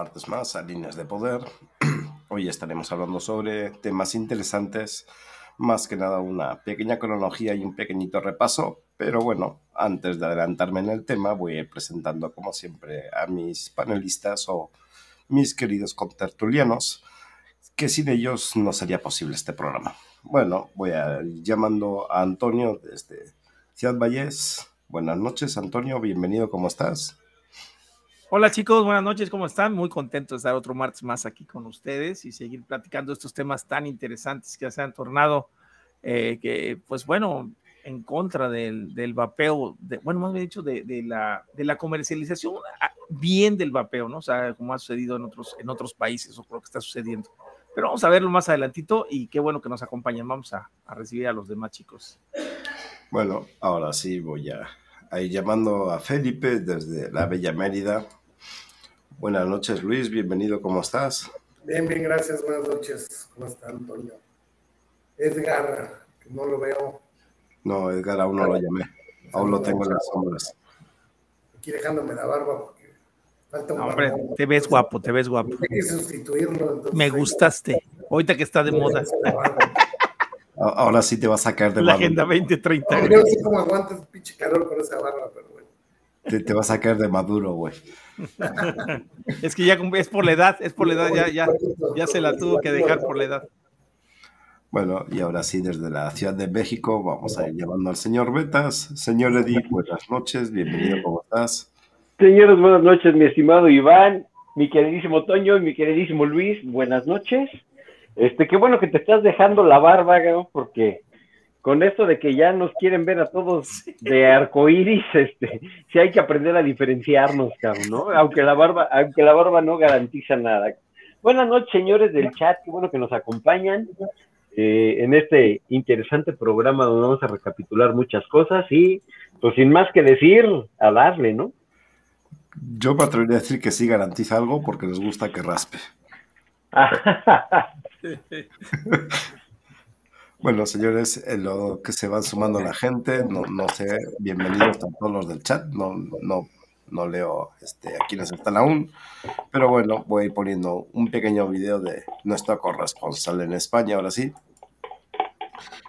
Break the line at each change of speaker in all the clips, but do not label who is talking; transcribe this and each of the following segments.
martes más a Líneas de Poder. Hoy estaremos hablando sobre temas interesantes, más que nada una pequeña cronología y un pequeñito repaso, pero bueno, antes de adelantarme en el tema voy a presentando como siempre a mis panelistas o mis queridos contertulianos, que sin ellos no sería posible este programa. Bueno, voy a ir llamando a Antonio desde Ciudad Valles. Buenas noches, Antonio, bienvenido, ¿cómo estás?
Hola chicos, buenas noches, ¿cómo están? Muy contento de estar otro martes más aquí con ustedes y seguir platicando estos temas tan interesantes que se han tornado, eh, que pues bueno, en contra del, del vapeo, de, bueno, más bien dicho, de, de, la, de la comercialización ah, bien del vapeo, ¿no? O sea, como ha sucedido en otros, en otros países o creo que está sucediendo. Pero vamos a verlo más adelantito y qué bueno que nos acompañan. Vamos a, a recibir a los demás chicos.
Bueno, ahora sí voy a ir llamando a Felipe desde la Bella Mérida Buenas noches, Luis. Bienvenido. ¿Cómo estás?
Bien, bien, gracias. Buenas noches. ¿Cómo está, Antonio? Edgar, que no lo veo.
No, Edgar aún no lo llamé. Aún lo tengo en las sombras.
Aquí dejándome la barba porque
falta un hombre, te ves guapo, te ves guapo.
Hay que sustituirlo.
Me gustaste. Ahorita que está de moda.
Ahora sí te vas a sacar de
la agenda 2030.
No, yo no sé cómo aguantas pinche calor con esa barba, pero bueno.
Te, te vas a sacar de maduro, güey.
es que ya es por la edad, es por la edad, ya, ya, ya se la tuvo que dejar por la edad.
Bueno, y ahora sí, desde la Ciudad de México, vamos a ir llamando al señor Betas. Señor Edith, buenas noches, bienvenido, ¿cómo estás?
Señores, buenas noches, mi estimado Iván, mi queridísimo Toño y mi queridísimo Luis, buenas noches. Este, qué bueno que te estás dejando la barba, porque con esto de que ya nos quieren ver a todos de arcoíris, este, sí hay que aprender a diferenciarnos, cabrón, ¿no? Aunque la barba, aunque la barba no garantiza nada. Buenas noches, señores del chat, qué bueno que nos acompañan eh, en este interesante programa donde vamos a recapitular muchas cosas y, pues sin más que decir, a darle, ¿no?
Yo me atrevería a decir que sí garantiza algo porque les gusta que raspe. Bueno, señores, en lo que se van sumando la gente, no, no sé, bienvenidos a todos los del chat, no, no, no leo este, a quienes están aún, pero bueno, voy a ir poniendo un pequeño video de nuestro corresponsal en España, ahora sí,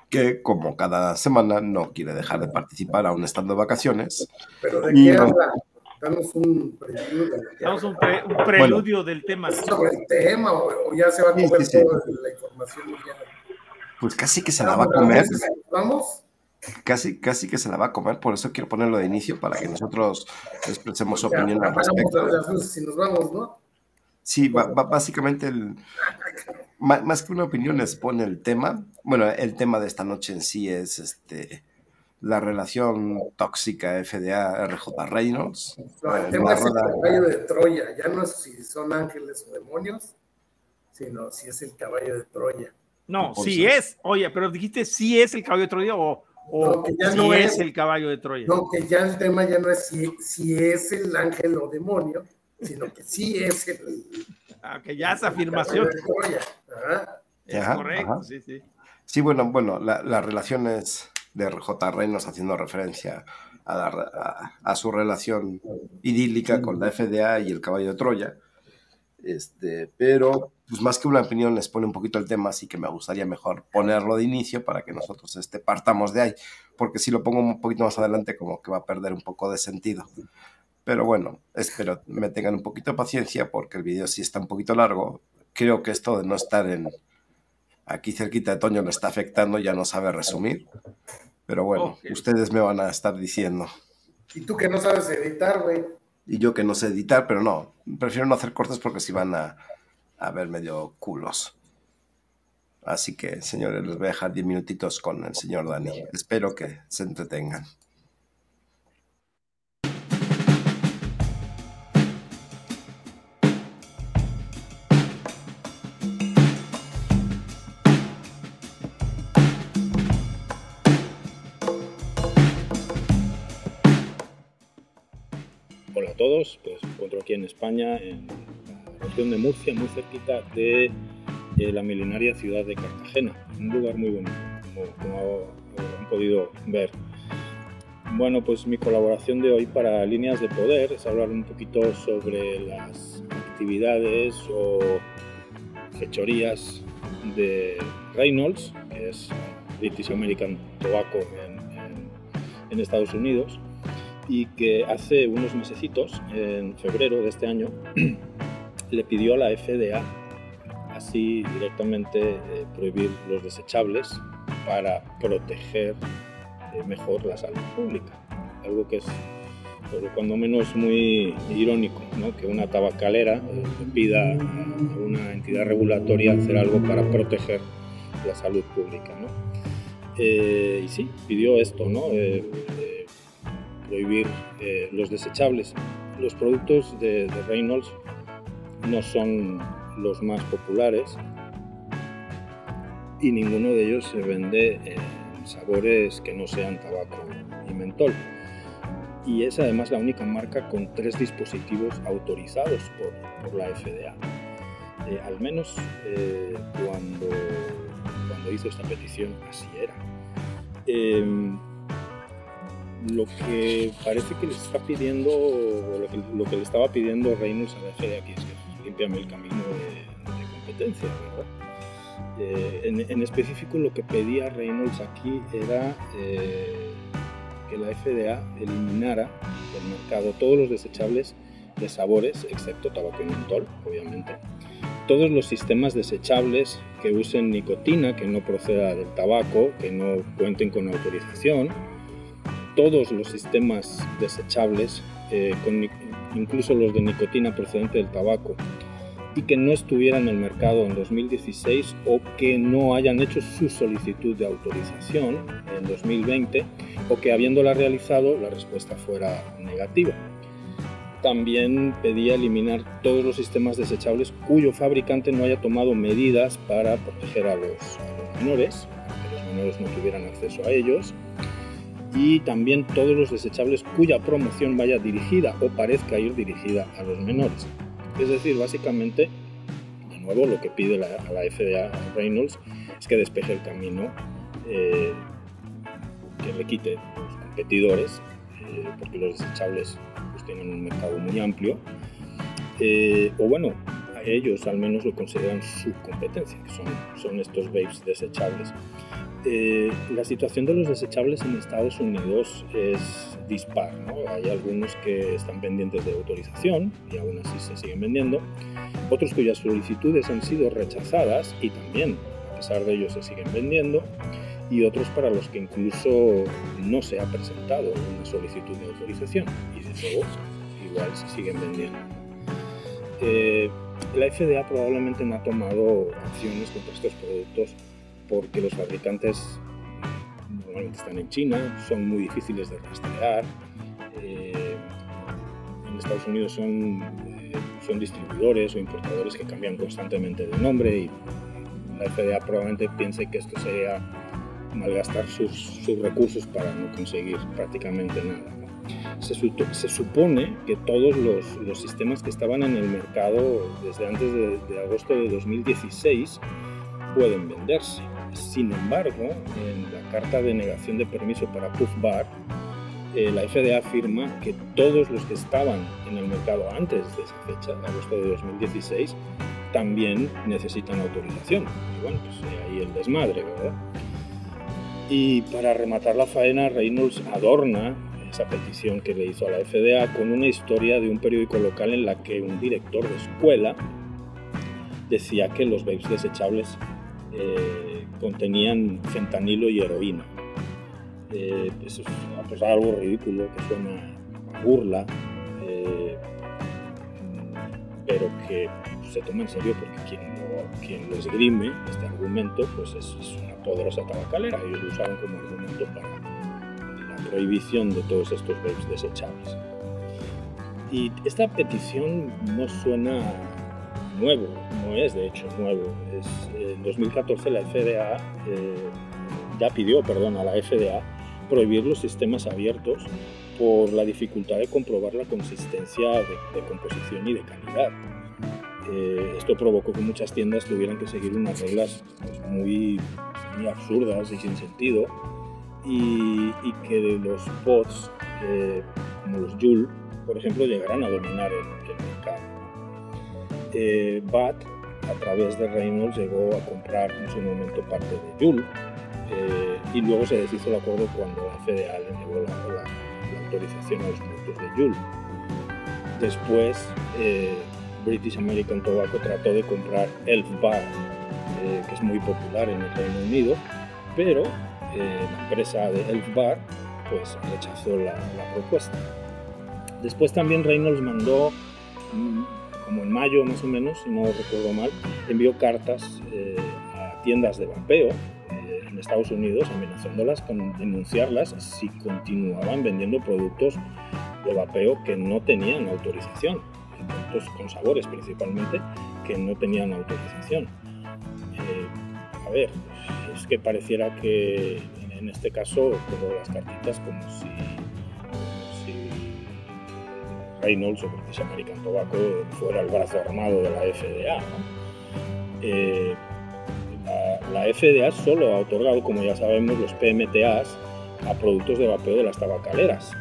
que como cada semana no quiere dejar de participar aún estando de vacaciones.
¿Pero de qué habla? Damos un
preludio, Damos un, pre, un preludio bueno, del tema.
¿Sobre el tema o, ya se va a comer sí, sí, toda la información? Ya?
Pues casi que se la va a comer. ¿Vamos? Casi, casi que se la va a comer, por eso quiero ponerlo de inicio para que nosotros expresemos opinión al respecto.
Si nos vamos, ¿no?
Sí, básicamente el, más que una opinión les pone el tema. Bueno, el tema de esta noche en sí es este la relación tóxica FDA RJ Reynolds.
No, el tema es el caballo de Troya, ya no es si son ángeles o demonios, sino si es el caballo de Troya.
No, sí es. Oye, pero dijiste sí es el caballo de Troya o, o
que ya
sí
no
es
es.
el caballo de Troya.
No, que ya el tema ya no es si, si es el ángel o demonio, sino que sí es el.
Ah, que ya es afirmación.
el de Troya. Ajá.
Es
Ajá,
correcto,
ajá.
sí, sí.
Sí, bueno, bueno, la, las relaciones de RJ Reynolds haciendo referencia a, la re- a- a su relación idílica con la FDA y el caballo de Troya. Este, pero, pues más que una opinión, les pone un poquito el tema, así que me gustaría mejor ponerlo de inicio para que nosotros este, partamos de ahí, porque si lo pongo un poquito más adelante, como que va a perder un poco de sentido. Pero bueno, espero me tengan un poquito de paciencia porque el vídeo sí está un poquito largo. Creo que esto de no estar en, aquí cerquita de Toño le está afectando, ya no sabe resumir. Pero bueno,
Ok.
ustedes me van a estar diciendo.
Y tú que no sabes editar, güey.
Y yo que no sé editar, pero no, prefiero no hacer cortes porque si van a, a ver medio culos. Así que, señores, les voy a dejar 10 minutitos con el señor Dani. Espero que se entretengan.
Hola a todos, pues me encuentro aquí en España, en región de Murcia, muy cerquita de eh, la milenaria ciudad de Cartagena, un lugar muy bonito, como, como han podido ver. Bueno, pues mi colaboración de hoy para Líneas de Poder es hablar un poquito sobre las actividades o fechorías de Reynolds, que es British American Tobacco en- en Estados Unidos, y que hace unos mesecitos, en febrero de este año, le pidió a la FDA así directamente eh, prohibir los desechables para proteger eh, mejor la salud pública. Algo que es por lo cuando menos muy irónico, ¿no? que una tabacalera eh, pida a una entidad regulatoria hacer algo para proteger la salud pública. ¿no? Y sí, pidió esto, ¿no? Prohibir los desechables. Los productos de, de Reynolds no son los más populares y ninguno de ellos se vende en sabores que no sean tabaco y mentol. Y es además la única marca con tres dispositivos autorizados por, la FDA. Eh, al menos eh, cuando, cuando hizo esta petición así era. Em, lo que parece que les está pidiendo, lo que, lo que le estaba pidiendo Reynolds a la FDA aquí es que limpiame el camino de, de competencia, ¿verdad? Eh, en, en específico lo que pedía Reynolds aquí era eh, que la FDA eliminara del mercado todos los desechables de sabores, excepto tabaco y mentol, obviamente. Todos los sistemas desechables que usen nicotina, que no proceda del tabaco, que no cuenten con autorización, todos los sistemas desechables, eh, con incluso los de nicotina procedente del tabaco, y que no estuvieran en el mercado en 2016 o que no hayan hecho su solicitud de autorización en 2020 o que habiéndola realizado la respuesta fuera negativa. También pedía eliminar todos los sistemas desechables cuyo fabricante no haya tomado medidas para proteger a los, a los menores, para que los menores no tuvieran acceso a ellos, y también todos los desechables cuya promoción vaya dirigida o parezca ir dirigida a los menores. Es decir, básicamente, de nuevo, lo que pide la, a la FDA a Reynolds es que despeje el camino, eh, que le quite los competidores, eh, porque los desechables pues, tienen un mercado muy amplio, eh, o bueno, a ellos al menos lo consideran su competencia, que son, son estos vapes desechables. Eh, la situación de los desechables en Estados Unidos es dispar. ¿no? Hay algunos que están pendientes de autorización y aún así se siguen vendiendo, otros cuyas solicitudes han sido rechazadas y también, a pesar de ello, se siguen vendiendo, y otros para los que incluso no se ha presentado una solicitud de autorización y de nuevo igual se siguen vendiendo. Eh, la FDA probablemente no ha tomado acciones contra estos productos porque los fabricantes normalmente están en China, son muy difíciles de rastrear. eh, en Estados Unidos son, eh, son distribuidores o importadores que cambian constantemente de nombre y la FDA probablemente piense que esto sería malgastar sus, sus recursos para no conseguir prácticamente nada. Se, se, supone que todos los, los, sistemas que estaban en el mercado desde antes de, de, agosto de 2016 pueden venderse. Sin embargo, en la carta de negación de permiso para Puff Bar, eh, la FDA afirma que todos los que estaban en el mercado antes de esa fecha, de agosto de 2016, también necesitan autorización. Y bueno, pues ahí el desmadre, ¿verdad? Y para rematar la faena, Reynolds adorna esa petición que le hizo a la FDA con una historia de un periódico local en la que un director de escuela decía que los vapes desechables eh, contenían fentanilo y heroína. Eh, eso es pues, algo ridículo, que suena a burla, eh, pero que se toma en serio porque quien lo, quien lo esgrime, este argumento, pues es, es una poderosa tabacalera. Ellos lo usaron como argumento para la prohibición de todos estos vapes desechables. Y esta petición no suena nuevo, no es de hecho nuevo. Es, en 2014 la FDA eh, ya pidió perdón a la FDA prohibir los sistemas abiertos por la dificultad de comprobar la consistencia de, de composición y de calidad. Eh, esto provocó que muchas tiendas tuvieran que seguir unas reglas pues, muy, muy, absurdas y sin sentido y, y que los bots eh, como los Joule, por ejemplo, llegaran a dominar el, el mercado. Eh, BAT, a través de Reynolds, llegó a comprar en su momento parte de Joule eh, y luego se deshizo el acuerdo cuando la FDA le negó la, la, la autorización a los productos de Joule. Después, eh, British American Tobacco trató de comprar Elf Bar, eh, que es muy popular en el Reino Unido, pero eh, la empresa de Elf Bar pues, rechazó la, la, propuesta. Después también Reynolds mandó, mm, como en mayo más o menos, si no recuerdo mal, envió cartas eh, a tiendas de vapeo en Estados Unidos amenazándolas con denunciarlas si continuaban vendiendo productos de vapeo que no tenían autorización, productos con sabores principalmente que no tenían autorización. Eh, a ver, es que pareciera que en este caso como las cartitas como si Reynolds o British American Tobacco fuera el brazo armado de la FDA. ¿no? Eh, la, la, FDA solo ha otorgado, como ya sabemos, los PMTAs a productos de vapeo de las tabacaleras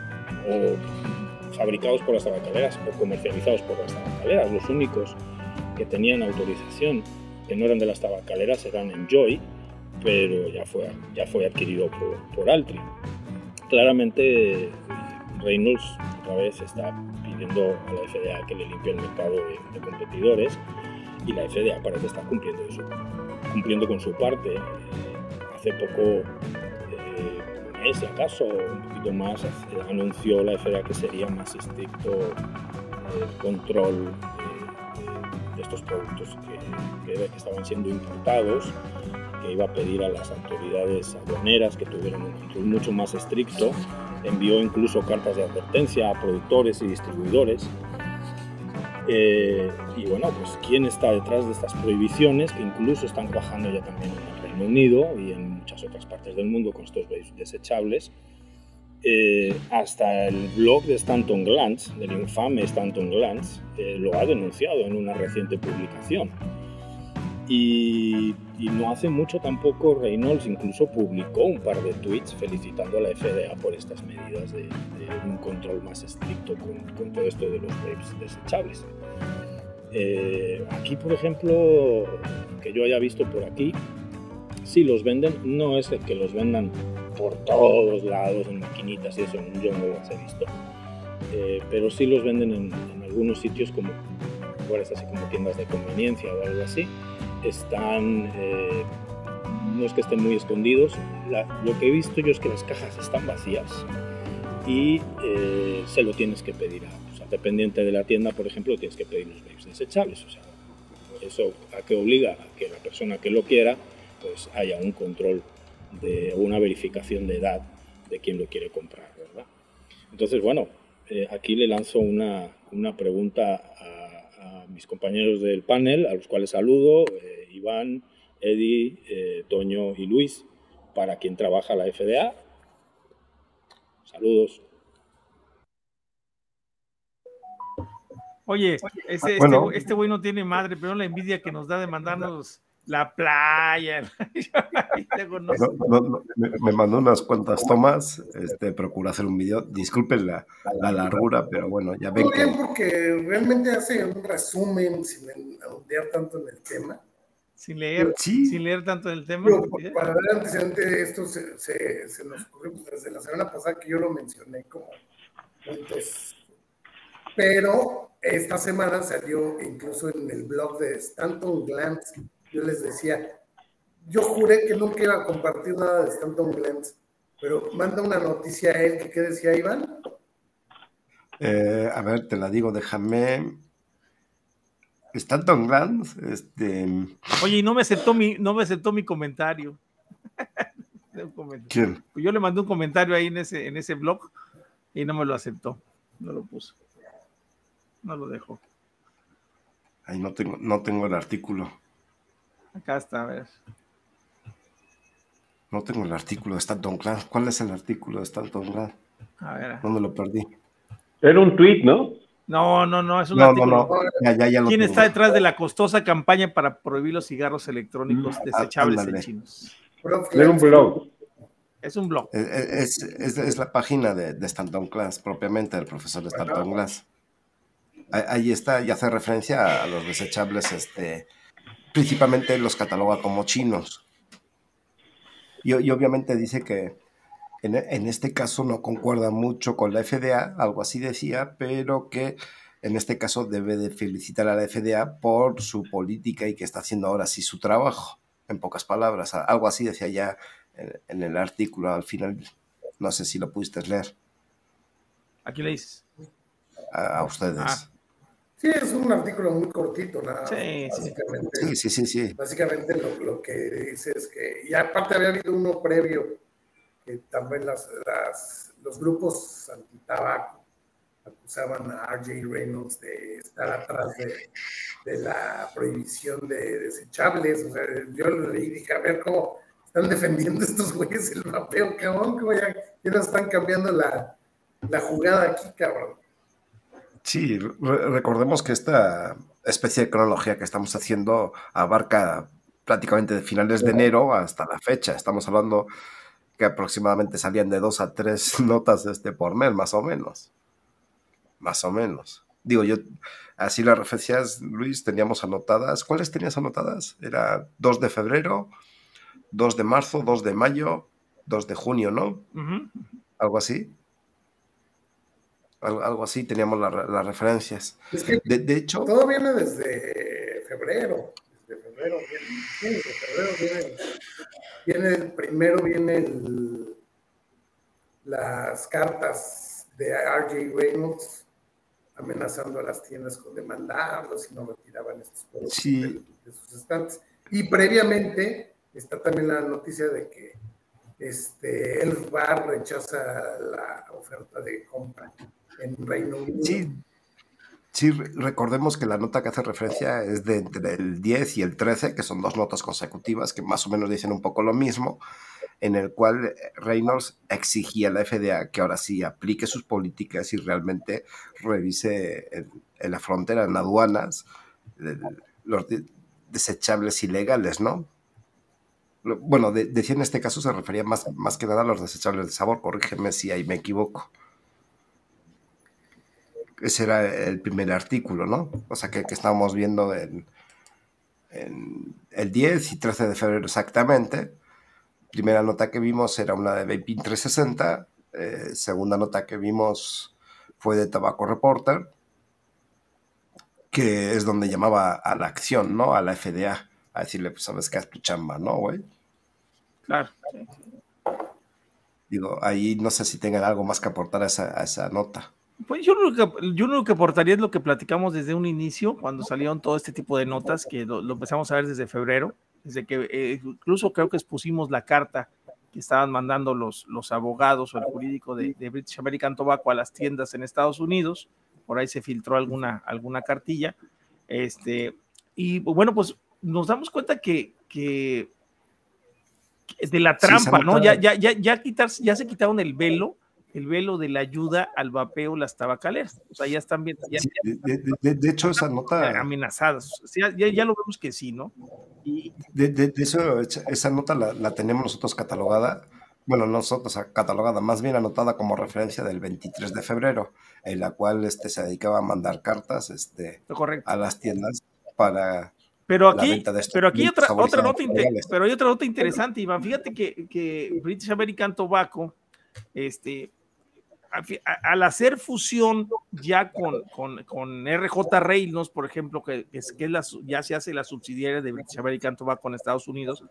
o fabricados por las tabacaleras o comercializados por las tabacaleras. Los únicos que tenían autorización que no eran de las tabacaleras eran Enjoy, pero ya fue, ya fue adquirido por, por Altri. Claramente Reynolds otra vez está pidiendo a la FDA que le limpie el mercado de, de competidores y la FDA parece estar cumpliendo, su, cumpliendo con su parte. Hace poco, eh, un mes acaso, un poquito más, anunció la FDA que sería más estricto el control de, de estos productos que, que, estaban siendo importados, que iba a pedir a las autoridades aduaneras que tuvieran un control mucho más estricto. Envió incluso cartas de advertencia a productores y distribuidores eh, y bueno, pues quién está detrás de estas prohibiciones que incluso están cuajando ya también en el Reino Unido y en muchas otras partes del mundo con estos desechables. Eh, hasta el blog de Stanton Glantz, del infame Stanton Glantz, eh, lo ha denunciado en una reciente publicación. Y, y, no hace mucho tampoco Reynolds incluso publicó un par de tweets felicitando a la FDA por estas medidas de, de un control más estricto con, con, todo esto de los vapes desechables. Eh, aquí, por ejemplo, que yo haya visto por aquí, si los venden, no es que los vendan por todos lados en maquinitas y eso, yo no los he visto. Eh, pero sí los venden en, en algunos sitios como lugares así como tiendas de conveniencia o algo así están, eh, no es que estén muy escondidos, lo que he visto yo es que las cajas están vacías y eh, se lo tienes que pedir a, dependiente de la tienda, por ejemplo, tienes que pedir los vapes desechables, o sea, eso a que obliga a que la persona que lo quiera, pues haya un control de una verificación de edad de quien lo quiere comprar, ¿verdad? Entonces, bueno, eh, aquí le lanzo una, una pregunta a mis compañeros del panel, a los cuales saludo, eh, Iván, Eddie, eh, Toño y Luis, para quien trabaja la FDA. Saludos.
Oye, ese, este, este güey no tiene madre, pero la envidia que nos da de mandarnos la playa.
me, mandó unas cuantas tomas, este, procura hacer un video. Disculpen la, la largura, pero bueno, ya ven
que... porque realmente hace un resumen sin ahondear tanto en el tema.
Sin leer, sin leer tanto en el tema.
para dar antecedente, esto se, se, se, nos ocurrió pues, desde la semana pasada que yo lo mencioné como puntos. Pero esta semana salió incluso en el blog de Stanton Glantz yo les decía, yo juré que nunca iba a compartir nada de Stanton Glantz, pero manda una noticia a él, que qué decía Iván.
Eh, a ver, te la digo, déjame. Stanton Glantz, este.
Oye, y no me aceptó mi, no me aceptó mi comentario.
¿Quién?
Pues yo le mandé un comentario ahí en ese, en ese blog y no me lo aceptó. No lo puso. No lo dejó.
Ahí no tengo, no tengo el artículo.
Acá está, a ver.
No tengo el artículo de Stanton. ¿Cuál es el artículo de Stanton Clan?
A ver.
¿Dónde lo perdí?
Era un tweet, ¿no?
No, no, no, es un
no,
artículo.
No, no, ya, ya, ya
¿Quién está detrás de la costosa campaña para prohibir los cigarros electrónicos mm, desechables en chinos?
Era un blog.
Es un blog.
Es, es, es la página de, de, Stanton Class, propiamente, del profesor de Stanton Class. Ahí está, y hace referencia a los desechables este, principalmente los cataloga como chinos. Y, obviamente dice que en, este caso no concuerda mucho con la FDA, algo así decía, pero que en este caso debe de felicitar a la FDA por su política y que está haciendo ahora sí su trabajo, en pocas palabras. Algo así decía ya en, el artículo al final. No sé si lo pudiste leer.
Aquí le dices.
A, ustedes. Ah.
Sí, es un artículo muy cortito, nada.
Sí,
básicamente, sí, sí, sí,
Básicamente lo, que dice es que, y aparte había habido uno previo, que también las, los grupos antitabaco acusaban a RJ Reynolds de estar atrás de, la prohibición de desechables. O sea, yo leí y dije, a ver cómo están defendiendo estos güeyes el vapeo, cabrón, que ya, ya nos están cambiando la, la jugada aquí, cabrón.
Sí, recordemos que esta especie de cronología que estamos haciendo abarca prácticamente de finales de enero hasta la fecha. Estamos hablando que aproximadamente salían de dos a tres notas este por mes, más o menos. Más o menos. Digo, yo, así las referencias, Luis, teníamos anotadas. ¿Cuáles tenías anotadas? Era 2 de febrero, 2 de marzo, 2 de mayo, 2 de junio, ¿no? Algo así algo así teníamos las referencias. de, hecho...
Todo viene desde febrero. Desde febrero viene, desde febrero viene, el primero viene las cartas de RJ Reynolds amenazando a las tiendas con demandarlos si no retiraban estos productos de, sus estantes. Y previamente está también la noticia de que este, el bar rechaza la oferta de compra en.
Sí, sí, recordemos que la nota que hace referencia es de entre el 10 y el 13, que son dos notas consecutivas que más o menos dicen un poco lo mismo, en el cual Reynolds exigía a la FDA que ahora sí aplique sus políticas y realmente revise en, la frontera, en aduanas, los desechables ilegales, ¿no? Bueno, decía en este caso se refería más, más que nada a los desechables de sabor, corrígeme si ahí me equivoco. Ese era el primer artículo, ¿no? O sea, que, que estábamos viendo en, el 10 y 13 de febrero exactamente. Primera nota que vimos era una de Vaping 360. Eh, segunda nota que vimos fue de Tabaco Reporter, que es donde llamaba a la acción, ¿no? A la FDA, a decirle, pues sabes que es tu chamba, ¿no, güey?
Claro.
Digo, ahí no sé si tengan algo más que aportar a esa nota.
Pues yo lo, que, yo lo que aportaría es lo que platicamos desde un inicio, cuando salieron todo este tipo de notas, que lo, empezamos a ver desde febrero, desde que eh, incluso creo que expusimos la carta que estaban mandando los, los abogados o el jurídico de, British American Tobacco a las tiendas en Estados Unidos, por ahí se filtró alguna, alguna cartilla, este, y bueno, pues nos damos cuenta que que de la trampa, ¿no? Ya, ya, ya, ya, quitarse, ya se quitaron el velo, el velo de la ayuda al vapeo las tabacaleras. O sea, ya están bien.
de, hecho, esa nota.
Amenazadas. ya, ya, lo vemos que sí, ¿no?
Y, de, eso, esa nota la, la, tenemos nosotros catalogada. Bueno, nosotros catalogada, más bien anotada como referencia del 23 de febrero, en la cual este, se dedicaba a mandar cartas este, a las tiendas para
pero aquí, pero aquí otra, otra nota pero hay otra nota interesante, Iván. Fíjate que, que British American Tobacco, este, al hacer fusión ya con, con, con, RJ Reynolds, por ejemplo, que, es, que ya se hace la subsidiaria de British American Tobacco en Estados Unidos,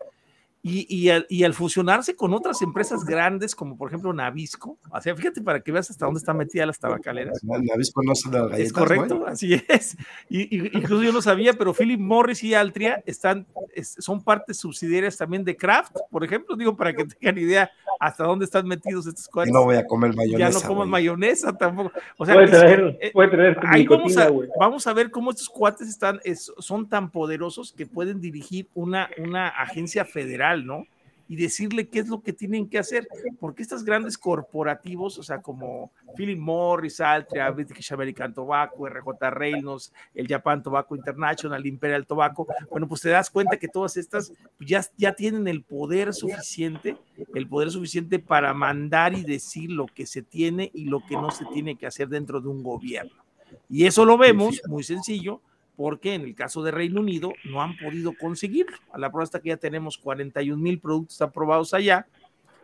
y, y, al, y, al, fusionarse con otras empresas grandes, como por ejemplo Navisco, o sea, fíjate para que veas hasta dónde están metidas las tabacaleras.
Navisco no se da
Es correcto, así es. Y, incluso yo no sabía, pero Philip Morris y Altria están, son partes subsidiarias también de Kraft, por ejemplo, digo, para que tengan idea hasta dónde están metidos estos
cuates. No voy a comer mayonesa.
Ya no comas mayonesa tampoco. O sea,
puede traer, eh, puede traer
ahí vamos a, vamos a ver cómo estos cuates están, son tan poderosos que pueden dirigir una, una agencia federal ¿no? Y decirle qué es lo que tienen que hacer, porque estas grandes corporativos, o sea, como Philip Morris, Altria, British American Tobacco, RJ Reynolds, el Japan Tobacco International, Imperial Tobacco, bueno, pues te das cuenta que todas estas ya, ya tienen el poder suficiente, el poder suficiente para mandar y decir lo que se tiene y lo que no se tiene que hacer dentro de un gobierno. Y eso lo vemos, muy sencillo, porque en el caso de Reino Unido no han podido conseguirlo. A la prueba está que ya tenemos 41 mil productos aprobados allá,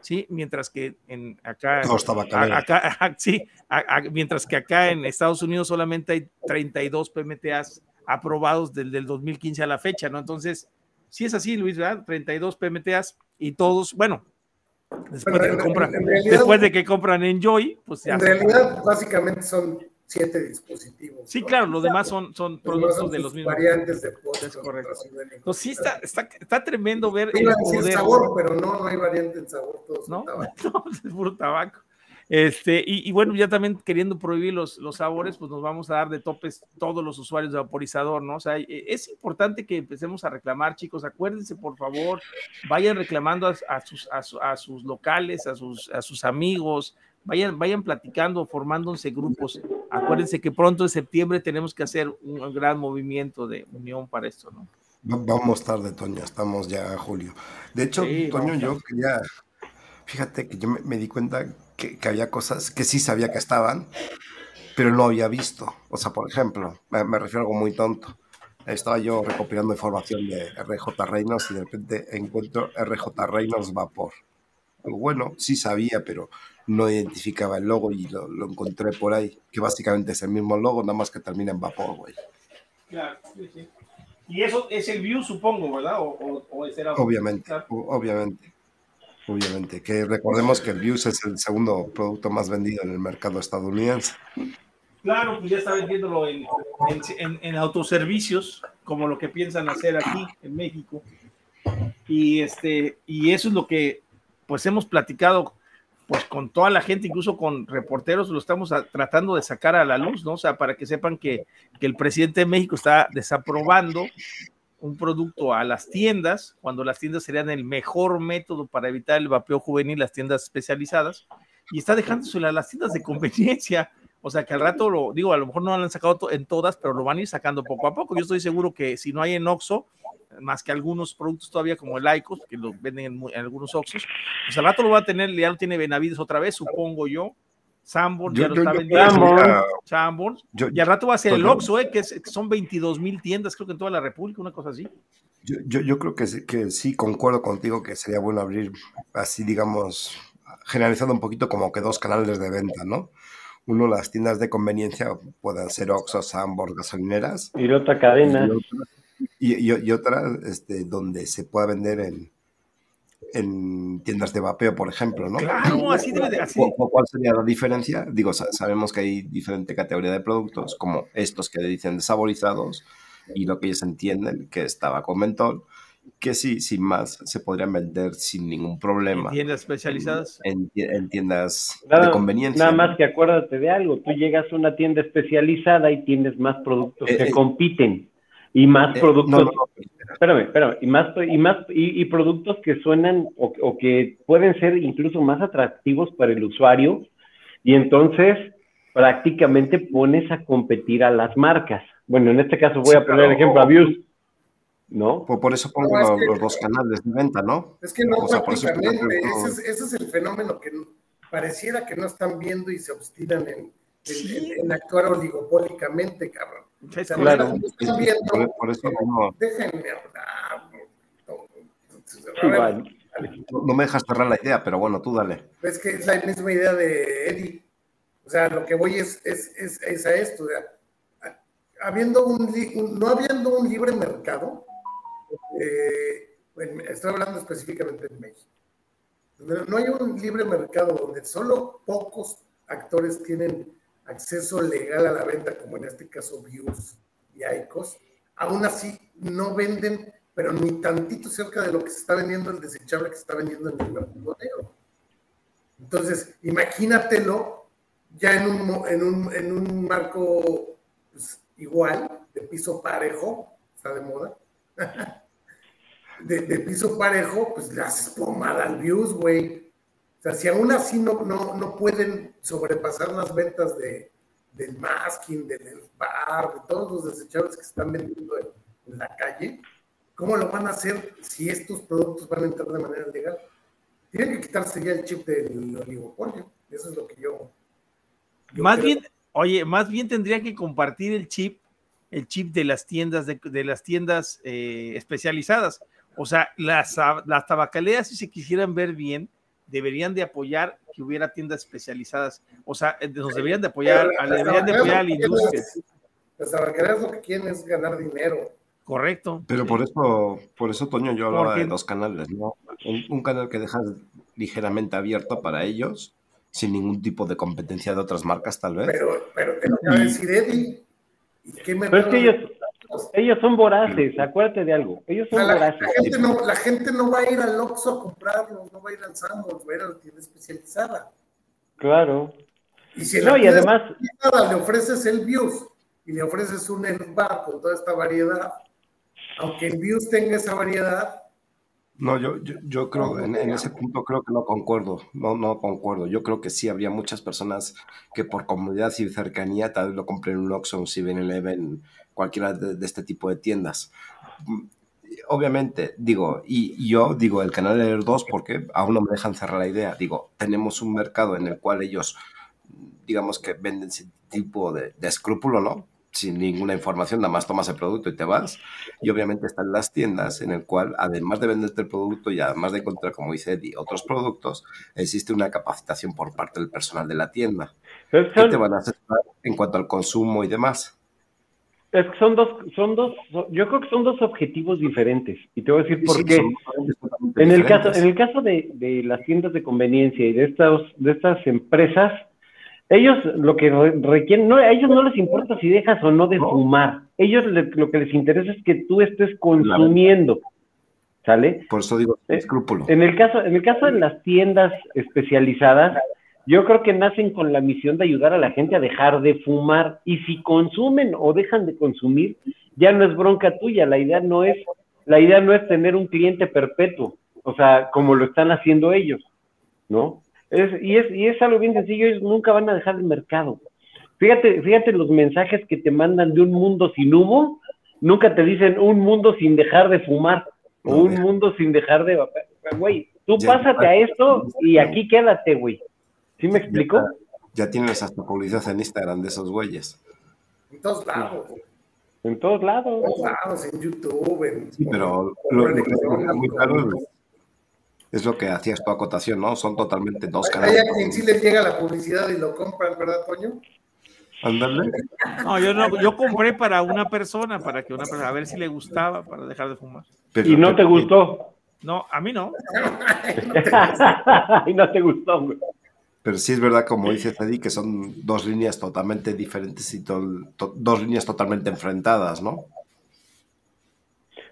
¿sí? Mientras que en acá, acá, sí, mientras que acá en Estados Unidos solamente hay 32 PMTAs aprobados desde el 2015 a la fecha, ¿no? Entonces, sí es así, Luis, ¿verdad? 32 PMTAs y todos, bueno, después, de, que compran, después de que compran Enjoy, pues
ya. En realidad, básicamente son siete dispositivos.
Sí, claro, los demás son, son productos de los mismos.
Variantes de post.
Es correcto. Entonces, sí, está, está, está tremendo ver.
el poder. sabor, pero no, no hay variante en sabor, todos ¿No?
no, es puro tabaco. Este, y, y, bueno, ya también queriendo prohibir los, los sabores, pues nos vamos a dar de topes todos los usuarios de vaporizador, ¿no? O sea, e, es importante que empecemos a reclamar, chicos. Acuérdense, por favor, vayan reclamando a, a, sus, a, a, sus locales, a sus, a sus amigos, vayan, vayan platicando, formándose grupos. Acuérdense que pronto en septiembre tenemos que hacer un gran movimiento de unión para esto, ¿no?
Vamos tarde, Toño, estamos ya a julio. De hecho, Toño, yo quería, fíjate que yo me, di cuenta que, había cosas que sí sabía que estaban, pero no había visto. O sea, por ejemplo, me, refiero a algo muy tonto. Estaba yo recopilando información de RJ Reynolds y de repente encuentro RJ Reynolds Vapor. Bueno, sí sabía, pero no identificaba el logo y lo, encontré por ahí, que básicamente es el mismo logo, nada más que termina en vapor, güey.
Claro, sí, sí. Y eso es el View, supongo, ¿verdad? O,
obviamente, obviamente. Obviamente, que recordemos que el Views es el segundo producto más vendido en el mercado estadounidense.
Claro, pues ya está vendiéndolo en, en, en, autoservicios, como lo que piensan hacer aquí en México. Y, este, y eso es lo que pues hemos platicado pues con toda la gente, incluso con reporteros, lo estamos tratando de sacar a la luz, ¿no? O sea, para que sepan que, que, el presidente de México está desaprobando un producto a las tiendas, cuando las tiendas serían el mejor método para evitar el vapeo juvenil, las tiendas especializadas, y está dejándose a las tiendas de conveniencia. O sea, que al rato lo digo, a lo mejor no lo han sacado en todas, pero lo van a ir sacando poco a poco. Yo estoy seguro que si no hay en Oxxo, más que algunos productos todavía como el Icos, que lo venden en, algunos Oxxos, pues al rato lo va a tener, ya lo tiene Benavides otra vez, supongo yo. Sanborn ya lo está vendiendo. Sanborn. y al rato va a ser el Oxxo, eh, que, son 22 mil tiendas, creo que en toda la República, una cosa así.
Yo, yo, yo creo que, que sí, concuerdo contigo que sería bueno abrir así, digamos, generalizando un poquito como que dos canales de venta, ¿no? Uno, las tiendas de conveniencia pueden ser Oxxo, Sanborn, gasolineras.
Y otra cadena.
Y, y, otra este, donde se pueda vender en, en tiendas de vapeo, por ejemplo, ¿no?
Claro, así debe de así.
¿Cuál sería la diferencia? Digo, sabemos que hay diferente categoría de productos, como estos que dicen desaborizados y lo que ellos entienden que estaba con mentol, que sí, sin más, se podrían vender sin ningún problema.
¿En tiendas especializadas?
En, tiendas de conveniencia.
Nada más que acuérdate de algo, tú llegas a una tienda especializada y tienes más productos eh, que
eh,
compiten y más
Eh,
productos,
no, no, no.
espérame, espérame, y más, y más, y, y productos que suenan o, o que pueden ser incluso más atractivos para el usuario, y entonces prácticamente pones a competir a las marcas. Bueno, en este caso voy
Sí,
a poner el ejemplo a Views, ¿no?
Por, por eso pongo
No, es
los,
que-
los dos canales de venta, ¿no?
Es que no
O sea, por eso
prácticamente, ese es, ese es el fenómeno que pareciera que no están viendo y se obstinan en, en-
Sí.
en- en actuar oligopólicamente, cabrón.
Claro.
viendo,
por, por eso no,
déjenme hablar. no,
Sí,
ver,
me dejas cerrar la idea, pero bueno, tú dale.
Es que es la misma idea de Eddie. O sea, lo que voy es, es, es, es a esto. o sea, a- habiendo un, no habiendo un libre mercado, eh, estoy hablando específicamente en México. No hay un libre mercado donde solo pocos actores tienen acceso legal a la venta, como en este caso Views y Icos. Aún así, no venden, pero ni tantito cerca de lo que se está vendiendo el desechable que está vendiendo en el mercado. Entonces, imagínatelo ya en un, en un, en un marco pues, igual, de piso parejo, está de moda. de, piso parejo, pues haces pomada al views, güey. Sea, si aún así no, no, no pueden sobrepasar las ventas de, del masking, del bar, de todos los desechables que se están vendiendo en, en la calle, ¿cómo lo van a hacer si estos productos van a entrar de manera legal? Tienen que quitarse ya el chip del oligopolio. Eso es lo que yo. yo
Más
creo.
bien, oye, más bien tendría que compartir el chip, el chip de las tiendas, de, de las tiendas eh, especializadas. O sea, las, las tabacaleras, si se quisieran ver bien, deberían de apoyar que hubiera tiendas especializadas. O sea, eh, nos deberían de apoyar, a- deberían de apoyar a la industria.
Las tabacaleras lo que quieren es ganar dinero.
Correcto.
Pero por eso, por eso, Toño, yo hablaba
Porque-
de dos canales, ¿no? Un, un canal que dejas ligeramente abierto para ellos, sin ningún tipo de competencia de otras marcas, tal vez.
Pero, pero te lo acaba de decir Eddie. ¿Y qué me
Pero es que ellos, ellos son voraces, acuérdate de algo, ellos
O sea,
son
la,
voraces.
la gente no, la gente no va a ir al Oxxo a comprarlos, no va a ir al Sambors, va a ir a la tienda especializada.
Claro.
Y si
No,
la
y además,
especializada le ofreces el Views y le ofreces un Bar con toda esta variedad, aunque el Views tenga esa variedad,
No, yo, yo, yo creo, en, ese punto creo que no concuerdo, no, no concuerdo. Yo creo que sí habría muchas personas que por comodidad y cercanía tal vez lo compren en un Oxxo, un 7-Eleven, cualquiera de, de este tipo de tiendas. Mm, Obviamente, digo, y, yo digo el canal de los dos porque aún no me dejan cerrar la idea. Digo, tenemos un mercado en el cual ellos, digamos que venden ese tipo de, de escrúpulo, ¿no? Sin ninguna información, nada más tomas el producto y te vas. Y obviamente están las tiendas en el cual, además de venderte el producto y además de encontrar, como dice Eddie, otros productos, existe una capacitación por parte del personal de la tienda.
es que
¿Qué
son,
te van a asesorar en cuanto al consumo y demás?
es que son dos, son dos, yo creo que son dos objetivos diferentes. Y te voy a decir por
Sí,
qué. En el caso, en el caso de, de las tiendas de conveniencia y de estas, de estas empresas, ellos lo que re- requieren, no, a ellos no les importa si dejas o no de
No.
fumar. Ellos le- lo que les interesa es que tú estés consumiendo. ¿Sale?
Por eso digo,
Eh,
escrúpulo.
En el caso, en el caso de las tiendas especializadas, yo creo que nacen con la misión de ayudar a la gente a dejar de fumar. Y si consumen o dejan de consumir, ya no es bronca tuya. La idea no es, la idea no es tener un cliente perpetuo, o sea, como lo están haciendo ellos, ¿no? Es, y es, y es algo bien sencillo, ellos nunca van a dejar el mercado. Fíjate, fíjate los mensajes que te mandan de un mundo sin humo, nunca te dicen un mundo sin dejar de fumar, o un mundo sin dejar de güey, tú
Ya,
pásate
ya.
a esto y aquí quédate, güey. ¿Sí me explico?
Ya tienes hasta publicidad en Instagram de esos güeyes.
en todos lados, en
En todos lados.
todos lados, en YouTube, en
Sí, pero lo, muy claro es lo que hacías tu acotación, ¿no? Son totalmente dos
Hay
canales.
a quien sí les llega la publicidad y lo compran, ¿verdad, Toño?
Ándale.
No, yo no, yo compré para una persona, para que una persona, a ver si le gustaba, para dejar de fumar.
Pero-
Y no te gustó.
No, a mí no.
y no te gustó, güey.
Pero sí es verdad, como dice Teddy, que son dos líneas totalmente diferentes y to- to- dos líneas totalmente enfrentadas, ¿no?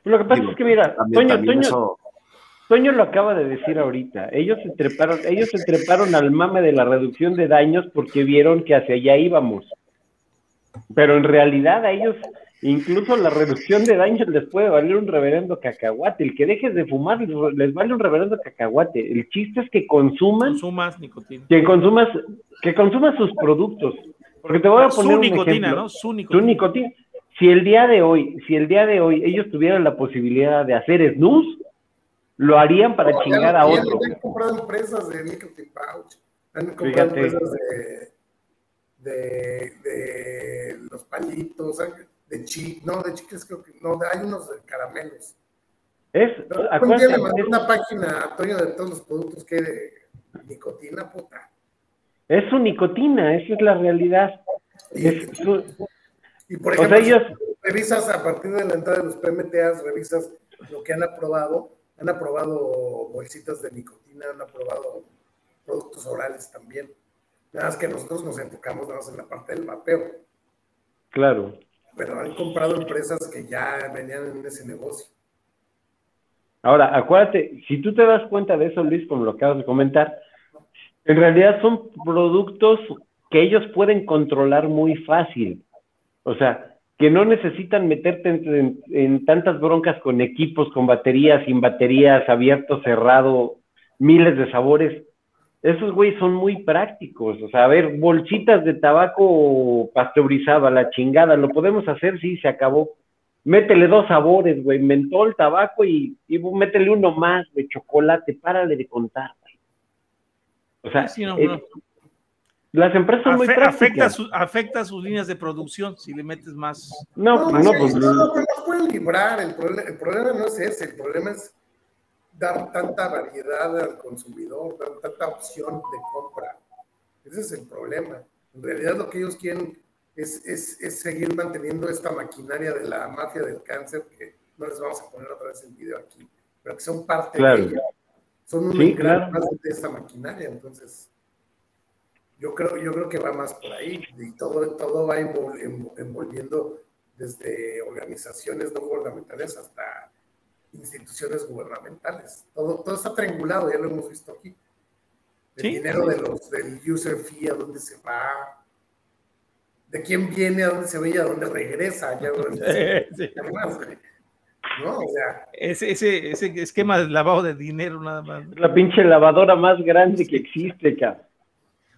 Lo que pasa
Digo,
es que, mira,
también-
Toño,
también
Toño,
eso-
Toño lo acaba de decir ahorita. Ellos se treparon, ellos se treparon al mame de la reducción de daños porque vieron que hacia allá íbamos. Pero en realidad a ellos Incluso la reducción de daños les puede valer un reverendo cacahuate. El que dejes de fumar les vale un reverendo cacahuate. El chiste es que consuman.
Consumas nicotina.
Que consumas, que consumas sus productos. Porque te voy a poner.
Su
un
nicotina,
ejemplo.
¿no? Su nicotina.
Su nicotina. Si el día de hoy, si el día de hoy ellos tuvieran la posibilidad de hacer snus, lo harían para
No,
chingar a otro.
Han comprado empresas de nicotine pouch. Han comprado
Fíjate.
empresas de, de, de los palitos, de chi, no, de chicles creo que, no, hay unos de caramelos.
Es, acuérdate,
le mandé una página a Toño de todos los productos que hay de nicotina, puta.
es su nicotina, esa es la realidad.
Y,
Es su-
y por
o sea,
ejemplo,
ellos,
revisas a partir de la entrada de los PMTAs, revisas lo que han aprobado, han aprobado bolsitas de nicotina, han aprobado productos orales también. Nada más que nosotros nos enfocamos nada más en la parte del vapeo,
claro,
pero han comprado empresas que ya venían en ese negocio.
Ahora, acuérdate, si tú te das cuenta de eso, Luis, como lo acabas de comentar, en realidad son productos que ellos pueden controlar muy fácil. O sea, que no necesitan meterte en, en- en tantas broncas con equipos, con baterías, sin baterías, abierto, cerrado, miles de sabores. Esos güeyes son muy prácticos. O sea, a ver, bolsitas de tabaco pasteurizado a la chingada, ¿lo podemos hacer? Sí, se acabó. Métele dos sabores, güey, mentol, tabaco y, y métele uno más, de chocolate, párale de contar, güey. O sea,
Sí, no,
eh,
no.
Las empresas son muy
Afe-
prácticas.
afecta, su- afecta sus líneas de producción si le metes más.
No, pues
sí,
no, pues
no, no, no nos pueden librar. El, el problema no es ese, el problema es dar tanta variedad al consumidor, dar tanta opción de compra. Ese es el problema. En realidad lo que ellos quieren es, es, es seguir manteniendo esta maquinaria de la mafia del cáncer, que no les vamos a poner otra vez el video aquí, pero que son parte
Claro.
de ella. Son un
Sí,
engranaje
claro.
más de esta maquinaria, entonces yo creo, yo creo que va más por ahí y todo, todo va envol- env- envolviendo desde organizaciones no gubernamentales hasta instituciones gubernamentales. Todo, todo está triangulado, ya lo hemos visto aquí. El
Sí.
dinero de los, del user fee, a dónde se va, de quién viene, a dónde se ve y a dónde regresa. Ya,
Sí.
más, güey. ¿No? O sea,
Ese, ese, ese esquema de lavado de dinero nada más.
La pinche lavadora más grande que existe, cabrón.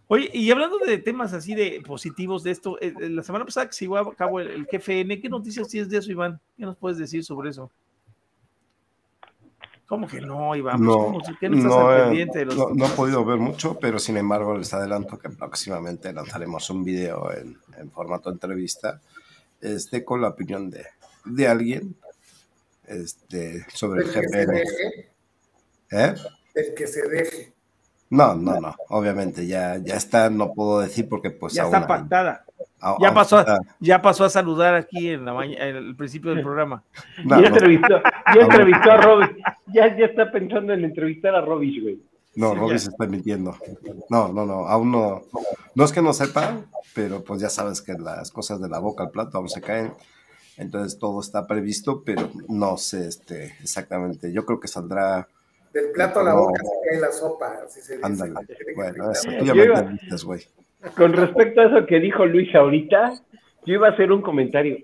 Oye, y hablando de temas así de positivos de esto, eh, eh, la semana pasada que se llevó a cabo el, el GFN, ¿qué noticias tienes de eso, Iván? ¿Qué nos puedes decir sobre eso? ¿Cómo que no, Iván? Pues,
No,
¿cómo? ¿Qué no estás
eh,
pendiente de los
no- no he podido ver mucho, pero sin embargo les adelanto que próximamente lanzaremos un video en, en formato entrevista este, con la opinión de, de alguien este, sobre el
el que se
GPN.
deje,
¿Eh?
el que se deje.
No, no, no. Obviamente ya, ya está, no puedo decir porque pues
ya
aún
está pactada.
a-
Ya pasó,
está-
ya pasó a saludar aquí en la en el principio del programa.
no,
ya
no,
entrevistó, ya entrevistó a Robbie. Ya, ya está pensando en entrevistar a Robbie, güey.
No,
Sí,
se está mintiendo. No, no, no, aún no. No es que no sepa, pero pues ya sabes que las cosas de la boca al plato aún se caen. Entonces todo está previsto, pero no sé este, exactamente. Yo creo que saldrá.
Del plato a la
No.
boca se cae la sopa, así se dice.
Ándale.
Tiene que
Bueno, eso. Tú ya me entendiste, güey.
Con respecto a eso que dijo Luis ahorita, yo iba a hacer un comentario.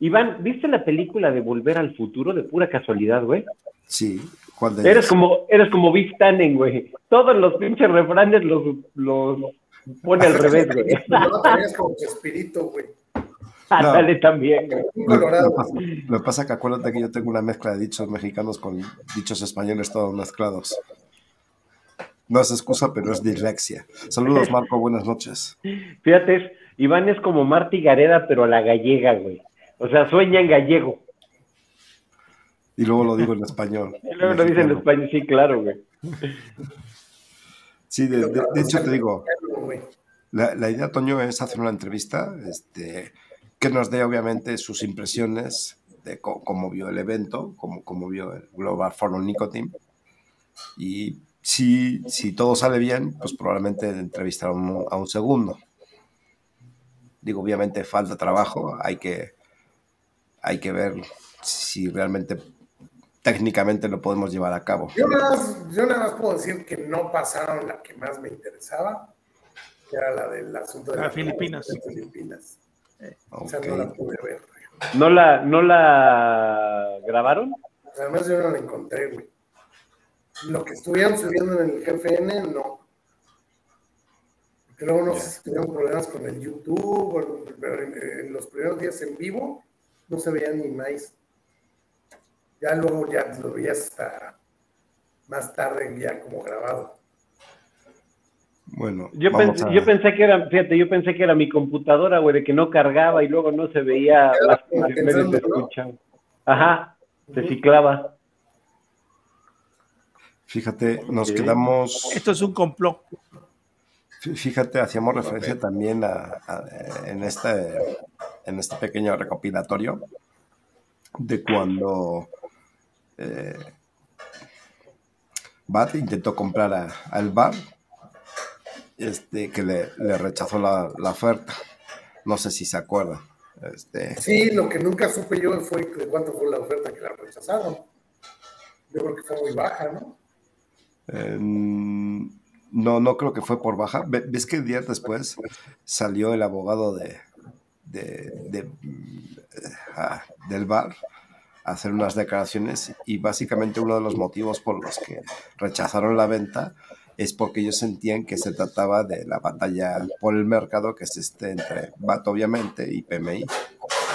Iván, ¿viste la película de Volver al Futuro de pura casualidad, güey?
Sí. ¿Cuál de
Eres como, eres como Big Tannen, güey. Todos los pinches refranes los, los pone al revés, güey.
No, tenías como tu espíritu, güey.
Ándale también,
Lo, lo
colorado.
pasa, lo pasa que acuérdate que yo tengo una mezcla de dichos mexicanos con dichos españoles todos mezclados. No es excusa, pero es dislexia. Saludos, Marco, buenas noches.
Fíjate, Iván es como Marty Gareda, pero a la gallega, güey. O sea, sueña en gallego.
Y luego lo digo en español.
Y luego lo dice en español, sí, claro, güey.
Sí, de, de- de hecho te digo, la, la idea, Toño, es hacer una entrevista este, que nos dé obviamente sus impresiones de cómo vio el evento, cómo, cómo vio el Global Forum Nicotine. Y si, si todo sale bien, pues probablemente entrevistar a un, a un segundo. Digo, obviamente falta trabajo, hay que, hay que ver si realmente técnicamente lo podemos llevar a cabo.
Yo nada, más, yo nada más puedo decir que no pasaron la que más me interesaba, que era la del asunto de
La
las
Filipinas.
Ok.
Esa no la pude ver.
¿No la, no la grabaron?
Además yo no la encontré, güey. Lo que estuvieron subiendo en el GFN, no. Creo no sé si tuvieron problemas con el YouTube, pero en, los primeros días en vivo no se veían ni más. Ya luego ya lo veías hasta más tarde ya como grabado.
Bueno,
yo pensé, yo pensé que era, fíjate, yo pensé que era mi computadora, güey, de que no cargaba y luego no se veía las imágenes Ajá, se ciclaba.
Fíjate, nos quedamos.
Esto es un complot.
Fíjate, hacíamos referencia también a, en, este, en este pequeño recopilatorio de cuando eh, Bat intentó comprar al bar este, que le, rechazó la, oferta. No sé si se acuerda. Este...
Sí, lo que nunca supe yo fue de cuánto fue la oferta que la rechazaron. Yo creo que fue muy baja, ¿no?
Em, no, no creo que fue por baja. ¿Ves que días después salió el abogado de, de, ah, del bar a hacer unas declaraciones y básicamente uno de los motivos por los que rechazaron la venta es porque ellos sentían que se trataba de la batalla por el mercado que se esté entre BAT, obviamente, y PMI,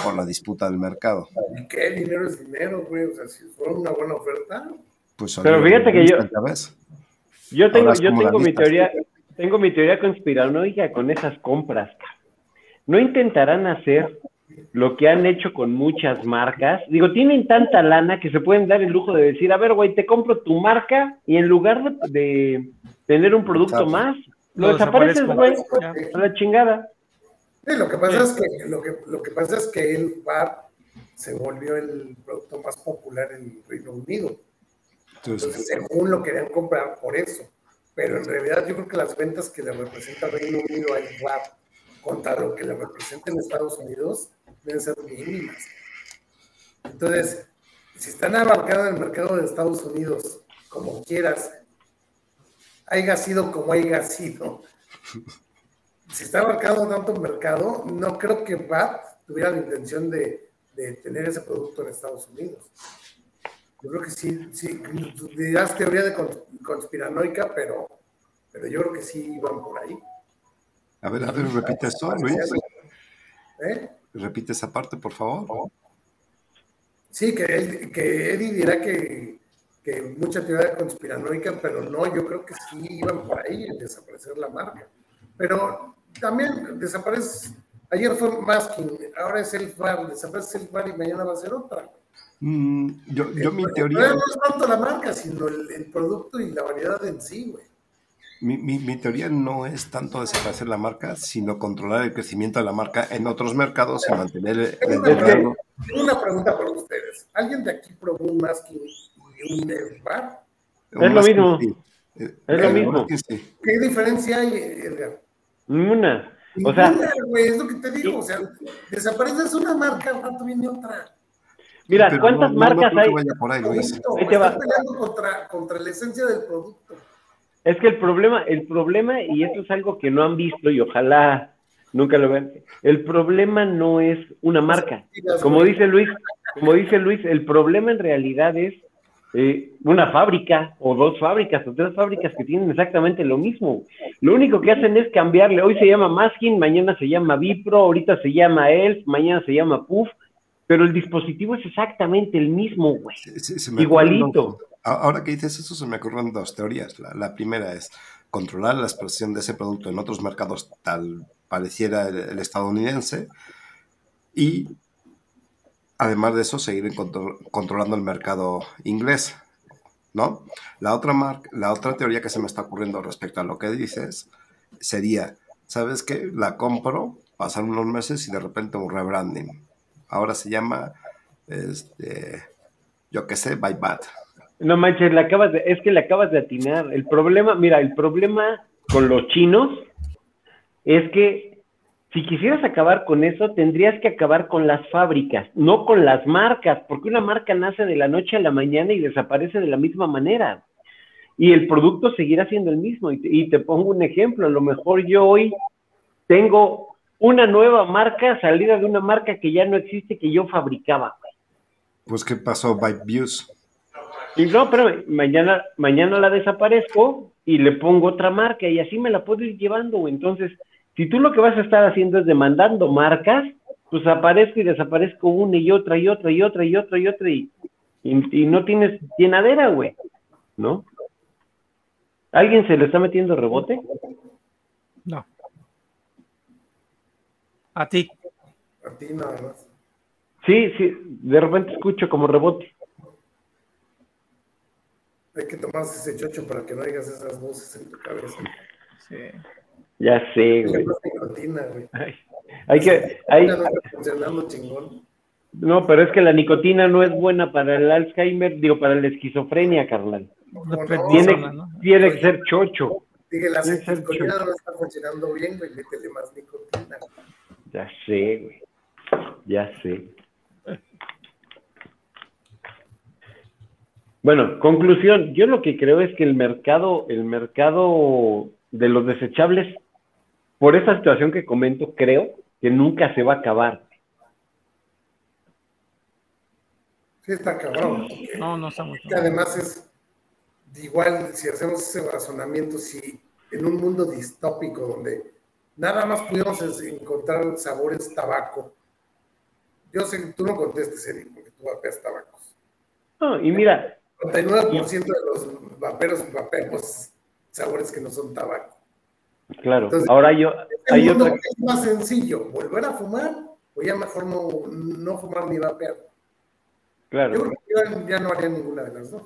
por la disputa del mercado.
¿Y qué? Dinero es dinero, güey. O sea, si fue una buena oferta.
Pues
Pero fíjate que yo. Yo tengo, yo tengo mi teoría, tengo mi teoría conspiranoica con esas compras. No intentarán hacer lo que han hecho con muchas marcas. Digo, tienen tanta lana que se pueden dar el lujo de decir, a ver, güey, te compro tu marca y en lugar de, tener un producto más, lo, desapareces, güey, a la chingada.
Sí, lo que pasa es que lo que, lo que pasa es que el bar se volvió el producto más popular en Reino Unido. Entonces, según lo querían comprar por eso. Pero en realidad yo creo que las ventas que le representa Reino Unido al bar contra lo que le representa en Estados Unidos deben ser mínimas. Entonces, si están abarcados en el mercado de Estados Unidos, como quieras, haya sido como haya sido, si está abarcado tanto mercado, no creo que BAT tuviera la intención de, tener ese producto en Estados Unidos. Yo creo que sí, sí, dirás teoría de conspiranoica, pero, pero yo creo que sí iban por ahí.
A ver, a ver, repite eso, Luis. ¿Eh? Repite esa parte, por favor.
Sí, que, que Eddie dirá que, que mucha teoría conspiranoica, pero no, yo creo que sí iban por ahí en desaparecer la marca. Pero también desaparece, ayer fue Masking, ahora es el bar, desaparece el bar y mañana va a ser otra.
Mm, yo, yo mi teoría...
No es tanto la marca, sino el, el producto y la variedad en sí, güey.
Mi, teoría no es tanto desaparecer la marca, sino controlar el crecimiento de la marca en otros mercados y mantener el,
mercado. Tengo una pregunta para ustedes. ¿Alguien de aquí probó un masking y un bar?
Es lo mismo. Es lo mismo.
¿Qué diferencia hay, Edgar?
Ninguna. O sea,
es lo que te digo. O sea, desapareces una marca, al rato viene otra.
Mira, ¿cuántas marcas hay?
Por ahí, Luis. peleando contra, contra la esencia del producto.
Es que el problema, el problema, y esto es algo que no han visto y ojalá nunca lo vean, el problema no es una marca. Como dice Luis, como dice Luis, el problema en realidad es eh, una fábrica o dos fábricas o tres fábricas que tienen exactamente lo mismo. Lo único que hacen es cambiarle. Hoy se llama Masking, mañana se llama Vipro, ahorita se llama Elf, mañana se llama Puff, pero el dispositivo es exactamente el mismo, güey. Igualito.
Ahora que dices eso, se me ocurren dos teorías. La, primera es controlar la expresión de ese producto en otros mercados, tal pareciera el, estadounidense, y además de eso, seguir controlando el mercado inglés. ¿no? La otra, la otra teoría que se me está ocurriendo respecto a lo que dices sería, ¿sabes qué? La compro, pasan unos meses y de repente un rebranding. Ahora se llama, este, yo qué sé, By Bad.
No manches, le acabas de, es que le acabas de atinar. El problema, mira, el problema con los chinos es que si quisieras acabar con eso, tendrías que acabar con las fábricas, no con las marcas, porque una marca nace de la noche a la mañana y desaparece de la misma manera. Y el producto seguirá siendo el mismo. Y te, pongo un ejemplo, a lo mejor yo hoy tengo una nueva marca salida de una marca que ya no existe, que yo fabricaba.
Pues, ¿qué pasó, Byte Views?
Y no, pero mañana, mañana la desaparezco y le pongo otra marca y así me la puedo ir llevando, güey. Entonces, si tú lo que vas a estar haciendo es demandando marcas, pues aparezco y desaparezco una y otra y otra y otra y otra y otra y, y, no tienes llenadera, güey, ¿no? ¿Alguien se le está metiendo rebote?
No. A ti.
A ti nada más.
Sí, sí, de repente escucho como rebote.
Hay que tomarse ese chocho para que no digas esas voces en tu cabeza.
Sí.
Ya sé, güey.
Nicotina, güey.
Hay que. Hay...
No, funcionando chingón.
no, pero es que la nicotina no es buena para el Alzheimer, digo, para la esquizofrenia, carnal. tiene,
¿no?
tiene que ser chocho.
Dije, la nicotina no está funcionando bien, güey. Métele más nicotina.
Ya sé, güey. Ya sé. Bueno, conclusión, yo lo que creo es que el mercado, el mercado de los desechables, por esa situación que comento, creo que nunca se va a acabar.
Sí, está cabrón.
No, no está muy
que además es igual, si hacemos ese razonamiento, si en un mundo distópico donde nada más pudiéramos es- encontrar sabores tabaco, yo sé que tú no contestes, Eric, porque tú vapeas tabacos.
No, y mira,
99% de los vaperos vapeamos sabores que no son tabaco.
claro,
Entonces,
ahora yo,
¿El
hay otra,
es más sencillo? ¿Volver a fumar? ¿O ya mejor no, no fumar ni vapear? Yo
claro,
creo que yo ya no haría ninguna de las dos.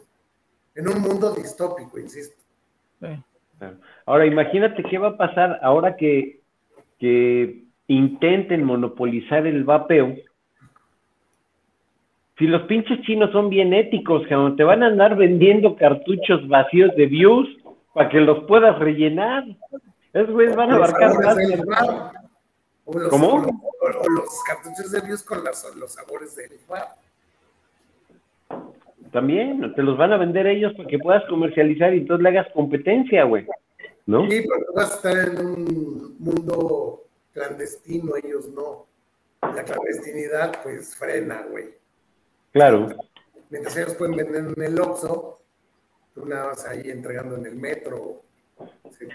En un mundo distópico, insisto.
Sí.
Ahora, imagínate qué va a pasar ahora que, que intenten monopolizar el vapeo. Si los pinches chinos son bien éticos, cabrón, te van a andar vendiendo cartuchos vacíos de views para que los puedas rellenar. Esos güeyes van a abarcar más.
O los,
¿Cómo?
O, los- o los cartuchos de Views con las- los sabores del bar.
También, te los van a vender ellos para que puedas comercializar y entonces le hagas competencia, güey. ¿No?
Sí, pero vas a estar en un mundo clandestino, ellos no. La clandestinidad, pues, frena, güey.
Claro.
Mientras ellos pueden vender en el Oxxo, tú nada más ahí entregando en el metro. Sí.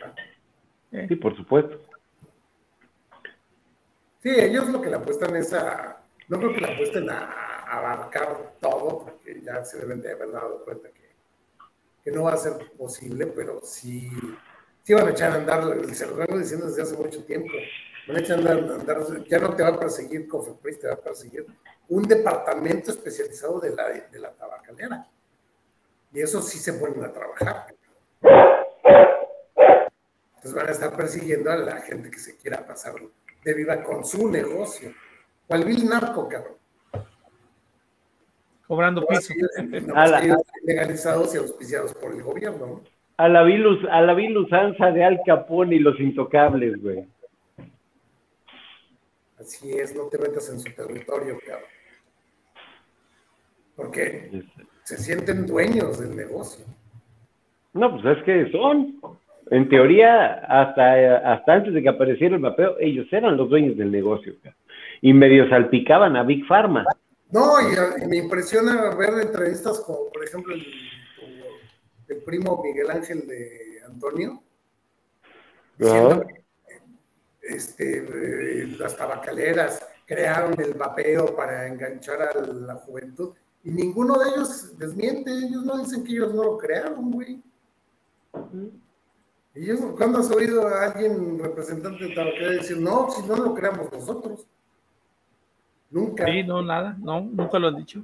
Sí, por supuesto.
Sí, ellos lo que le apuestan es a. No creo que le apuesten a, a abarcar todo, porque ya se deben de haber dado cuenta que, que no va a ser posible, pero sí, sí van a echar a andar, se lo vengo diciendo desde hace mucho tiempo. Van a echar a andar, andar- ya no te va a perseguir Cofepris, te va a perseguir un departamento especializado de la, de la tabacalera. Y eso sí se ponen a trabajar. Entonces van a estar persiguiendo a la gente que se quiera pasar de viva con su negocio. ¿Cuál vil narco, cabrón?
Cobrando piso.
Legalizados y auspiciados por el gobierno.
a la vil usanza de Al Capone y los intocables, güey.
Así es, no te metas en su territorio, cabrón. Porque se sienten dueños del negocio.
No, pues es que son. En teoría, hasta, hasta antes de que apareciera el vapeo, ellos eran los dueños del negocio. Y medio salpicaban a Big Pharma.
No, y, y me impresiona ver entrevistas como, por ejemplo, el, el primo Miguel Ángel de Antonio, diciendo que este, eh, las tabacaleras crearon el vapeo para enganchar a la juventud. Y ninguno de ellos desmiente, ellos no dicen que ellos no lo crearon, güey. Ellos, ¿cuándo has oído a alguien representante de tabacalera decir, no, si no lo creamos nosotros? Nunca.
Sí, no, nada, no, nunca lo han dicho.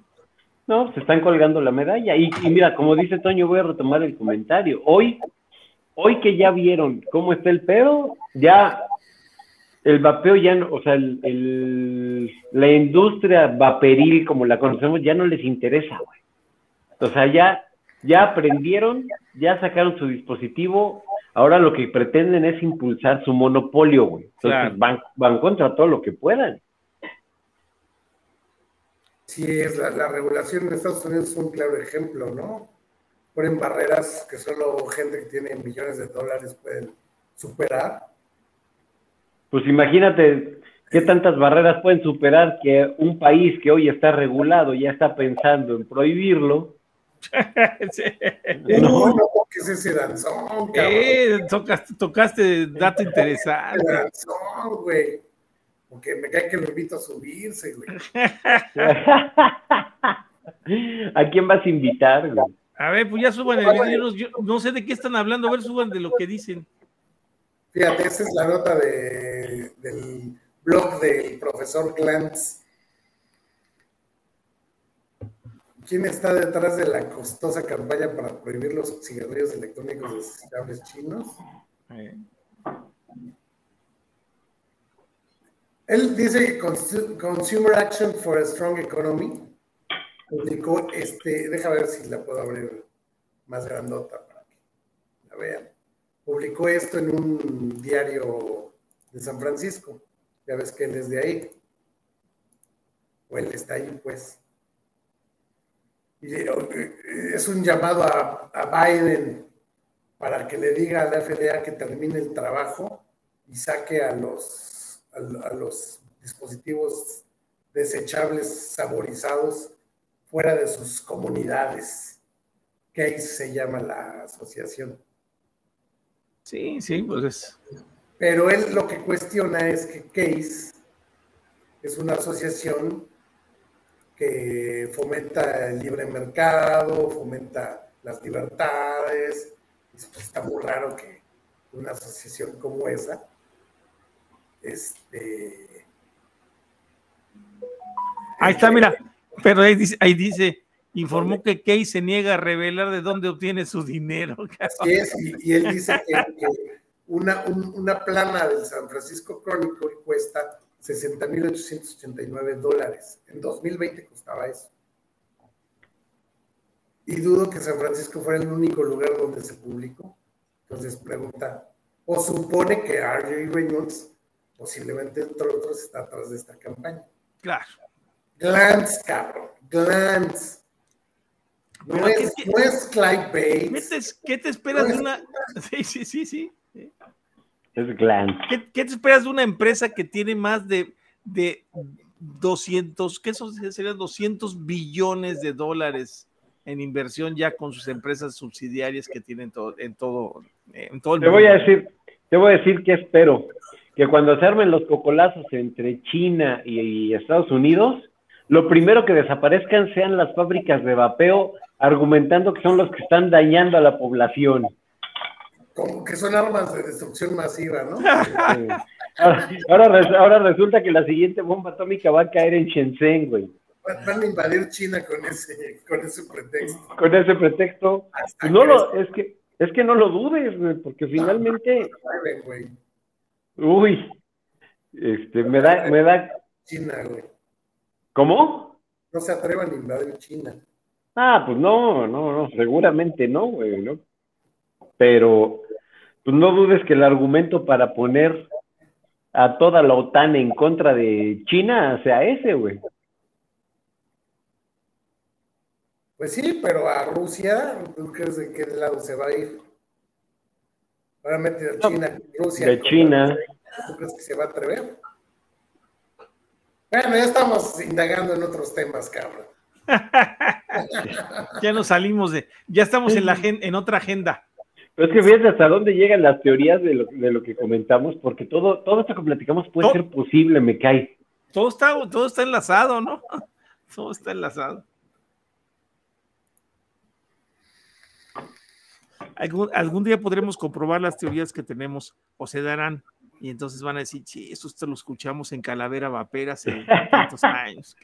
No, se están colgando la medalla. Y, y mira, como dice Toño, voy a retomar el comentario. Hoy, hoy que ya vieron cómo está el pedo, ya el vapeo ya no, o sea, el, el- la industria vaperil como la conocemos ya no les interesa, güey. O sea, ya, ya aprendieron, ya sacaron su dispositivo, ahora lo que pretenden es impulsar su monopolio, güey. Entonces
Claro.
van, van contra todo lo que puedan.
Sí, es la, la regulación en Estados Unidos es un claro ejemplo, ¿no? Ponen barreras que solo gente que tiene millones de dólares pueden superar.
Pues imagínate, ¿Qué tantas barreras pueden superar que un país que hoy está regulado ya está pensando en prohibirlo?
sí. No, no es ese danzón,
eh, tocaste, tocaste dato interesante.
danzón, güey. Porque me cae que lo invito a subirse, güey.
¿A quién vas a invitar, güey?
A ver, pues ya suban el video. Yo no sé de qué están hablando. A ver, suban de lo que dicen.
Fíjate, esa es la nota de, del blog del profesor Glantz. ¿Quién está detrás de la costosa campaña para prohibir los cigarrillos electrónicos desechables chinos? Él dice Consumer Action for a Strong Economy. Publicó este, deja ver si la puedo abrir más grandota para que la vean. Publicó esto en un diario de San Francisco. Ya ves que él es de ahí. O él está ahí, pues. Y eh, es un llamado a, Biden para que le diga a la FDA que termine el trabajo y saque a los, a, los dispositivos desechables saborizados fuera de sus comunidades. CASE se llama la asociación.
Sí, sí, pues es.
Pero él lo que cuestiona es que CASE es una asociación que fomenta el libre mercado, fomenta las libertades. Pues, está muy raro que una asociación como esa este
ahí está mira pero ahí dice, ahí dice informó que Key se niega a revelar de dónde obtiene su dinero
Así es, y, él dice que, una, una plana del San Francisco Chronicle cuesta 60.889 dólares. En 2020 costaba eso. Y dudo que San Francisco fuera el único lugar donde se publicó. Entonces pregunta, o supone que R.J. Reynolds, posiblemente entre otros, está atrás de esta campaña.
Claro.
Glance, cabrón. Glance. No es, no es Clyde Bates.
¿Qué te esperas de una.? Sí, sí, sí, sí.
Es Glance.
¿Qué, te esperas de una empresa que tiene más de, de 200, ¿qué serían 200 billones de dólares en inversión ya con sus empresas subsidiarias que tienen todo, en todo, en todo el
te Voy a decir, te voy a decir que espero que cuando se armen los cocolazos entre China y Estados Unidos, lo primero que desaparezcan sean las fábricas de vapeo, argumentando que son los que están dañando a la población.
Como que son armas de destrucción masiva, ¿no?
Ahora, ahora, resulta que la siguiente bomba atómica va a caer en Shenzhen, güey.
Van a invadir China con ese, con ese pretexto.
Con ese pretexto. Pues no lo, es que, es que no lo dudes, güey, porque finalmente. Uy, este, me da, me da.
China, güey.
¿Cómo?
No se atrevan a invadir China.
Ah, pues no, no, no, seguramente no, güey, ¿no? Pero, pues no dudes que el argumento para poner a toda la OTAN en contra de China sea ese, güey.
Pues sí, pero a Rusia, ¿tú crees de qué lado se va a ir? Meter a China, Rusia.
De China.
¿Tú crees que se va a atrever? Bueno, ya estamos indagando en otros temas, cabrón.
ya nos salimos de, ya estamos en, la, en otra agenda.
Pero es que fíjate hasta dónde llegan las teorías de lo, de lo que comentamos, porque todo, todo esto que platicamos puede ser posible, me cae.
Todo está, todo está enlazado, ¿no? Todo está enlazado. Algún, algún día podremos comprobar las teorías que tenemos o se darán y entonces van a decir, sí, esto lo escuchamos en Calavera Vapera hace tantos años.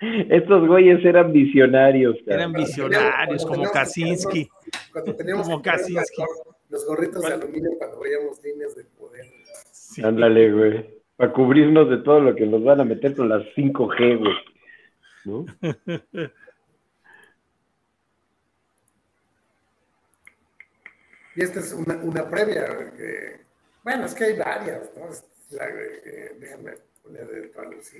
Estos güeyes eran visionarios.
Eran visionarios, como Kaczynski.
Cuando teníamos como Kaczynski. Los gorritos de aluminio cuando veíamos líneas de poder.
Ándale, güey. Para cubrirnos de todo lo que nos van a meter con las 5G, güey. ¿No?
y esta es una, una previa. Que, bueno, es que hay varias, ¿no? La, eh, déjame poner el palo, ¿sí?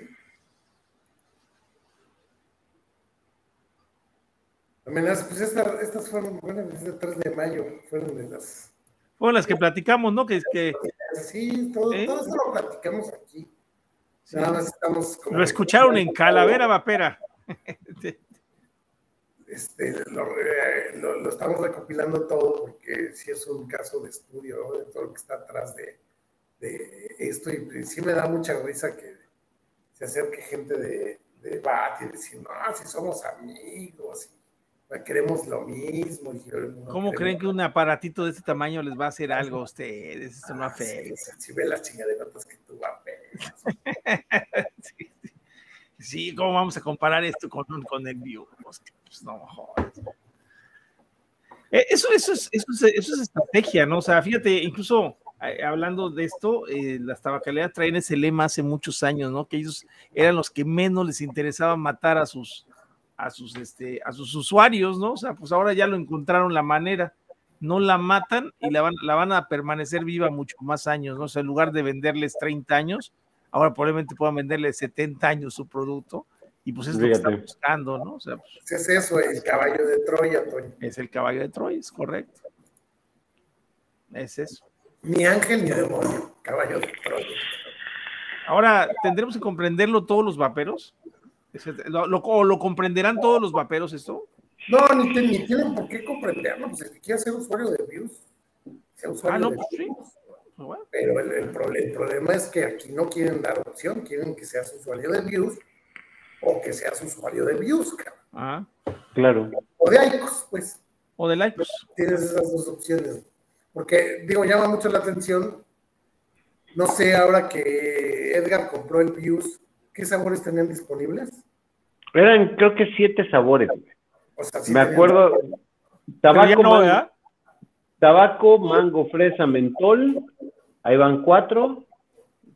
Pues estas fueron, bueno, desde el 3 de mayo, fueron de las...
Fueron las que platicamos, ¿no? Que, que
sí, todo, ¿Eh? todo esto lo platicamos aquí. Nada más estamos como-
Lo escucharon en Calavera Vapera.
este, lo, eh, lo- lo estamos recopilando todo porque sí es un caso de estudio ¿no? de todo lo que está atrás de, de esto y sí me da mucha risa que se acerque gente de, de BAT y decir, no, si somos amigos, y queremos lo mismo. y yo no
¿Cómo creen que un aparatito de este tamaño les va a hacer algo a ustedes? Esto no
Ah,
afecta.
sí, sí ve las chingaderotas que tú apenas.
Sí, sí. Sí, ¿cómo vamos a comparar esto con, con el View? Pues, pues, no jodas. Eh, Eso, eso, es, eso, es, eso es estrategia, ¿no? O sea, fíjate, incluso eh, hablando de esto, eh, las tabacaleras traen ese lema hace muchos años, ¿no? Que ellos eran los que menos les interesaba matar a sus, a sus, este, a sus usuarios, ¿no? O sea, pues ahora ya lo encontraron la manera. No la matan y la van, la van a permanecer viva mucho más años, ¿no? O sea, en lugar de venderles 30 años, ahora probablemente puedan venderle 70 años su producto y pues es lo que están buscando, ¿no? O sea, pues,
es eso, el caballo de Troya, Toño.
es el caballo de Troya, es correcto. Es eso.
Ni ángel ni demonio, caballo de Troya.
Ahora, ¿tendremos que comprenderlo todos los vaperos? ¿Lo, lo- o lo comprenderán todos los vaperos esto?
No, ni, te- ni tienen por qué comprenderlo, pues el que quiera ser usuario de views, sea usuario
Ah, no,
de
pues sí. Bueno,
Pero el, el problema es que aquí no quieren dar opción, quieren que seas usuario de views o que seas usuario de views, cabrón.
ah,
Claro.
O de ICOS, pues.
O de pues,
tienes esas dos opciones. Porque, digo, llama mucho la atención. No sé, ahora que Edgar compró el Views, ¿qué sabores tenían disponibles?
Eran, creo que siete sabores.
O sea, sí
Me acuerdo. Tabaco,
no,
mango, tabaco, mango, fresa, mentol. Ahí van cuatro.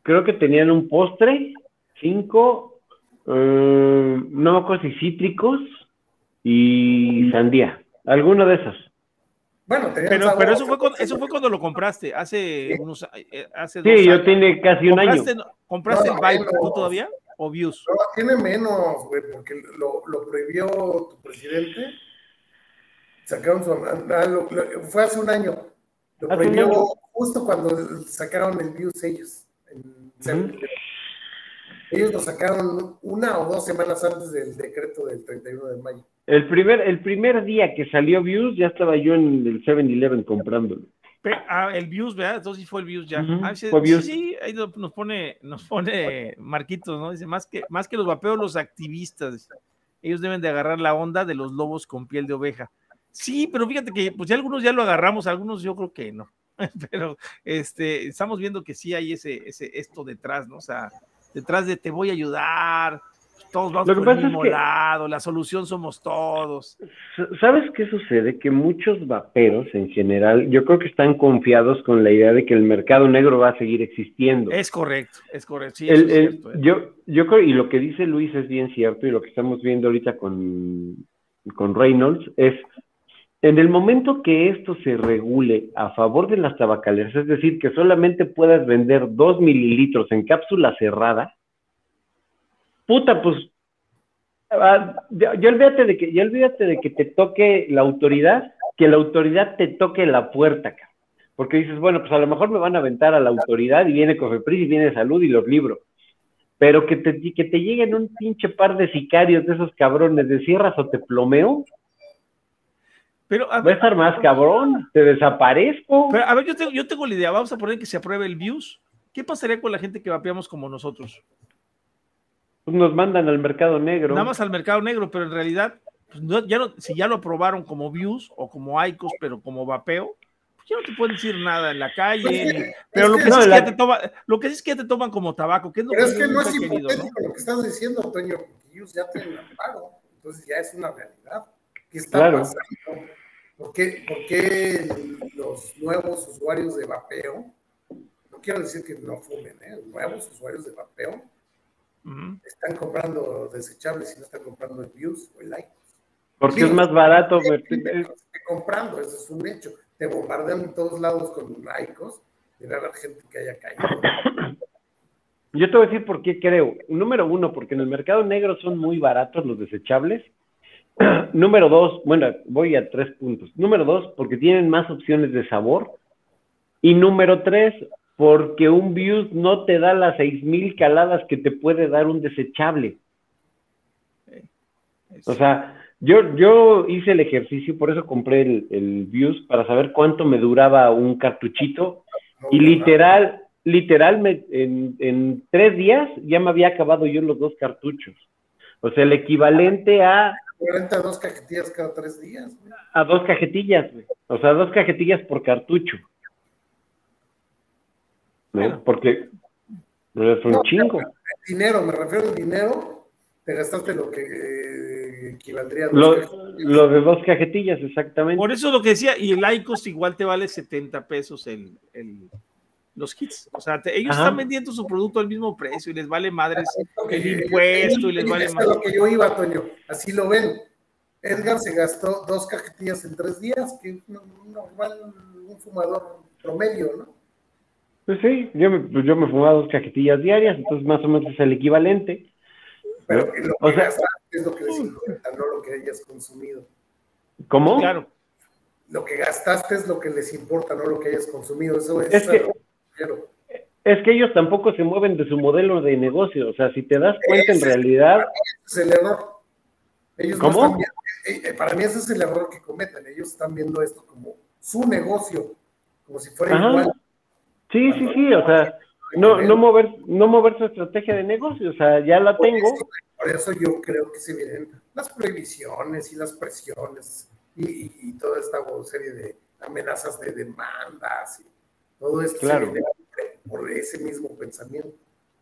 Creo que tenían un postre. Cinco. eh, no me acuerdo si cítricos. Y sandía. Alguno de esos.
Bueno,
Pero,
sabor-
pero eso fue cuando, eso fue cuando lo compraste, hace unos eh, hace dos
Sí, yo
años.
tiene casi un año.
¿Compraste, ¿compraste
No,
el Vibe
no.
tú todavía? ¿O Views?
No, tiene menos, güey, porque lo, lo prohibió tu presidente. Sacaron su. ah, lo- lo- fue hace un año. Lo prohibió
año.
justo cuando sacaron el Views ellos. en. Ellos lo sacaron una o dos semanas antes del decreto del 31 de mayo.
El primer, el primer día que salió Views, ya estaba yo en el 7-Eleven comprándolo.
Ah, el Views, ¿verdad? Entonces sí fue el Views ya. Ah, sí,
fue
sí,
Views.
sí, ahí no- nos pone, nos pone Marquitos, ¿no? Dice, más que, más que los vapeos, los activistas. Ellos deben de agarrar la onda de los lobos con piel de oveja. Sí, pero fíjate que pues ya algunos ya lo agarramos, algunos yo creo que no. Pero este, estamos viendo que sí hay ese, ese esto detrás, ¿no? O sea, detrás de te voy a ayudar, todos vamos
Lo que
por el
es
mismo
que-
lado, la solución somos todos.
¿Sabes qué sucede? Que muchos vaperos en general, yo creo que están confiados con la idea de que el mercado negro va a seguir existiendo.
Es correcto, es correcto. Sí,
El-
eso es
el-
cierto, ¿eh?
yo, yo creo, y lo que dice Luis es bien cierto, y lo que estamos viendo ahorita con, con Reynolds es, en el momento que esto se regule a favor de las tabacaleras, es decir, que solamente puedas vender dos mililitros en cápsula cerrada, puta, pues, ah, ya, olvídate de que, olvídate de que te toque la autoridad, que la autoridad te toque la puerta, cabrón. Porque dices, bueno, pues a lo mejor me van a aventar a la autoridad y viene Cofepris y viene Salud y los libro. Pero que te, que te lleguen un pinche par de sicarios de esos cabrones de cierras o te plomeo,
Pero, a
va a estar más cabrón, te desaparezco.
pero, a ver, yo tengo, yo tengo la idea. Vamos a poner que se apruebe el Views. ¿Qué pasaría con la gente que vapeamos como nosotros?
Pues nos mandan al mercado negro.
Nada más al mercado negro, pero en realidad, pues, no- ya no, si ya lo aprobaron como Views o como ICOS, pero como vapeo, pues ya no te pueden decir nada en la calle.
Pues
ni- pero lo que,
que-
sí es que te toma- lo que sí es que ya te toman como tabaco, que es lo
Pero
que
es que no es
he querido, ¿no?
hipotético lo que estás diciendo, Toño, ellos ya tienen amparo. Entonces ya es una realidad. ¿Qué está
Claro.
pasando? ¿Por qué, por qué los nuevos usuarios de vapeo, no quiero decir que no fumen, ¿eh? nuevos usuarios de vapeo, están comprando desechables y no están comprando el Views o el Like?
porque es más barato.
Los esté comprando, eso es un hecho. Te bombardean en todos lados con laicos y va a haber gente que haya caído.
Yo te voy a decir por qué creo. Número uno, porque en el mercado negro son muy baratos los desechables. Número dos, bueno, voy a tres puntos. Número dos, porque tienen más opciones de sabor. Y número tres, porque un Views no te da las 6000 caladas que te puede dar un desechable. O sea, yo, yo hice el ejercicio, por eso compré el, el Views para saber cuánto me duraba un cartuchito y literal, literal, me, en, en tres días ya me había acabado yo los dos cartuchos. O sea, el equivalente a
42 cajetillas cada tres días. Güey.
A dos cajetillas, güey. O sea, dos cajetillas por cartucho. ¿No? Bueno. Porque es un no, chingo.
El dinero, me refiero al dinero, te gastaste lo que eh, equivaldría a dos
lo, lo, de dos cajetillas, exactamente.
Por eso lo que decía, y el ICOS igual te vale 70 pesos el, el los kits. O sea, te, ellos Ajá. están vendiendo su producto al mismo precio y les vale madres
okay.
el impuesto y les vale
más. lo que yo iba, Toño. Así lo ven. Edgar se gastó dos cajetillas en tres días, que es normal, un fumador promedio, ¿no?
Pues sí, yo me, pues yo me fumaba dos cajetillas diarias, entonces más o menos es el equivalente.
Pero lo que o sea, es lo que les importa, no lo que hayas consumido.
¿Cómo?
Claro.
Lo que gastaste es lo que les importa, no lo que hayas consumido. Eso es,
es que, Es que ellos tampoco se mueven de su modelo de negocio. O sea, si te das cuenta, ese, en realidad.
Es el error. Ellos
¿Cómo?
No viendo, eh, para mí ese es el error que cometen. Ellos están viendo esto como su negocio, como si fuera
Ajá.
igual.
Sí, sí, sí. O sea, no, no, mover, no mover su estrategia de negocio. O sea, ya la tengo.
Por eso, por eso yo creo que se vienen las prohibiciones y las presiones y, y, y toda esta serie de amenazas de demandas. Y, todo esto
claro.
por ese mismo pensamiento.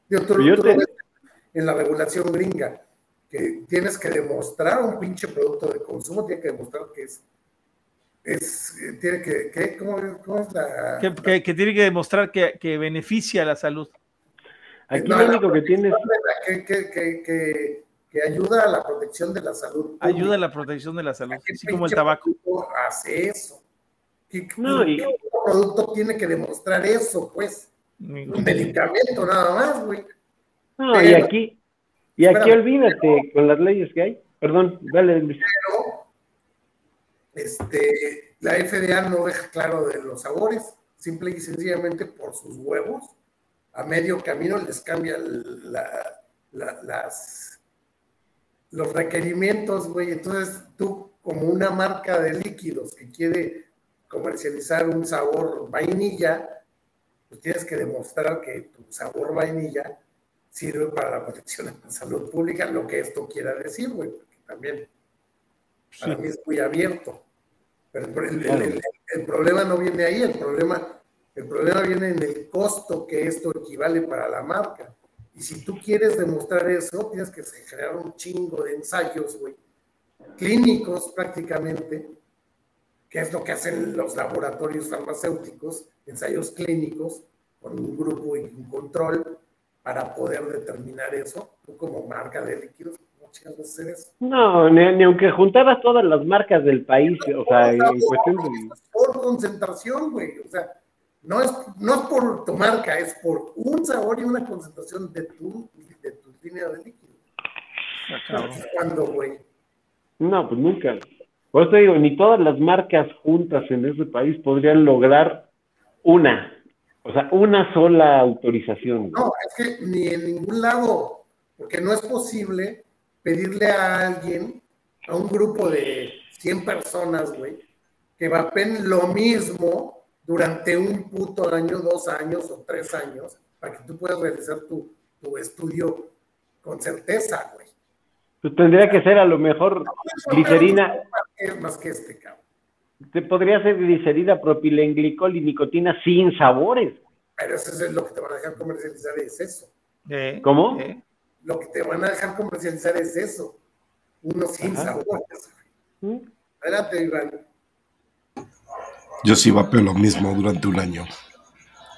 Yo, tú, yo tú te... en la regulación gringa, que tienes que demostrar un pinche producto de consumo, tiene que demostrar que es, es tiene que, que ¿cómo, ¿cómo, es la...?
Que, que, que tiene que demostrar que, que, beneficia a la salud.
Aquí no, lo único que tienes...
Que, que, que, ayuda a la protección de la salud.
Pública. Ayuda a la protección de la salud, así como el tabaco.
Hace eso. ¿Qué, no, y... producto tiene que demostrar eso, pues? Un medicamento nada más, güey.
No, Pero, y aquí, y aquí espérame, olvídate con las leyes que hay. Perdón, dale.
Pero, este, la FDA no deja claro de los sabores, simple y sencillamente por sus huevos. A medio camino les cambia la, la, las, los requerimientos, güey. Entonces, tú, como una marca de líquidos que quiere comercializar un sabor vainilla, pues tienes que demostrar que tu sabor vainilla sirve para la protección de la salud pública, lo que esto quiera decir, güey, porque también para sí. mí es muy abierto. Pero el, el, el, el, problema no viene ahí, el problema, el problema viene en el costo que esto equivale para la marca. Y si tú quieres demostrar eso, tienes que generar un chingo de ensayos, güey, clínicos prácticamente, que es lo que hacen los laboratorios farmacéuticos, ensayos clínicos, con un grupo y un control para poder determinar eso. Tú como marca de líquidos, ¿cómo chingas vas a hacer eso?
No, ni, ni, aunque juntaras todas las marcas del país, no, o sea,
en cuestión de... Por concentración, güey, o sea, no es, no es por tu marca, es por un sabor y una concentración de tu, de tu línea de líquidos.
Ah,
¿Cuándo, güey?
No, pues nunca. Por eso te digo, ni todas las marcas juntas en ese país podrían lograr una, o sea, una sola autorización.
No, es que ni en ningún lado, porque no es posible pedirle a alguien, a un grupo de 100 personas, güey, que vapen lo mismo durante un puto año, dos años o tres años, para que tú puedas realizar tu, tu estudio con certeza, güey.
Pues tendría que ser a lo mejor glicerina.
Es más que este, cabrón.
Te podría ser glicerina, propilenglicol y nicotina sin sabores.
Pero eso es lo que te van a dejar comercializar, es eso.
¿Eh? ¿Cómo?
¿Eh? Lo que te van a dejar comercializar es eso. Uno sin Ajá. sabores. Adelante, Iván.
Yo sí vapeo lo mismo durante un año.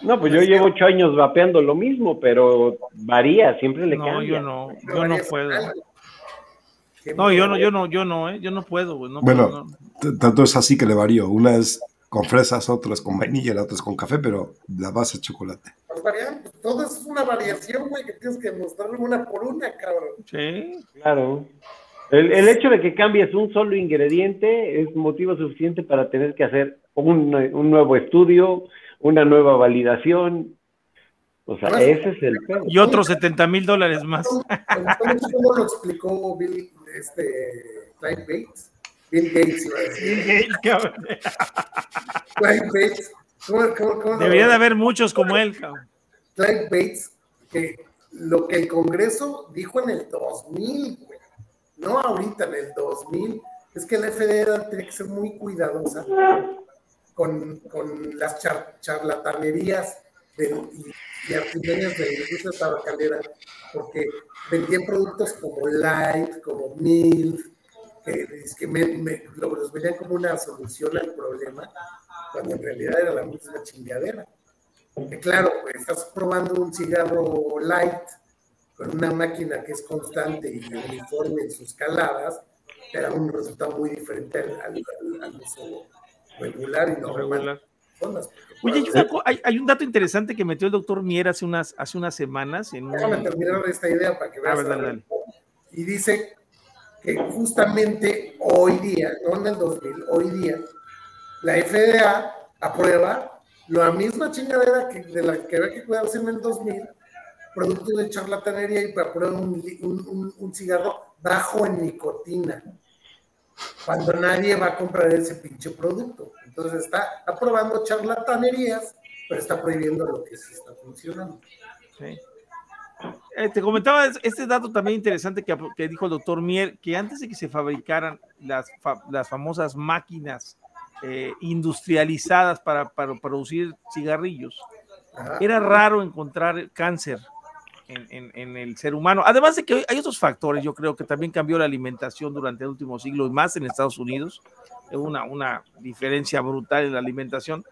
No, pues yo llevo ocho años vapeando lo mismo, pero varía, siempre le
no,
cambia.
Yo no, yo no puedo. No, yo no, yo no, yo no, ¿eh? yo no puedo, güey. No
bueno,
puedo, no.
tanto es así que le varío. Una es con fresas, otra es con vainilla, la otra es con café, pero la base es chocolate.
Pues variando, todo es una variación, güey, que tienes que mostrarlo una por una, cabrón.
Sí.
Claro. El, el, hecho de que cambies un solo ingrediente es motivo suficiente para tener que hacer un, un nuevo estudio, una nueva validación, O sea, ese es el
Y otros 70 mil dólares más.
¿Cómo lo explicó Bill, este, Clive Bates? Bill Gates. Bill Gates, Clive Bates.
Debería de haber muchos como él, cabrón.
Clive Bates, que lo que el Congreso dijo en el 2000, güey, no ahorita en el 2000, es que la FDA tiene que ser muy cuidadosa con, con las charlatanerías de, y, artimañas de la industria tabacalera, porque vendían productos como Light, como Milk, que, que me, me, los venían como una solución al problema, cuando en realidad era la misma chingadera. Que claro, pues, estás probando un cigarro light con una máquina que es constante y uniforme en sus caladas, era un resultado muy diferente al, al, uso regular y no
Oye, hay, hay, un dato interesante que metió el doctor Mier hace unas, hace unas semanas. En
Déjame terminar esta idea para que veas. A ver, dale, dale. Y dice que justamente hoy día, no en el 2000, hoy día, la FDA aprueba la misma chingadera que, de la que había que cuidarse en el 2000, producto de charlatanería y aprueba un, un, un cigarro bajo en nicotina cuando nadie va a comprar ese pinche producto. Entonces está aprobando charlatanerías, pero está prohibiendo lo que sí está funcionando. Sí.
Eh, te comentaba este dato también interesante que, que, dijo el doctor Mier, que antes de que se fabricaran las, las famosas máquinas eh, industrializadas para, para, producir cigarrillos, era raro encontrar cáncer en, el ser humano. Además de que hay otros factores, yo creo que también cambió la alimentación durante el último siglo y más en Estados Unidos, una, una diferencia brutal en la alimentación,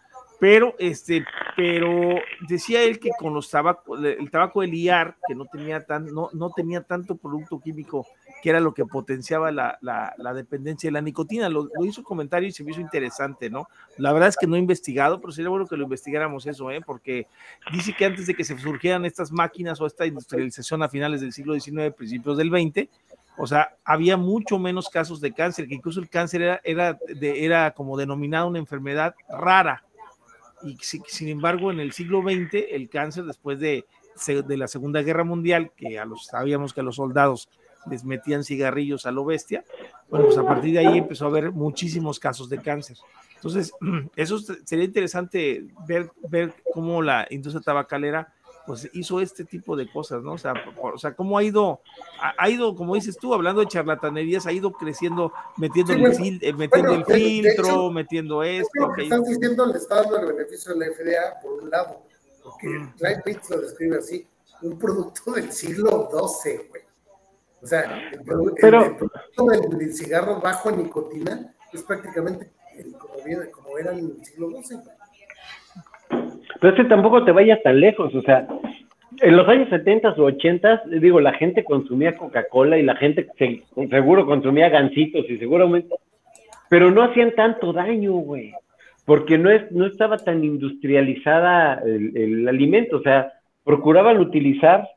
pero, este, pero decía él que con los tabaco, el tabaco de liar, que no tenía, tan, no, no tenía tanto producto químico que era lo que potenciaba la, la, dependencia de la nicotina. Lo, hizo comentario y se me hizo interesante, ¿no? La verdad es que no he investigado, pero sería bueno que lo investigáramos eso, ¿eh? Porque dice que antes de que se surgieran estas máquinas o esta industrialización a finales del siglo XIX, principios del XX, o sea, había mucho menos casos de cáncer, que incluso el cáncer era, era, era como denominada una enfermedad rara. Y sin embargo, en el siglo XX, el cáncer, después de, de la Segunda Guerra Mundial, que a los, sabíamos que a los soldados les metían cigarrillos a lo bestia, bueno, pues a partir de ahí empezó a haber muchísimos casos de cáncer. Entonces, eso sería interesante ver, ver cómo la industria tabacalera pues hizo este tipo de cosas, ¿no? O sea, o sea cómo ha ido, ha, ido, como dices tú, hablando de charlatanerías, ha ido creciendo, metiendo, el, eh, metiendo el filtro, metiendo esto.
Lo que están diciendo le está dando el beneficio de la FDA, por un lado, porque mm. Clive Pitts lo describe así, un producto del siglo XII, güey. O sea, el, producto del, cigarro bajo en nicotina es prácticamente como, era en el siglo XII.
Pero es que tampoco te vayas tan lejos, o sea, en los años 70 o 80, digo, la gente consumía Coca-Cola y la gente seguro consumía gancitos y seguramente, pero no hacían tanto daño, güey, porque no, es, no estaba tan industrializada el, el alimento, o sea, procuraban utilizar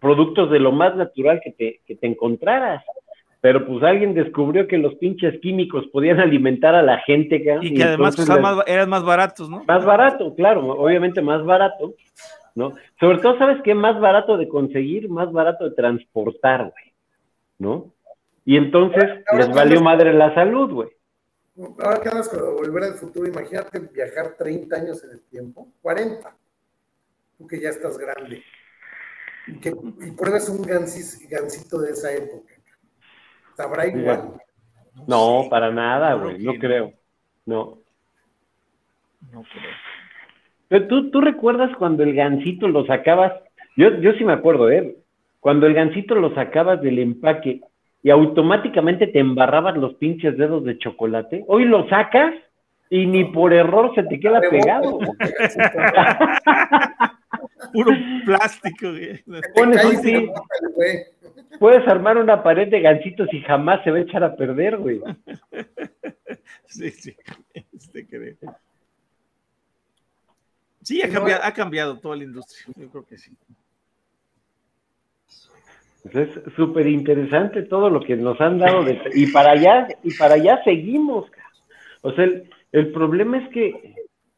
productos de lo más natural que te, que te encontraras. Pero pues alguien descubrió que los pinches químicos podían alimentar a la gente.
Y que además eran más baratos, ¿no?
Más barato, claro, obviamente más barato, ¿no? Sobre todo, ¿sabes qué? Más barato de conseguir, más barato de transportar, güey, ¿no? Y entonces les valió madre la salud, güey.
Ahora que hablas con volver al futuro, imagínate viajar 30 años en el tiempo, 40, tú que ya estás grande que, y pruebas un gansito de esa época. ¿Sabrá igual?
No, para nada, güey, no, creo. No.
No creo.
Pero tú, tú recuerdas cuando el gansito lo sacabas, yo, yo sí me acuerdo, ¿eh? Cuando el gansito lo sacabas del empaque y automáticamente te embarrabas los pinches dedos de chocolate, hoy lo sacas y ni por error se te queda pegado.
Puro plástico,
Puedes armar una pared de gansitos y jamás se va a echar a perder, güey.
Sí, sí, este Sí, ha cambiado, ha cambiado toda la industria, yo creo que sí.
Pues es súper interesante todo lo que nos han dado y para allá, y para allá seguimos. O sea, el, el problema es que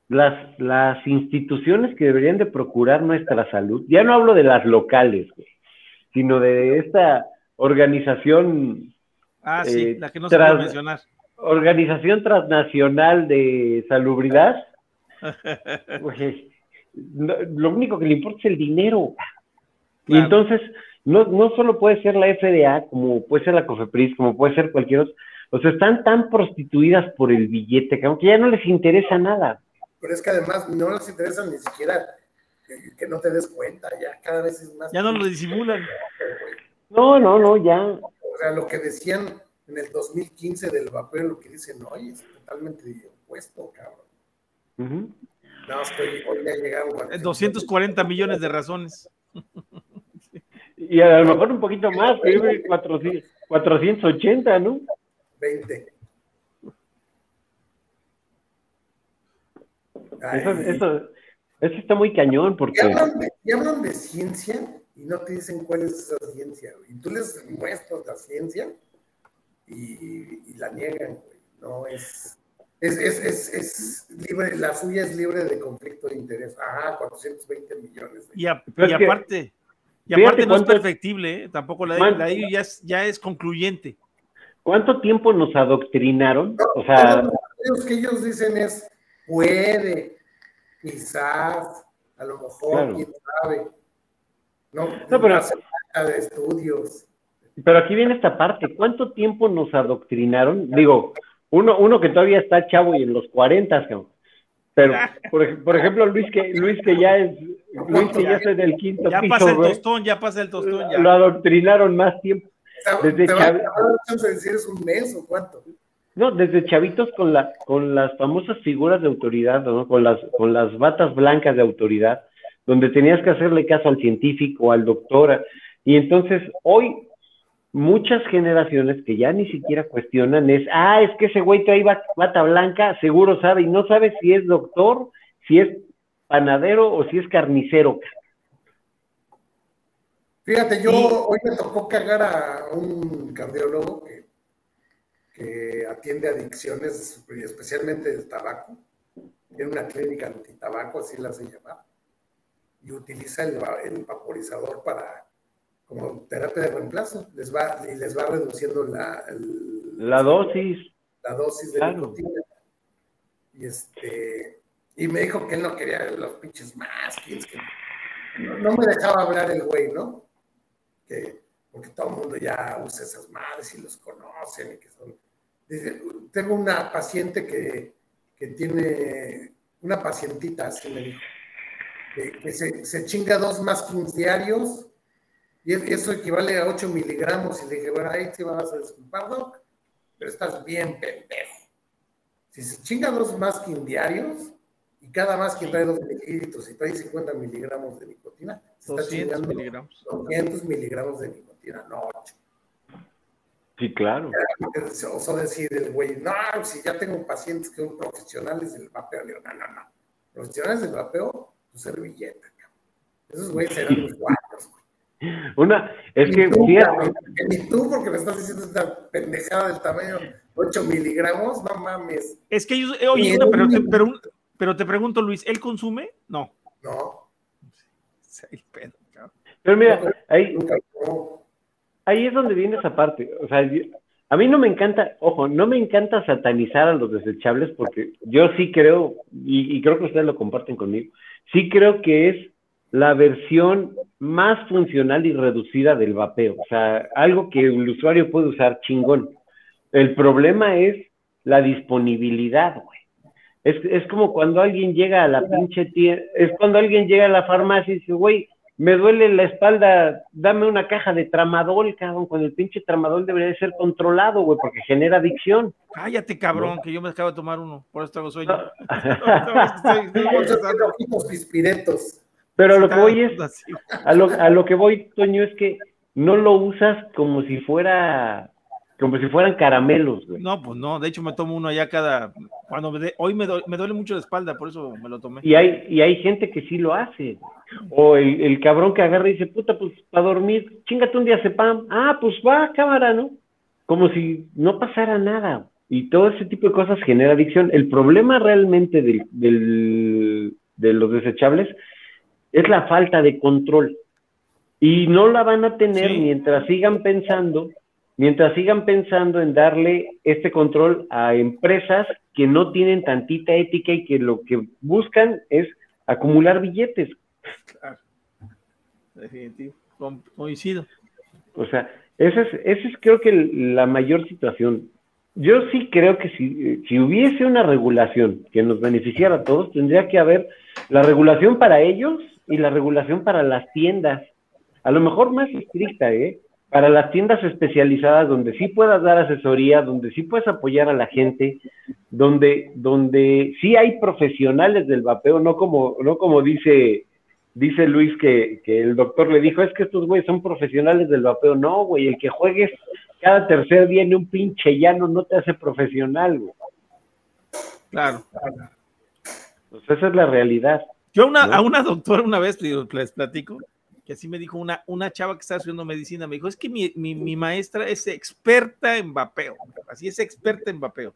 las, las instituciones que deberían de procurar nuestra salud, ya no hablo de las locales, güey, sino de esta organización.
Ah, sí, eh, la que no se puede mencionar.
Organización Transnacional de Salubridad. lo único que le importa es el dinero. Y entonces, no, no solo puede ser la FDA, como puede ser la COFEPRIS, como puede ser cualquier otro. O sea, están tan prostituidas por el billete que aunque ya no les interesa nada.
Pero es que además no les interesa ni siquiera que, no te des cuenta, ya cada vez es más.
Ya no lo disimulan.
No, no, no, ya.
O sea, lo que decían en el 2015 del vapor, lo que dicen hoy es totalmente opuesto, cabrón. No, estoy, hoy ya llegaron
240 millones de razones.
Y a lo mejor un poquito más, 480, ¿no?
20.
Eso, eso, eso, está muy cañón porque...
Y hablan, de, ciencia y no te dicen cuál es esa ciencia. Y tú les muestras la ciencia y, la niegan, No, es... Es, es, es, libre, la suya es libre de conflicto de interés. Ajá, 420 millones.
Y, aparte, y aparte no es perfectible, ¿eh? tampoco la, la ya es, ya es concluyente.
¿Cuánto tiempo nos adoctrinaron? o sea,
lo que ellos dicen es, puede, quizás, a lo mejor, quién sabe. No, no pero, de estudios.
Pero aquí viene esta parte, ¿cuánto tiempo nos adoctrinaron? Digo, uno, uno que todavía está chavo y en los 40, pero por, por, ejemplo Luis que Luis que ya es Luis que ya es del quinto
ya pasa el tostón, ya pasa el tostón, ya.
Lo adoctrinaron más tiempo.
Desde ¿Te decir es un mes o cuánto?
No, desde chavitos con la con las famosas figuras de autoridad, ¿no? Con las con las batas blancas de autoridad, donde tenías que hacerle caso al científico, al doctor, y entonces hoy muchas generaciones que ya ni siquiera cuestionan es, ah, es que ese güey trae bata blanca, seguro sabe, y no sabe si es doctor, si es panadero o si es carnicero.
Fíjate, yo hoy me tocó cagar a un cardiólogo que, que atiende adicciones, especialmente del tabaco. Tiene una clínica antitabaco, así la hace llamar. Y utiliza el vaporizador para como terapia de reemplazo, les va, y les va reduciendo la,
la dosis.
La dosis de nicotina. Y este, y me dijo que él no quería los pinches más, que no, me dejaba hablar el güey, ¿no? Que, porque todo el mundo ya usa esas madres y los conocen y que son. Tengo una paciente que, que tiene, una pacientita, así me dijo, que, se, se, chinga dos más diarios y eso equivale a 8 miligramos. Y le dije, bueno, ahí te vas a disculpar, Doc, pero estás bien pendejo. Si se chinga dos masking diarios y cada masking trae 2 mililitros y trae 50 miligramos de nicotina, se está chingando miligramos. 200 miligramos de nicotina, no 8.
Sí, claro.
Se osó decir el güey, no, si ya tengo pacientes que son profesionales del vapeo. Digo, no, no, no. Profesionales del vapeo, tu servilleta, cabrón. Esos güeyes eran los guapos, güey.
Una, es que.
Ni tú, porque me estás diciendo esta pendejada del tamaño 8 miligramos, no mames.
Es que ellos, eh, oye, pero, te, pero, pero, te pregunto, Luis, ¿él consume? No.
No.
Pero mira, ahí, ahí es donde viene esa parte. O sea, a mí no me encanta, ojo, no me encanta satanizar a los desechables porque yo sí creo, y creo que ustedes lo comparten conmigo, sí creo que es la versión más funcional y reducida del vapeo. O sea, algo que el usuario puede usar chingón. El problema es la disponibilidad, güey. Es, es como cuando alguien llega a la pinche tienda, es cuando alguien llega a la farmacia y dice, güey, me duele la espalda, dame una caja de tramadol, cabrón, con el pinche tramadol debería de ser controlado, güey, porque genera adicción.
Cállate, cabrón, que yo me acabo de tomar uno, por eso tengo sueño.
Pero a lo que voy es, a lo, a lo que voy, Toño, es que no lo usas como si fuera, como si fueran caramelos, güey.
No, pues no, de hecho me tomo uno allá cada, cuando me hoy me, me, duele mucho la espalda, por eso me lo tomé.
Y hay, y hay gente que sí lo hace. O el, el cabrón que agarra y dice, puta, pues para dormir, chingate un día sepam. Ah, pues va, cámara, ¿no? Como si no pasara nada. y todo ese tipo de cosas genera adicción. El problema realmente del, de los desechables es la falta de control. Y no la van a tener mientras sigan pensando, mientras sigan pensando en darle este control a empresas que no tienen tantita ética y que lo que buscan es acumular billetes. Claro.
Definitivo. Coincido.
O sea, esa es, esa es creo que la mayor situación. Yo sí creo que si, si hubiese una regulación que nos beneficiara a todos, tendría que haber la regulación para ellos y la regulación para las tiendas. A lo mejor más estricta, ¿eh? Para las tiendas especializadas donde sí puedas dar asesoría, donde sí puedes apoyar a la gente, donde, donde sí hay profesionales del vapeo, no como, no como dice dice Luis que, el doctor le dijo, es que estos güeyes son profesionales del vapeo. No, güey, el que juegues cada tercer día en un pinche llano no te hace profesional, güey.
Claro.
Pues esa es la realidad.
Yo una, a una doctora una vez les platico, que así me dijo una, una chava que está estudiando medicina, me dijo, es que mi, mi maestra es experta en vapeo, así es experta en vapeo.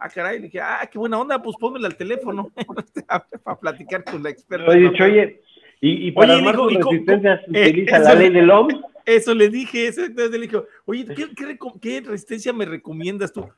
Ah, caray, le dije, ah, qué buena onda, pues pónmela al teléfono para platicar con la experta.
Oye, oye, y, para oye, dijo, resistencias eh, utiliza la ley del OMS.
Eso le dije, eso, entonces le dije, oye, ¿qué, resistencia me recomiendas tú?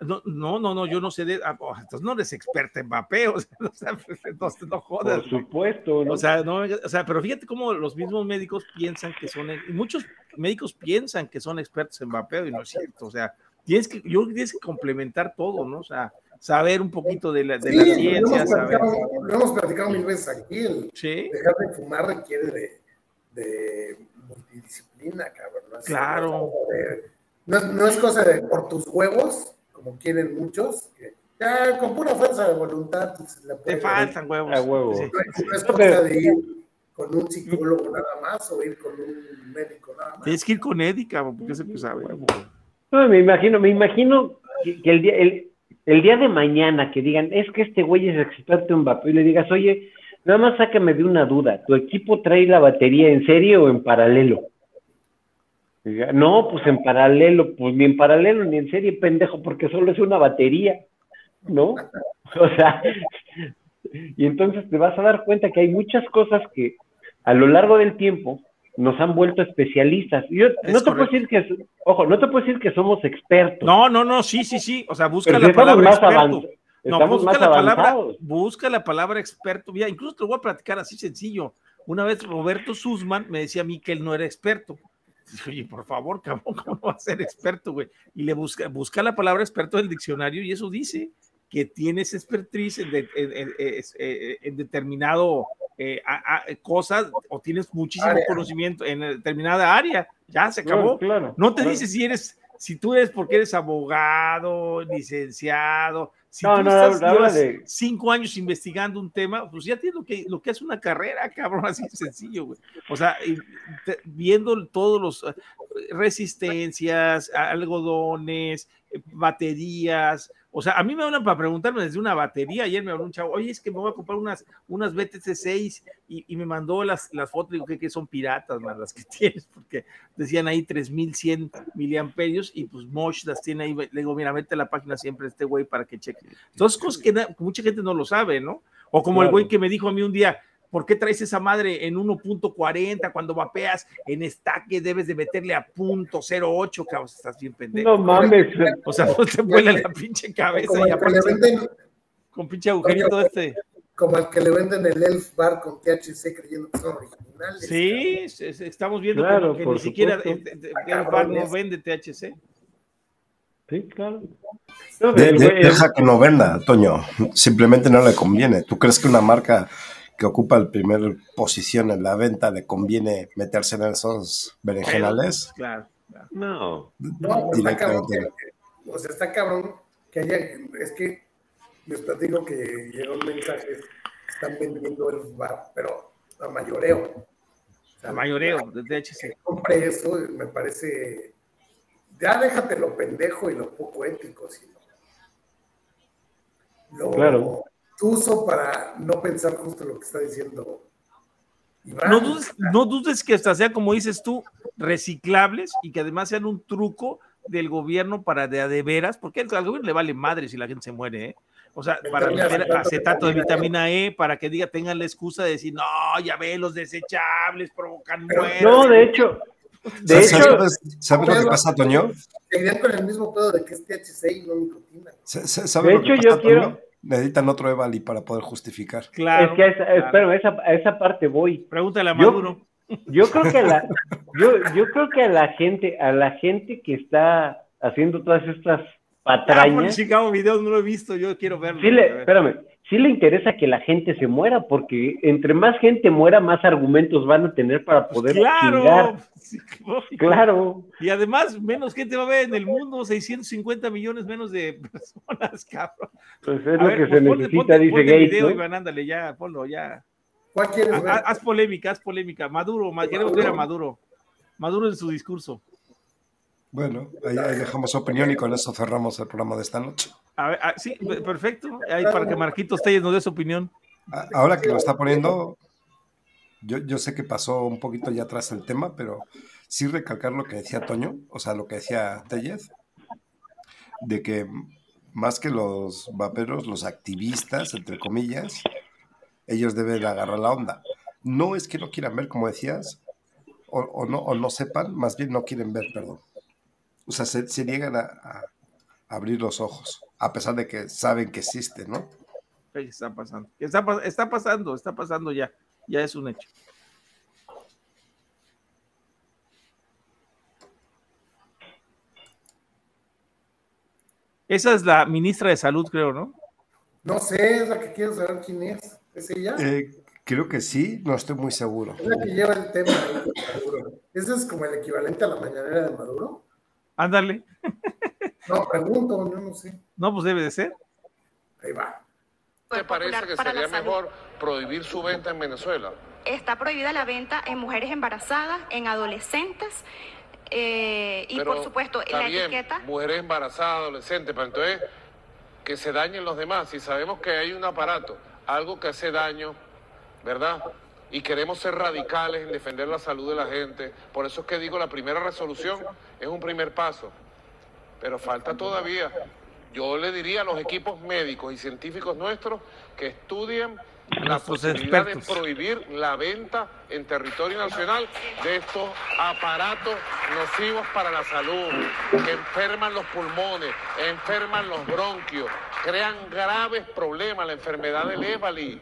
No, no, no, yo no sé de. Ah, oh, entonces no eres experta en vapeo, o sea, no, no, jodas.
Por supuesto,
O sea, no, o sea, pero fíjate cómo los mismos médicos piensan que son, y muchos médicos piensan que son expertos en vapeo y no es cierto, o sea, tienes que, yo tienes que complementar todo, ¿no? O sea, saber un poquito de la, de la ciencia.
Lo hemos, platicado, mil veces aquí. El Dejar de fumar requiere de, de multidisciplina, cabrón.
¿no? claro.
no, es cosa de por tus huevos, como quieren muchos, que ya con pura fuerza de voluntad.
Pues, Te faltan huevos.
No, es cosa de ir con un psicólogo nada más o ir con un médico nada más.
Tienes que ir con Eddie, cabrón, porque se sabe.
No, me imagino, me imagino que, el día, el, el día de mañana que digan, es que este güey es experto en vapor, y le digas, oye, nada más sácame de una duda, ¿tu equipo trae la batería en serio o en paralelo? no, pues en paralelo, pues ni en paralelo ni en serie, pendejo, porque solo es una batería, ¿no? O sea, y entonces te vas a dar cuenta que hay muchas cosas que a lo largo del tiempo nos han vuelto especialistas. Yo no te puedo decir que, ojo, no te puedo decir que somos expertos.
No, no, no, sí, sí, sí. O sea, busca la palabra experto. No, busca la palabra, busca la palabra experto. Mira, incluso te lo voy a platicar así sencillo. Una vez Roberto Sussman me decía a mí que él no era experto. Oye, por favor, cabrón, ¿cómo va a ser experto, güey? Y le busca, busca la palabra experto del diccionario y eso dice que tienes expertise en determinado eh, cosas o tienes muchísimo conocimiento en determinada área, ya se acabó. no te dice si eres, si tú eres porque eres abogado, licenciado, si tú estás, llevas cinco años investigando un tema, pues ya tienes lo que, lo que es una carrera, cabrón, así sencillo, güey. O sea, viendo todos los eh, resistencias, algodones, eh, baterías, o sea, a mí me hablan para preguntarme desde una batería. Ayer me habló un chavo, oye, es que me voy a comprar unas, unas BTC 6 y, me mandó las, las fotos. Digo, que, que son piratas, más las que tienes, porque decían ahí 3100 miliamperios y pues Mosh las tiene ahí. Le digo, mira, mete la página siempre este güey para que cheque. Entonces, cosas que mucha gente no lo sabe, ¿no? O como el güey que me dijo a mí un día, ¿Por qué traes esa madre en 1.40 cuando vapeas en estaque debes de meterle a punto .08, cabrón? Estás bien pendejo.
No mames.
O sea, no te vuela la pinche cabeza y aparte con pinche agujerito este.
Como el que le venden el Elf Bar con THC creyendo que son originales.
Sí, estamos viendo que, ni siquiera el, Elf Bar no vende THC.
Sí, claro.
deja que no venda, Toño. Simplemente no le conviene. ¿Tú crees que una marca que ocupa el primer posición en la venta le conviene meterse en esos berenjenales?
Claro,
No, no está cabrón o sea, está cabrón que haya, es que les platico que llegó un mensaje, están vendiendo el bar, pero a mayoreo.
a mayoreo, de HC.
Compré eso, me parece, ya déjate lo pendejo y lo poco ético, sino lo, claro uso para no pensar justo lo que está diciendo
No dudes, no dudes que hasta sea, como dices tú, reciclables y que además sean un truco del gobierno para de, de veras, porque al gobierno le vale madre si la gente se muere, ¿eh? O sea, para meter acetato de vitamina E, para que diga, tengan la excusa de decir, no, ya ve, los desechables provocan muerte.
No, de hecho, de
¿Sabes,
hecho,
¿sabes lo que pasa, Toño?
Seguirían con el mismo pedo de que es THC y no nicotina.
¿Sabes
De
lo que
hecho,
pasa,
yo quiero-
Toño? Necesitan otro Evali para poder justificar.
Claro.
es que a esa,
claro.
espérame, esa, a esa parte voy.
Pregúntale a Maduro.
Yo creo que a la, yo, yo creo que a la gente, a la gente que está haciendo todas estas
Ah, por
patrañas,
Chicago videos no lo he visto, yo quiero verlo.
sí
a
le,
ver.
espérame, sí le interesa que la gente se muera, porque entre más gente muera, más argumentos van a tener para poder
claro,
chingar.
sí, lógico.
Claro.
Y además, menos gente va a ver en el mundo, 650 millones menos de personas, cabrón.
Pues es
A
lo
ver,
que
pues
se
ponte-
necesita,
ponte-
dice
ponte el
Gates.
video,
¿no?
Iván, ándale, ya, ponlo, ya.
¿Cuál quieres
Ha-
ver?
ha- Haz polémica, haz polémica. Maduro, ma- queremos ver a Maduro. Maduro en su discurso.
Bueno, ahí, ahí dejamos opinión y con eso cerramos el programa de esta noche.
A ver, ah, sí, perfecto. Ahí para que Marquitos Telles nos dé su opinión.
Ahora que lo está poniendo, yo, yo sé que pasó un poquito ya atrás el tema, pero sí recalcar lo que decía Toño, o sea, lo que decía Tellez, de que más que los vaperos, los activistas, entre comillas, ellos deben agarrar la onda. No es que no quieran ver, como decías, o, o no, o no sepan, más bien no quieren ver, perdón. O sea, se, se niegan a, a abrir los ojos, a pesar de que saben que existe, ¿no?
¿Qué está pasando? ¿Qué Está, pas- está pasando, está pasando ya. Ya es un hecho. Esa es la ministra de Salud, creo, ¿no?
No sé, es la que quiero saber quién es. ¿Es ella?
Eh, creo que sí, no estoy muy seguro.
Es la que lleva el tema ahí Maduro. ¿Ese es como el equivalente a la mañanera de Maduro?
Ándale.
No, pregunto, no, no sé.
No, pues debe de ser.
Ahí va.
¿Te parece que sería mejor prohibir su venta en Venezuela?
Está prohibida la venta en mujeres embarazadas, en adolescentes eh, y
Pero
por supuesto
está
la
bien,
etiqueta.
Mujeres embarazadas, adolescentes, pero entonces que se dañen los demás. Si sabemos que hay un aparato, algo que hace daño, ¿verdad? Y queremos ser radicales en defender la salud de la gente. Por eso es que digo, la primera resolución es un primer paso. Pero falta todavía. Yo le diría a los equipos médicos y científicos nuestros que estudien la
Nuestros
posibilidad de prohibir la venta en territorio nacional de estos aparatos nocivos para la salud, que enferman los pulmones, enferman los bronquios, crean graves problemas, la enfermedad del Évali.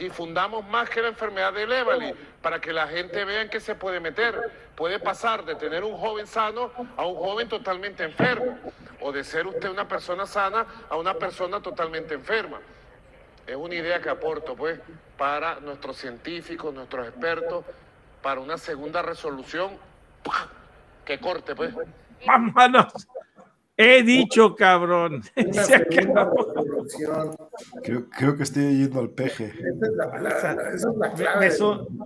Difundamos más que la enfermedad del Évali para que la gente vea en qué se puede meter. Puede pasar de tener un joven sano a un joven totalmente enfermo, o de ser usted una persona sana a una persona totalmente enferma. Es una idea que aporto, pues, para nuestros científicos, nuestros expertos, para una segunda resolución ¡pah! que corte, pues.
¡Vámonos! He dicho, cabrón.
Una
Se acabó.
Creo, creo que estoy yendo al peje.
Esa es la, esa es clave. del-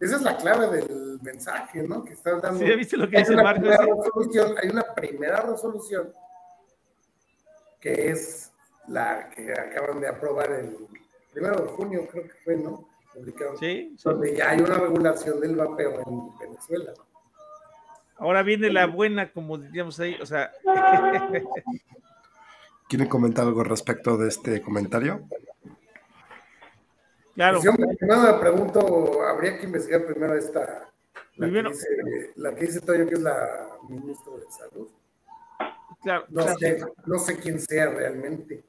Esa es la clave del mensaje, ¿no? Que estás dando.
¿Sí ya viste lo que
Hay
dice
una
Marcos?
primera resolución- hay una primera resolución que es la que acaban de aprobar el primero de junio, creo que fue, ¿no? Publicaron.
Sí, sí.
Donde ya hay una regulación del vapeo en Venezuela.
Ahora viene la buena, como diríamos ahí, o sea,
¿Quieren comentar algo respecto de este comentario?
claro,
Pues yo primero me pregunto, habría que investigar primero esta, la,
Primero-
que, dice, la que dice Toyo, que es la ministra de Salud.
claro,
No
claro.
sé, no sé quién sea realmente.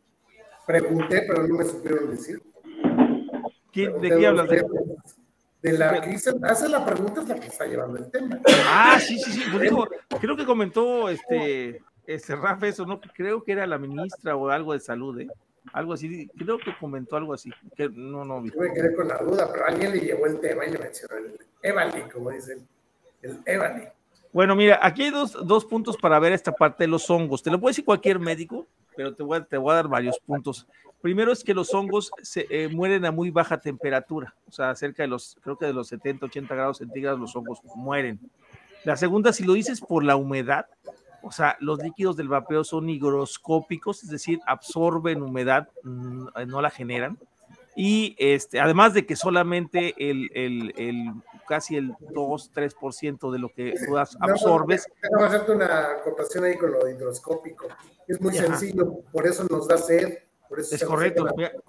Pregunté, pero no me supieron decir.
¿Quién- ¿De qué hablas? De-.
De la que dice, hace la pregunta es la que está llevando el tema.
Ah, sí, sí, sí. pues dijo, creo que comentó este, este Rafa eso, ¿no? Creo que era la ministra o algo de salud, ¿eh? Algo así, creo que comentó algo así. Que no, no vi.
Yo me quedé con la duda, pero alguien le llevó el tema y le mencionó el Evali, como dicen. El Evali.
Bueno, mira, aquí hay dos, dos puntos para ver esta parte de los hongos. Te lo puede decir cualquier médico, pero te voy a, te voy a dar varios puntos. Primero es que los hongos se eh, mueren a muy baja temperatura, o sea, cerca de los, creo que de los 70, 80 grados centígrados los hongos mueren. La segunda, si lo dices por la humedad, o sea, los líquidos del vapeo son higroscópicos, es decir, absorben humedad, mm, no la generan. Y este, además de que solamente el, el- el casi el 2-3% de lo que tú absorbes.
Vamos a hacerte una comparación ahí con lo hidroscópico. Es muy sencillo, por eso nos da sed. Por eso
es correcto,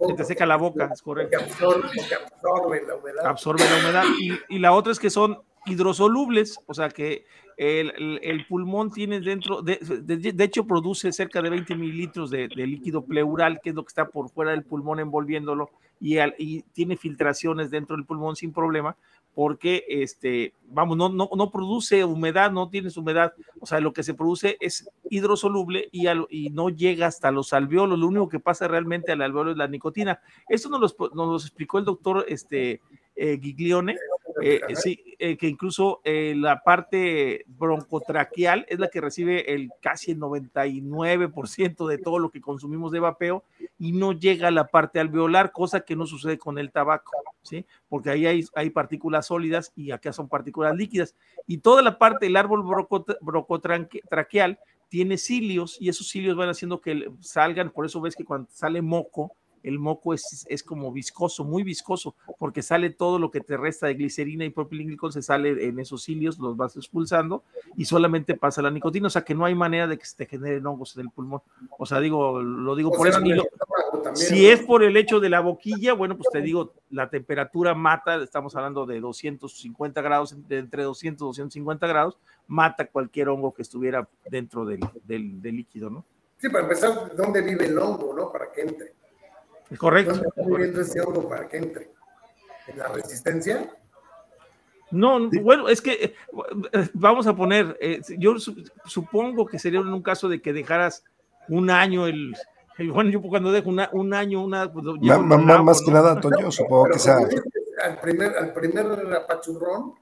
se te seca la boca, es correcto.
Porque absorbe, porque absorbe la humedad.
Absorbe la humedad. Y, y la otra es que son hidrosolubles, o sea que el, el, pulmón tiene dentro, de, de, hecho produce cerca de 20 mililitros de, de, líquido pleural, que es lo que está por fuera del pulmón envolviéndolo, y, al, y, tiene filtraciones dentro del pulmón sin problema, porque este, vamos, no, no, no produce humedad, no tienes humedad, o sea, lo que se produce es hidrosoluble y, al, y no llega hasta los alveolos, lo único que pasa realmente al alveolo es la nicotina. Esto nos lo, nos explicó el doctor este, eh, Giglione, eh, sí, eh, que incluso eh, la parte broncotraqueal es la que recibe el casi el 99% de todo lo que consumimos de vapeo y no llega a la parte alveolar, cosa que no sucede con el tabaco, ¿sí? Porque ahí hay, partículas sólidas y acá son partículas líquidas. Y toda la parte del árbol broncotraqueal tiene cilios y esos cilios van haciendo que salgan, por eso ves que cuando sale moco, el moco es, es, como viscoso, muy viscoso, porque sale todo lo que te resta de glicerina y propilenglicol, se sale en esos cilios, los vas expulsando y solamente pasa la nicotina, o sea que no hay manera de que se te generen hongos en el pulmón. O sea, digo, lo digo por eso. si es por el hecho de la boquilla, bueno, pues te digo, la temperatura mata, estamos hablando de 250 grados, de entre 200 y 250 grados, mata cualquier hongo que estuviera dentro del, del, del líquido, ¿no?
Sí, para empezar, ¿dónde vive el hongo, no? Para que entre.
Correcto.
¿Dónde está viviendo ese hongo para que entre? ¿En la resistencia?
No, bueno, es que eh, vamos a poner, eh, yo supongo que sería en un caso de que dejaras un año el, bueno, yo cuando dejo una, un año, una... Pues,
más, que nada, Toño, supongo que sea...
Al primer, al primer apachurrón...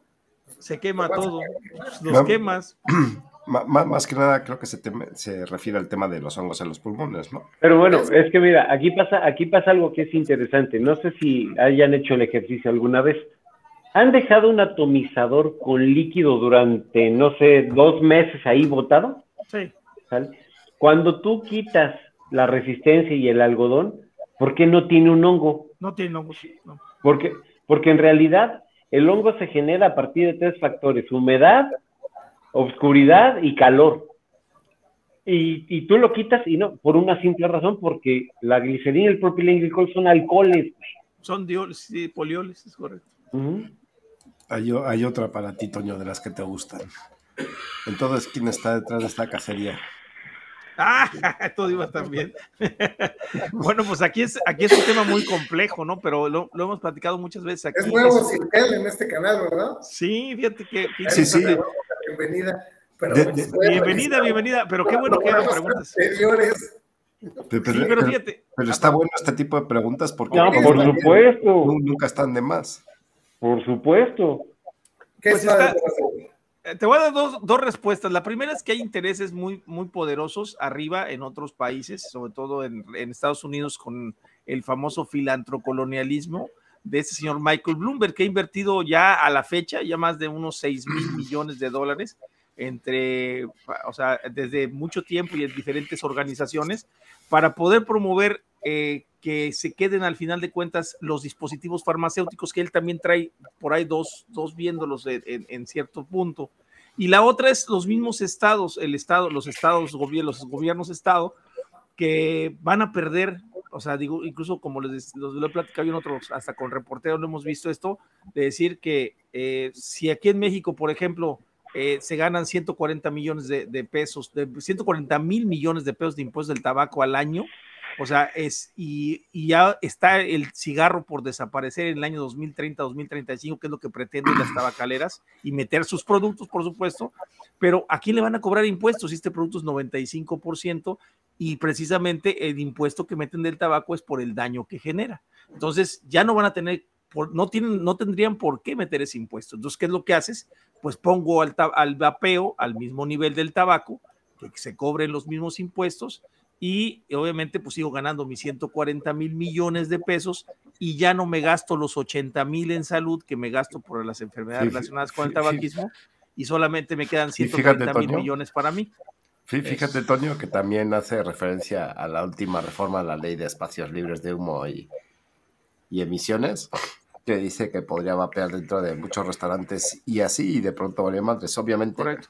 Se quema todo, los quemas.
Más, que nada creo que se, se, refiere al tema de los hongos en los pulmones, ¿no?
Pero bueno, es que mira, aquí pasa, aquí pasa algo que es interesante. No sé si hayan hecho el ejercicio alguna vez. ¿Han dejado un atomizador con líquido durante, no sé, dos meses ahí botado?
Sí.
Cuando tú quitas la resistencia y el algodón, ¿por qué no tiene un hongo?
No tiene hongo,
no. Porque, porque en realidad el hongo se genera a partir de tres factores, humedad, obscuridad y calor. Y, y, tú lo quitas y no, por una simple razón, porque la glicerina y el propilenglicol son alcoholes.
Son dioles, sí, polioles, es correcto.
hay, hay, otra para ti, Toño, de las que te gustan. Entonces, ¿quién está detrás de esta cacería?
Ah, todo iba también. bueno, pues aquí es, aquí es un tema muy complejo, ¿no? Pero lo, lo hemos platicado muchas veces aquí.
Es nuevo es... en este canal, ¿verdad?
Sí, fíjate que...
Sí, sí
bienvenida.
Pero bienvenida, bienvenida, pero qué bueno que hagan preguntas.
Pero, sí, pero, fíjate. Pero, está bueno este tipo de preguntas porque
no, por supuesto.
nunca están de más.
Por supuesto.
Pues está, eh, te voy a dar dos, dos, respuestas. La primera es que hay intereses muy, muy poderosos arriba en otros países, sobre todo en, en Estados Unidos con el famoso filantrocolonialismo de ese señor Michael Bloomberg, que ha invertido ya a la fecha ya más de unos 6 mil millones de dólares entre, o sea, desde mucho tiempo y en diferentes organizaciones para poder promover eh, que se queden al final de cuentas los dispositivos farmacéuticos que él también trae por ahí dos, dos viéndolos en, en, cierto punto. Y la otra es los mismos estados, el estado, los estados, los gobiernos estado, que van a perder o sea, digo, incluso como les, lo he platicado en otros, hasta con reporteros no hemos visto esto, de decir que eh, si aquí en México, por ejemplo, eh, se ganan 140 millones de, pesos, de 140 mil millones de pesos de impuestos del tabaco al año, o sea, es, y, y, ya está el cigarro por desaparecer en el año 2030, 2035, que es lo que pretenden las tabacaleras, y meter sus productos, por supuesto, pero ¿a quién le van a cobrar impuestos si este producto es 95%? Y precisamente el impuesto que meten del tabaco es por el daño que genera. Entonces, ya no van a tener, por, no, tienen, no tendrían por qué meter ese impuesto. Entonces, ¿qué es lo que haces? Pues pongo al, al vapeo al mismo nivel del tabaco, que se cobren los mismos impuestos, y obviamente pues sigo ganando mis 140 mil millones de pesos y ya no me gasto los 80 mil en salud que me gasto por las enfermedades relacionadas con el tabaquismo y solamente me quedan 130 mil millones para mí.
Fíjate, Toño, que también hace referencia a la última reforma a la ley de espacios libres de humo y, y emisiones, que dice que podría vapear dentro de muchos restaurantes y así, y de pronto valió madres. Obviamente
Correcto.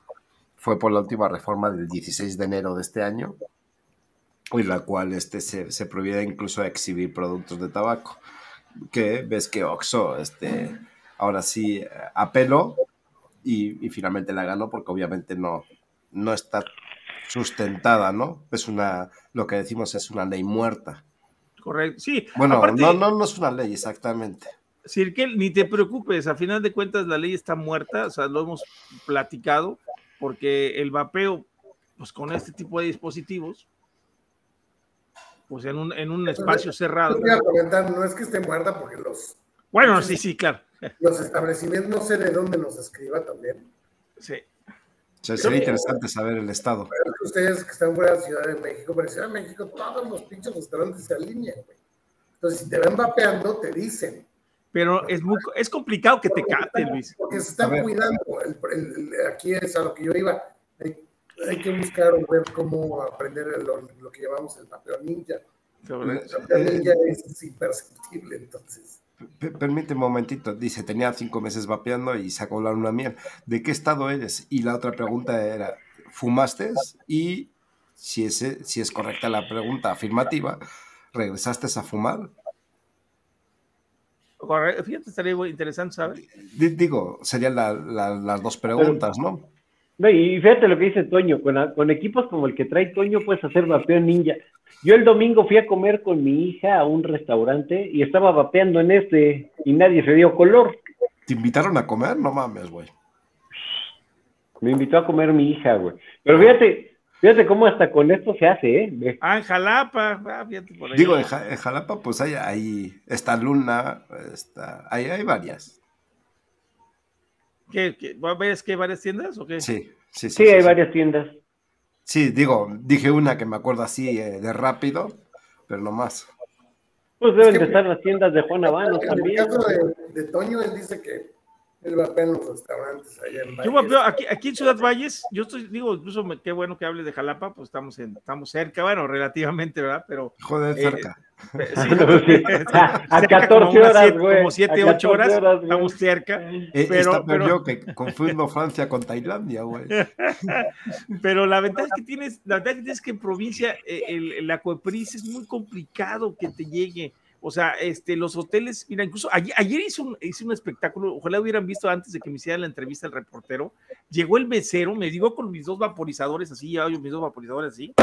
fue por la última reforma del 16 de enero de este año, en la cual este, se, se prohibía incluso exhibir productos de tabaco. Que ves que Oxo, este, ahora sí, eh, apeló y, y finalmente la ganó porque obviamente no, no está sustentada, ¿no? Es una, lo que decimos es una ley muerta.
Correcto. Sí,
Bueno,
aparte,
no, no, no es una ley exactamente.
Sirkel, ni te preocupes, a final de cuentas la ley está muerta, o sea, lo hemos platicado, porque el vapeo, pues con este tipo de dispositivos, pues en un, en un espacio cerrado.
Iba a comentar, no es que esté muerta porque los,
Bueno, sí, sí, claro.
los establecimientos, no sé de dónde nos escriba también.
Sí.
O sea, sería interesante saber el estado.
Pero es que ustedes que están fuera de Ciudad de México, pero en Ciudad de México todos los pinches restaurantes se alinean, güey. Entonces, si te ven vapeando, te dicen.
Pero es muy, es complicado que te capte, Luis.
Porque se están cuidando. El- el- el- aquí es a lo que yo iba. Hay, hay que buscar o ver cómo aprender lo, lo que llamamos el vapeo ninja. El vapeo ninja es imperceptible, entonces.
P- Permite un momentito. Dice, tenía cinco meses vapeando y sacó la una miel. ¿De qué estado eres? Y la otra pregunta era, ¿fumaste? Y si es, si es correcta la pregunta afirmativa, ¿regresaste a fumar?
Correcto. Fíjate, estaría interesante, ¿sabes?
Di- Digo, serían la- la- las dos preguntas, ¿no?
No, y fíjate lo que dice Toño, con, a- con equipos como el que trae Toño puedes hacer vapeo ninja. Yo el domingo fui a comer con mi hija a un restaurante y estaba vapeando en este y nadie se dio color.
¿Te invitaron a comer? No mames, güey.
Me invitó a comer mi hija, güey. Pero fíjate, fíjate cómo hasta con esto se hace, ¿eh?
Ah, en Jalapa, ah, fíjate por ahí.
Digo, en, Ja- en Jalapa, pues hay, hay está Luna, está, hay, hay varias.
¿Qué, qué, ¿Ves que hay varias tiendas o qué?
Sí, sí, sí.
Sí, hay varias tiendas.
Sí, digo, dije una que me acuerdo así eh, de rápido, pero no más.
Pues deben
Es que-
de estar las tiendas de Juan Habanos
En el
también.
caso de, de Toño, él dice que él vapea en los restaurantes allá en
Yo
Valles.
vapeo aquí, aquí en Ciudad Valles, yo estoy, digo, incluso me- qué bueno que hables de Jalapa, pues estamos, en, estamos cerca, bueno, relativamente, ¿verdad? Pero
Joder,
Eh,
cerca.
Eh, sí,
Sí. A, a
cerca
14
como unas
horas, güey.
Como 7,
A
8 horas,
14 güey.
estamos cerca.
Eh,
pero-
está peor
pero-
yo que confundo Francia con Tailandia, güey.
Pero la ventaja que tienes, la ventaja que tienes que en provincia eh, el, el Acuepris es muy complicado que te llegue. O sea, este, los hoteles, mira, incluso ayer, ayer hice, un, hice un espectáculo, ojalá hubieran visto antes de que me hiciera la entrevista el reportero. Llegó el mesero, me digo con mis dos vaporizadores así, ya oye, mis dos vaporizadores así,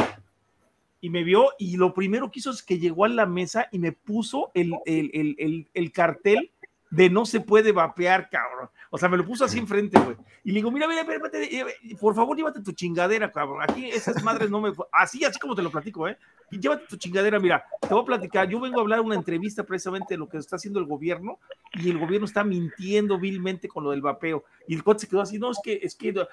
y me vio, y lo primero que hizo es que llegó a la mesa y me puso el, el, el, el, el cartel de no se puede vapear, cabrón. O sea, me lo puso así enfrente, güey. Y le digo, mira, mira, mira, por favor, llévate tu chingadera, cabrón. Aquí esas madres no me... Así, así como te lo platico, ¿eh? Y llévate tu chingadera, mira, te voy a platicar. Yo vengo a hablar una entrevista precisamente de lo que está haciendo el gobierno y el gobierno está mintiendo vilmente con lo del vapeo. Y el coche se quedó así, no, es que, es que, no,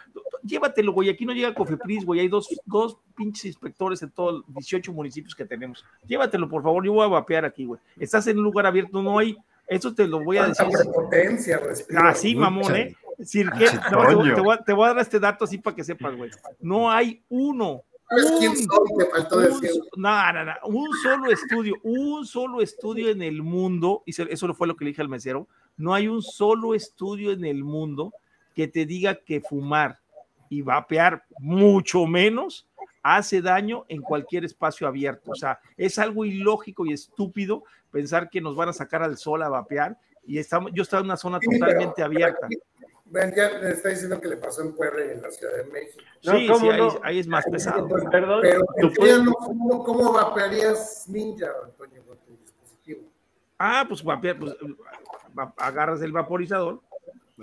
llévatelo, güey. Aquí no llega Cofepris, güey. Hay dos, dos pinches inspectores en todos los 18 municipios que tenemos. Llévatelo, por favor. Yo voy a vapear aquí, güey. Estás en un lugar abierto, no hay... Eso te lo voy a decir.
Prepotencia.
Así, mamón, ¿eh? Decir que,
Pinche
no, te, voy-
Toño.
te voy a, te voy a dar este dato así para que sepas, güey. No hay uno.
¿Sabes quién
un-
soy? Te faltó
un,
decir.
no, no, no, un solo estudio, un solo estudio en el mundo, y eso fue lo que le dije al mesero, no hay un solo estudio en el mundo que te diga que fumar y vapear mucho menos hace daño en cualquier espacio abierto. O sea, es algo ilógico y estúpido pensar que nos van a sacar al sol a vapear y estamos, yo estaba en una zona
Sí, pero-
totalmente
pero
abierta.
ya le está diciendo que le pasó en Puebla y en la Ciudad de México.
No,
Sí, sí,
¿cómo
ahí,
no?
ahí es más pesado.
Perdón,
Pero no, ¿cómo, ¿cómo vapearías Ninja, Antonio, con tu dispositivo?
Ah, pues, vapear, pues agarras el vaporizador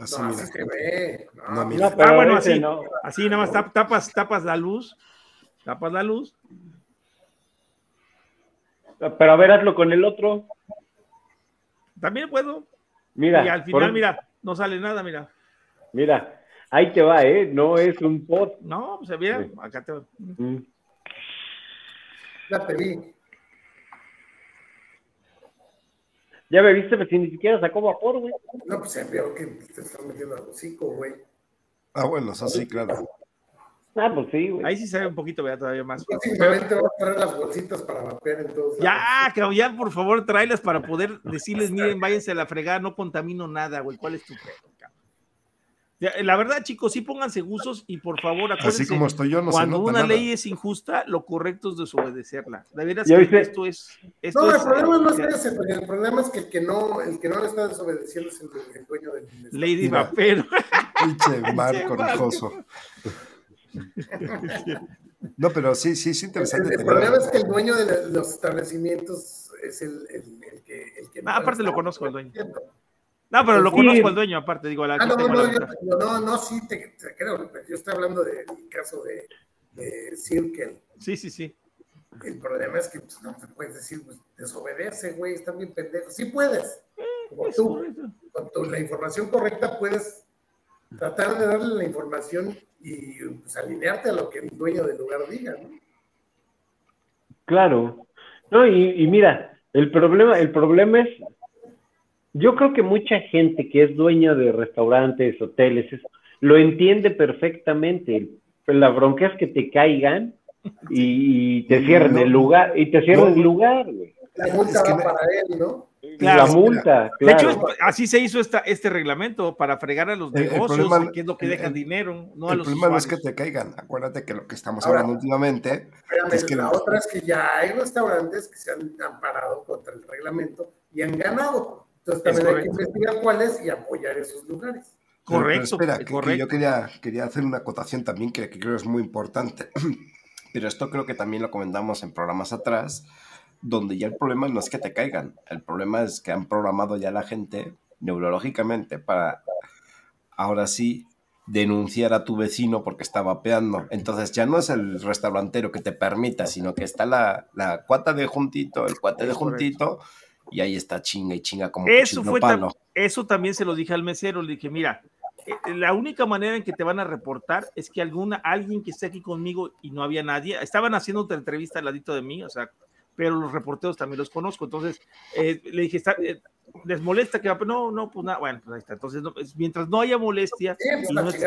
Así,
No, así se ve. No,
No, mira.
Ah, bueno, así.
no.
Así nada más tap- tapas, tapas la luz, tapas la luz.
Pero a ver, hazlo con el otro.
También puedo.
Mira,
y al
por-
final, mira, no sale nada, mira.
mira, ahí te va, ¿eh? No es un pot.
No, pues mira,
Sí.
acá te
Mm.
Ya te vi.
Ya me viste, pero si ni siquiera sacó vapor, güey.
No, pues se veo que te estás metiendo al hocico, güey.
Ah, bueno, eso sí, claro.
Ah, pues sí, güey.
Ahí sí se ve un poquito, vea, todavía más.
Próximamente va a traer las bolsitas para vapear en todos
Ya, cabrón, ya, por favor, tráelas para poder decirles, miren, váyanse a la fregada, no contamino nada, güey. ¿Cuál es tu pedo, cabrón? Ya, La verdad, chicos, sí pónganse gustos y por favor, acuérdense,
Así como estoy yo, no se
cuando
nota
una
nada.
ley es injusta, lo correcto es desobedecerla. De veras
¿Ya
que
viste?
esto es. Esto
No, el
es,
problema no es
eh,
ese, porque el problema es que el que no, el que no le está desobedeciendo es el, el dueño del
Lady. Vapero.
Pinche mar corajoso. No, pero sí, sí, es
El,
interesante
el
tener-
problema es que el dueño de la- los establecimientos es el, el- el que, el que
Ah, aparte
le
lo
está
conozco al dueño. No, pero lo
Sí.
conozco al dueño, aparte, digo, la
Ah, no, no,
la
yo- no, no, sí, te, te creo. pero Yo estoy hablando del caso de, de Circle.
Sí, sí, sí.
El problema es que pues, no te puedes decir, pues, desobedece, güey, están bien pendejos. Sí puedes. Como tú, con tu- la información correcta puedes tratar de darle la información y pues, alinearte a lo que el dueño del lugar diga, ¿no?
Claro. No, y, mira, el problema, el problema es, yo creo que mucha gente que es dueña de restaurantes, hoteles, es- lo entiende perfectamente. La bronca que te caigan y, te cierren
No.
el lugar, y te cierren
No.
el lugar, güey.
La multa
Es que
va
me-
para él, ¿no?
Claro.
la multa,
De hecho,
claro.
así se hizo esta, este reglamento para fregar a los
El- el
negocios,
problema-
que es lo que
el-
dejan
el-
dinero, no a
el
los
problema no es que
usuarios.
te caigan. Acuérdate que lo que estamos
Ahora-
hablando últimamente
Espérame,
es que
la
los-
otra es que ya hay restaurantes que se han amparado contra el reglamento y han ganado. Entonces también hay que
correcto.
investigar cuáles y apoyar esos lugares.
Pero- pero
Correcto,
espera, que- que,
correcto.
yo quería, quería hacer una acotación también que, que creo es muy importante. Pero esto creo que también lo comentamos en programas atrás, donde ya el problema no es que te caigan, el problema es que han programado ya la gente neurológicamente para ahora sí denunciar a tu vecino porque está vapeando. Entonces ya no es el restaurantero que te permita, sino que está la, la cuata de juntito, el cuate de juntito, y ahí está chinga y chinga como
Eso fue eso también se lo dije al mesero, le dije, mira, la única manera en que te van a reportar es que alguna, alguien que esté aquí conmigo y no había nadie, estaban haciendo otra entrevista al ladito de mí, o sea, pero los reporteros también los conozco, entonces eh, le dije, "Está- eh, ¿les molesta que va? No, no, pues nada, bueno, pues ahí está, entonces no, es- mientras no haya molestia,
Sí, pues
no-
aquí,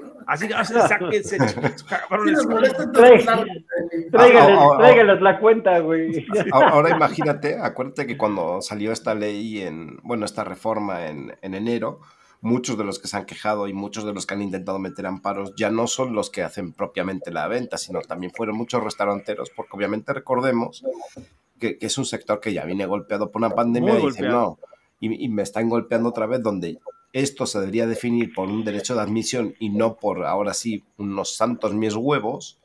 ¿no?
así que sáquense, chiquitos, cabrones.
eh,
tráigales la cuenta, güey.
Ahora ahora imagínate, acuérdate que cuando salió esta ley en, bueno, esta reforma en, en enero, muchos de los que se han quejado y muchos de los que han intentado meter amparos ya no son los que hacen propiamente la venta, sino también fueron muchos restauranteros, porque obviamente recordemos que, que es un sector que ya viene golpeado por una pandemia
Muy
y dicen, no, y, y me están golpeando otra vez donde esto se debería definir por un derecho de admisión y no por ahora sí unos santos mis huevos.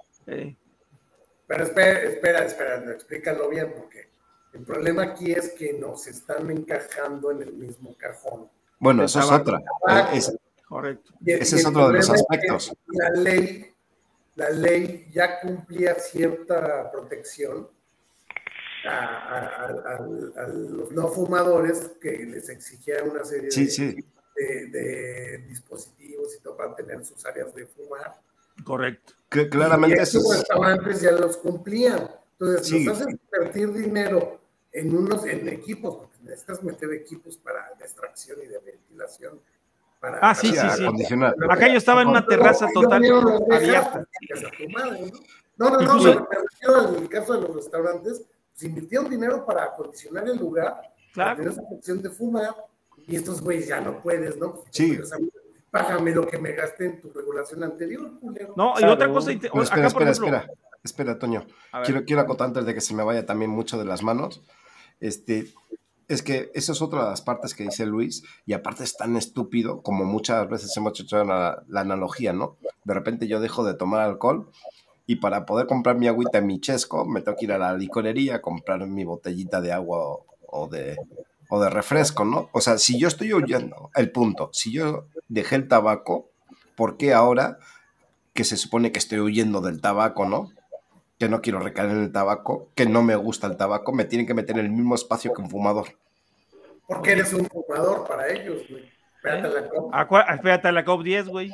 Pero espera, espera, espera, no, explícalo bien, porque el problema aquí es que nos están encajando en el mismo cajón.
Bueno, eso es otra. Eh, es-
correcto.
Ese es otro de los
problema es que
aspectos.
La ley, la ley ya cumplía cierta protección a, a- a- a- a los no fumadores que les exigía una serie
Sí,
de,
sí.
de- de dispositivos y todo para tener sus áreas de fumar.
Correcto.
Que claramente
y
eso
estos
es-
restaurantes ya los cumplían. Entonces,
Sí.
nos hacen invertir dinero en unos en equipos, porque necesitas meter equipos para extracción y de ventilación. Para,
Ah, sí,
Sí.
Acá yo estaba en una terraza total abierta.
pues, ¿no? No, no, me refiero al caso de los restaurantes, pues invirtieron dinero para acondicionar el lugar,
Claro.
tener esa opción de fumar, y estos güeyes ya no puedes, ¿no?
Sí.
O sea, Págame lo que me gasté en tu regulación anterior, culero.
No, y
Claro.
otra cosa,
Pero espera,
acá por
espera,
ejemplo,
espera. Espera, Toño. Quiero, quiero acotar antes de que se me vaya también mucho de las manos. Este, es que esa es otra de las partes que dice Luis, y aparte es tan estúpido como muchas veces hemos hecho la, analogía, ¿no? De repente yo dejo de tomar alcohol y para poder comprar mi agüita en mi chesco me tengo que ir a la licorería a comprar mi botellita de agua o, o de, o de refresco, ¿no? O sea, si yo estoy huyendo, el punto, si yo dejé el tabaco, ¿por qué ahora que se supone que estoy huyendo del tabaco, ¿no? Que no quiero recaer en el tabaco, que no me gusta el tabaco, me tienen que meter en el mismo espacio que un fumador.
Porque eres un fumador para ellos, güey. Espérate la
acua- espérate a la COP10, güey.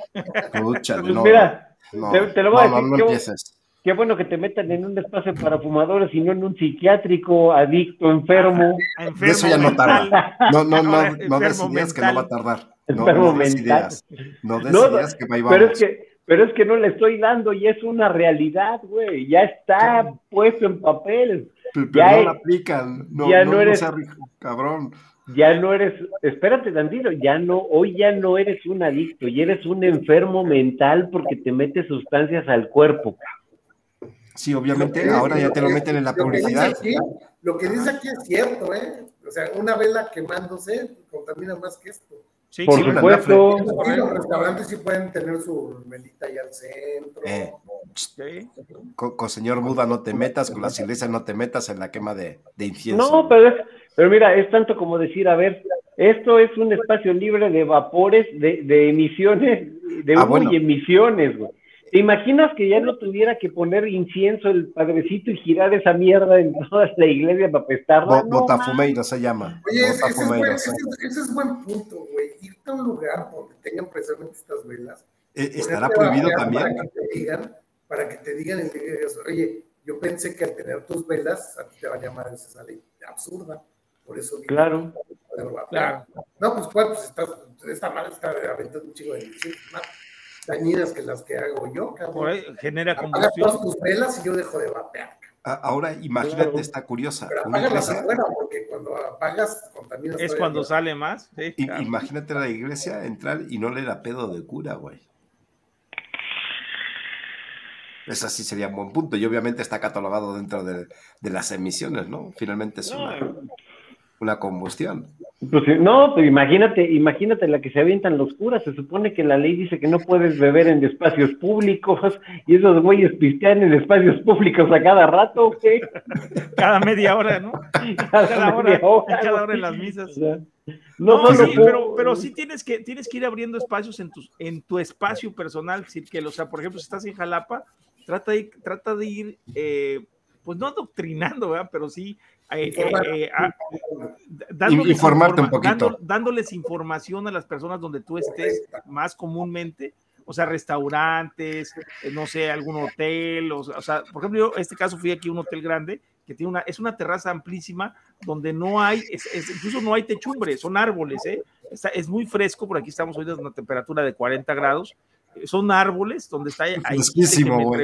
Pucha,
Pues
no,
mira,
no,
te- te lo voy a
no,
decir,
no, no
qué bueno que te metan en un espacio para fumadores y no en un psiquiátrico, adicto, enfermo.
Enfermo
De eso ya no tarda. No, no, no,
Ahora,
no des ideas que no va a tardar. No,
Enfermo
no des
mental.
ideas. No des
No,
ideas que ahí
Pero es
vamos.
que, pero es que no le estoy dando y es una realidad, güey. Ya está puesto en papel.
Pero,
Ya
no
es-
la aplican. No,
ya
no,
no eres-
rico, cabrón.
Ya no eres, espérate tantito, ya no, hoy ya no eres un adicto, y eres un enfermo mental porque te metes sustancias al cuerpo.
Sí, obviamente,
Lo
ahora ya te lo meten en la
lo que dice
publicidad.
aquí- lo que dice aquí es cierto, ¿eh? O sea, una vela quemándose contamina más que esto.
Sí,
Por
sí,
supuesto,
Sí, los restaurantes sí pueden tener su velita ahí al centro.
Eh,
sí.
con, con señor Buda no te metas, con las iglesias no te metas en la quema de, de incienso.
No, pero es, pero mira, es tanto como decir, a ver, esto es un espacio libre de vapores, de, de emisiones, de
Ah,
humo
bueno.
y emisiones, güey. ¿Te imaginas que ya no tuviera que poner incienso el padrecito y girar esa mierda en toda la iglesia para pestarla?
Bo-
No,
se llama.
Oye, ese, ese es buen,
Botafumeiro.
ese es- ese es buen punto, güey. Irte a un lugar donde tengan precisamente estas velas.
Eh, ¿Estará prohibido también?
Para que te digan, para que te digan oye, yo pensé que al tener tus velas, a ti te va a llamar esa ley absurda. Por eso digo,
Claro.
No, pues, ¿cuál? Pues estás, esta madre está aventando un chingo de más dañinas que las que hago yo, cabrón.
Por ahí genera
Apaga
combustión.
todas tus velas y yo dejo de vapear.
A- Ahora imagínate
Claro.
esta curiosa.
Pero
Una iglesia,
afuera, porque cuando apagas, contaminas.
Es cuando sale más. Sí, claro.
imagínate la iglesia entrar y no leer a pedo de cura, güey. Ese sí sería un buen punto. Y obviamente está catalogado dentro de, de las emisiones, ¿no? Finalmente es una, una combustión.
Pues, sí, no, pero imagínate, imagínate la que se avientan los curas. Se supone que la ley dice que no puedes beber en espacios públicos y esos güeyes pistean en espacios públicos a cada rato, güey.
Cada media hora, ¿no?
Cada,
Cada hora,
media hora,
cada hora en las misas.
O sea, no,
No, sí, pero, pero sí tienes que, tienes que ir abriendo espacios en tu, en tu espacio personal. decir, que, o sea, por ejemplo, si estás en Jalapa, trata de, trata de ir, eh, pues no adoctrinando, ¿verdad? Pero sí eh,
Informar.
eh, eh, a- dándoles,
Informarte un poquito.
dando- dándoles información a las personas donde tú estés más comúnmente. O sea, restaurantes, eh, no sé, algún hotel, o, o sea, por ejemplo, yo este caso fui aquí a un hotel grande que tiene una, es una terraza amplísima donde no hay, es- es- incluso no hay techumbre, son árboles, ¿eh? Está- es muy fresco, por aquí estamos hoy a una temperatura de 40 grados, son árboles donde está ahí que me
güey.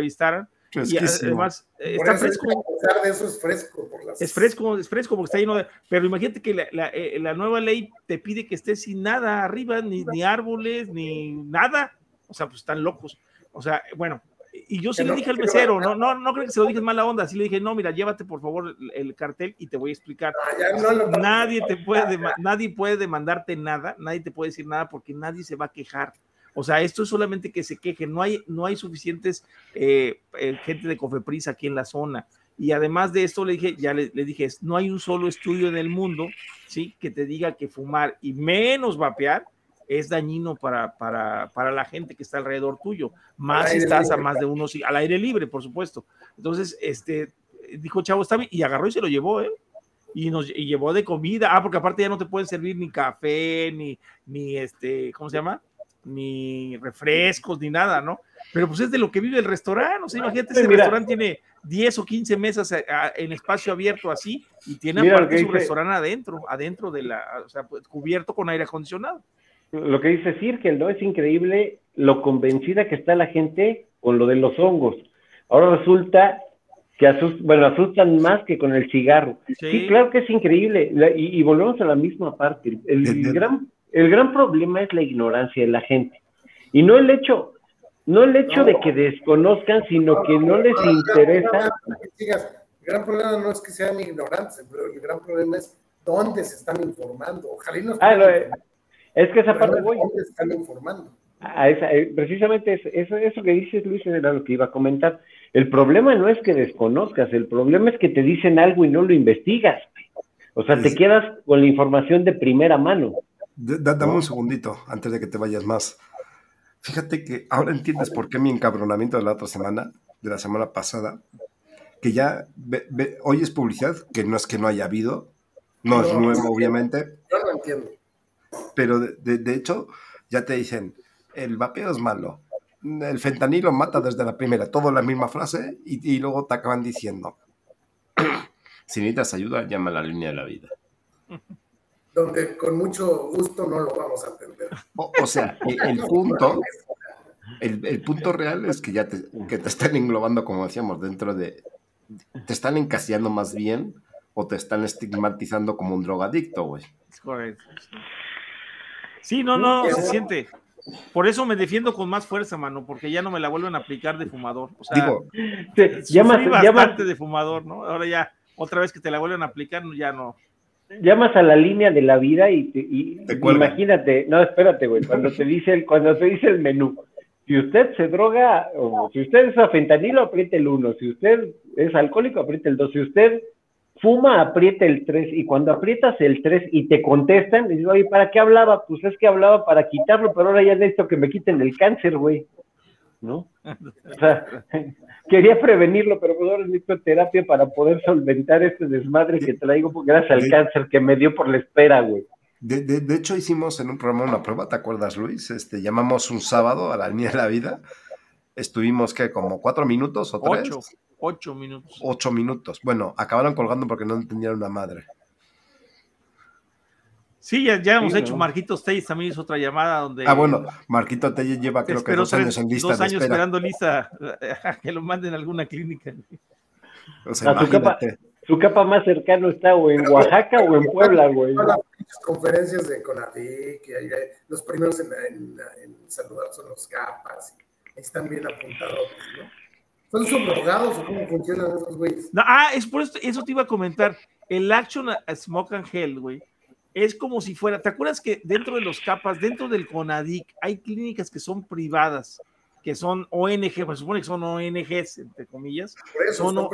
Entrevistaran y
Fresquísimo.
además
Por
está
eso,
fresco.
A pesar de eso es fresco. Por las...
Es fresco, es fresco porque está lleno de. Pero imagínate que la, la, eh, la nueva ley te pide que estés sin nada arriba, ni, ni árboles, ni nada. O sea, pues están locos. O sea, bueno, y yo sí
Que
le
no-
dije al mesero,
no-
no, no, creo que se lo dije en mala onda. Sí le dije, no, mira, llévate por favor el, el cartel y te voy a explicar.
Ah, ya no lo-
Nadie te puede, nadie puede demandarte nada, nadie te puede decir nada porque nadie se va a quejar. O sea, esto es solamente que se quejen. No hay, no hay suficientes eh, eh, gente de Cofepris aquí en la zona. Y además de esto, le dije, ya le, le dije, no hay un solo estudio en el mundo, ¿sí? Que te diga que fumar y menos vapear es dañino para, para, para la gente que está alrededor tuyo. Más si estás a más de unos, al aire libre, por supuesto. Entonces, este, dijo, chavo, está bien, y agarró y se lo llevó, ¿eh? Y nos y llevó de comida. Ah, porque aparte ya no te pueden servir ni café, ni, ni este, ¿cómo se llama? Ni refrescos, ni nada, ¿no? Pero pues es de lo que vive el restaurante. O sea, imagínate,
Sí,
ese
mira.
restaurante tiene 10 o 15 mesas a- a- en espacio abierto así y tiene
Mira
aparte su
dice-
restaurante adentro, adentro de la, o sea, pues, cubierto con aire acondicionado.
lo que dice Cirkel, ¿no? Es increíble lo convencida que está la gente con lo de los hongos. Ahora resulta que asus- bueno, asustan más que con el cigarro. Sí,
Sí.
claro que es increíble. La- y, y volvemos a la misma parte. El,
de-
gran, el gran problema es la ignorancia de la gente. Y no el hecho, no el hecho de que desconozcan, sino que no les interesa.
Que sigas. El gran problema no es que sean ignorantes, pero el gran problema es dónde se están informando. Ojalá y no
Ah,
estén informando,
es que esa parte voy.
¿Dónde se están informando?
A esa- eh, precisamente eso, eso, eso que dices, Luis, era lo que iba a comentar. El problema no es que desconozcas, el problema es que te dicen algo y no lo investigas. O sea, te quedas con la información de primera mano.
Dame un segundito antes de que te vayas más. Fíjate que ahora entiendes por qué mi encabronamiento de la otra semana, de la semana pasada, que ya ve- ve- oyes publicidad, que no es que no haya habido, no es
No.
nuevo obviamente,
Yo no entiendo.
pero de, de- de hecho ya te dicen, el vapeo es malo, el fentanilo mata desde la primera, todo la misma frase y, y luego te acaban diciendo, si necesitas ayuda, llama a la línea de la vida.
Donde con mucho gusto no lo vamos a atender.
O, o sea, el punto, El, punto real es que ya te, que te están englobando, como decíamos, dentro de... Te están encasillando más bien o te están estigmatizando como un drogadicto, güey. Es correcto.
Sí, no, no, se siente. Por eso me defiendo con más fuerza, mano, porque ya no me la vuelven a aplicar de fumador. O sea, Digo, llamas, bastante de fumador, ¿no? Ahora ya, otra vez que te la vuelven a aplicar, ya no.
Llamas a la línea de la vida y, imagínate, no, espérate, güey, cuando te dice el, cuando te dice el menú, si usted se droga, o si usted es a fentanilo, apriete el 1, si usted es alcohólico, apriete el 2, si usted fuma, aprieta el 3 y cuando aprietas el 3 y te contestan, dices, oye, ¿para qué hablaba? Pues es que hablaba para quitarlo, pero ahora ya necesito que me quiten el cáncer, güey. ¿No? O sea, quería prevenirlo, pero pues ahora necesito terapia para poder solventar este desmadre que traigo gracias al cáncer que me dio por la espera, güey.
De, de, hecho, hicimos en un programa una prueba, ¿te acuerdas, Luis? Este, llamamos un sábado a la línea de la vida. Estuvimos, ¿qué? ¿Como cuatro minutos o tres?
Ocho. Ocho minutos.
Ocho minutos. Bueno, acabaron colgando porque no entendieron la madre.
Sí, ya, hemos hecho. Marquito Telles también hizo otra llamada donde.
Ah, bueno, Marquito Telles lleva creo que dos años en lista.
Dos años esperando lista que lo manden a alguna clínica.
O sea, su, capa, su, capa, más cercano está o en Oaxaca o en Puebla, güey.
Las conferencias de Conadic, los primeros en, en, saludar son los capas, están bien apuntados, ¿no? ¿Son subrogados o cómo funcionan esos güeyes?
ah, es por eso, eso te iba a comentar. El Action Smoke and Hell, güey, es como si fuera. ¿Te acuerdas que dentro de los capas, dentro del CONADIC, hay clínicas que son privadas, que son ONG, pues supone que son ONGs, entre comillas. Por eso son,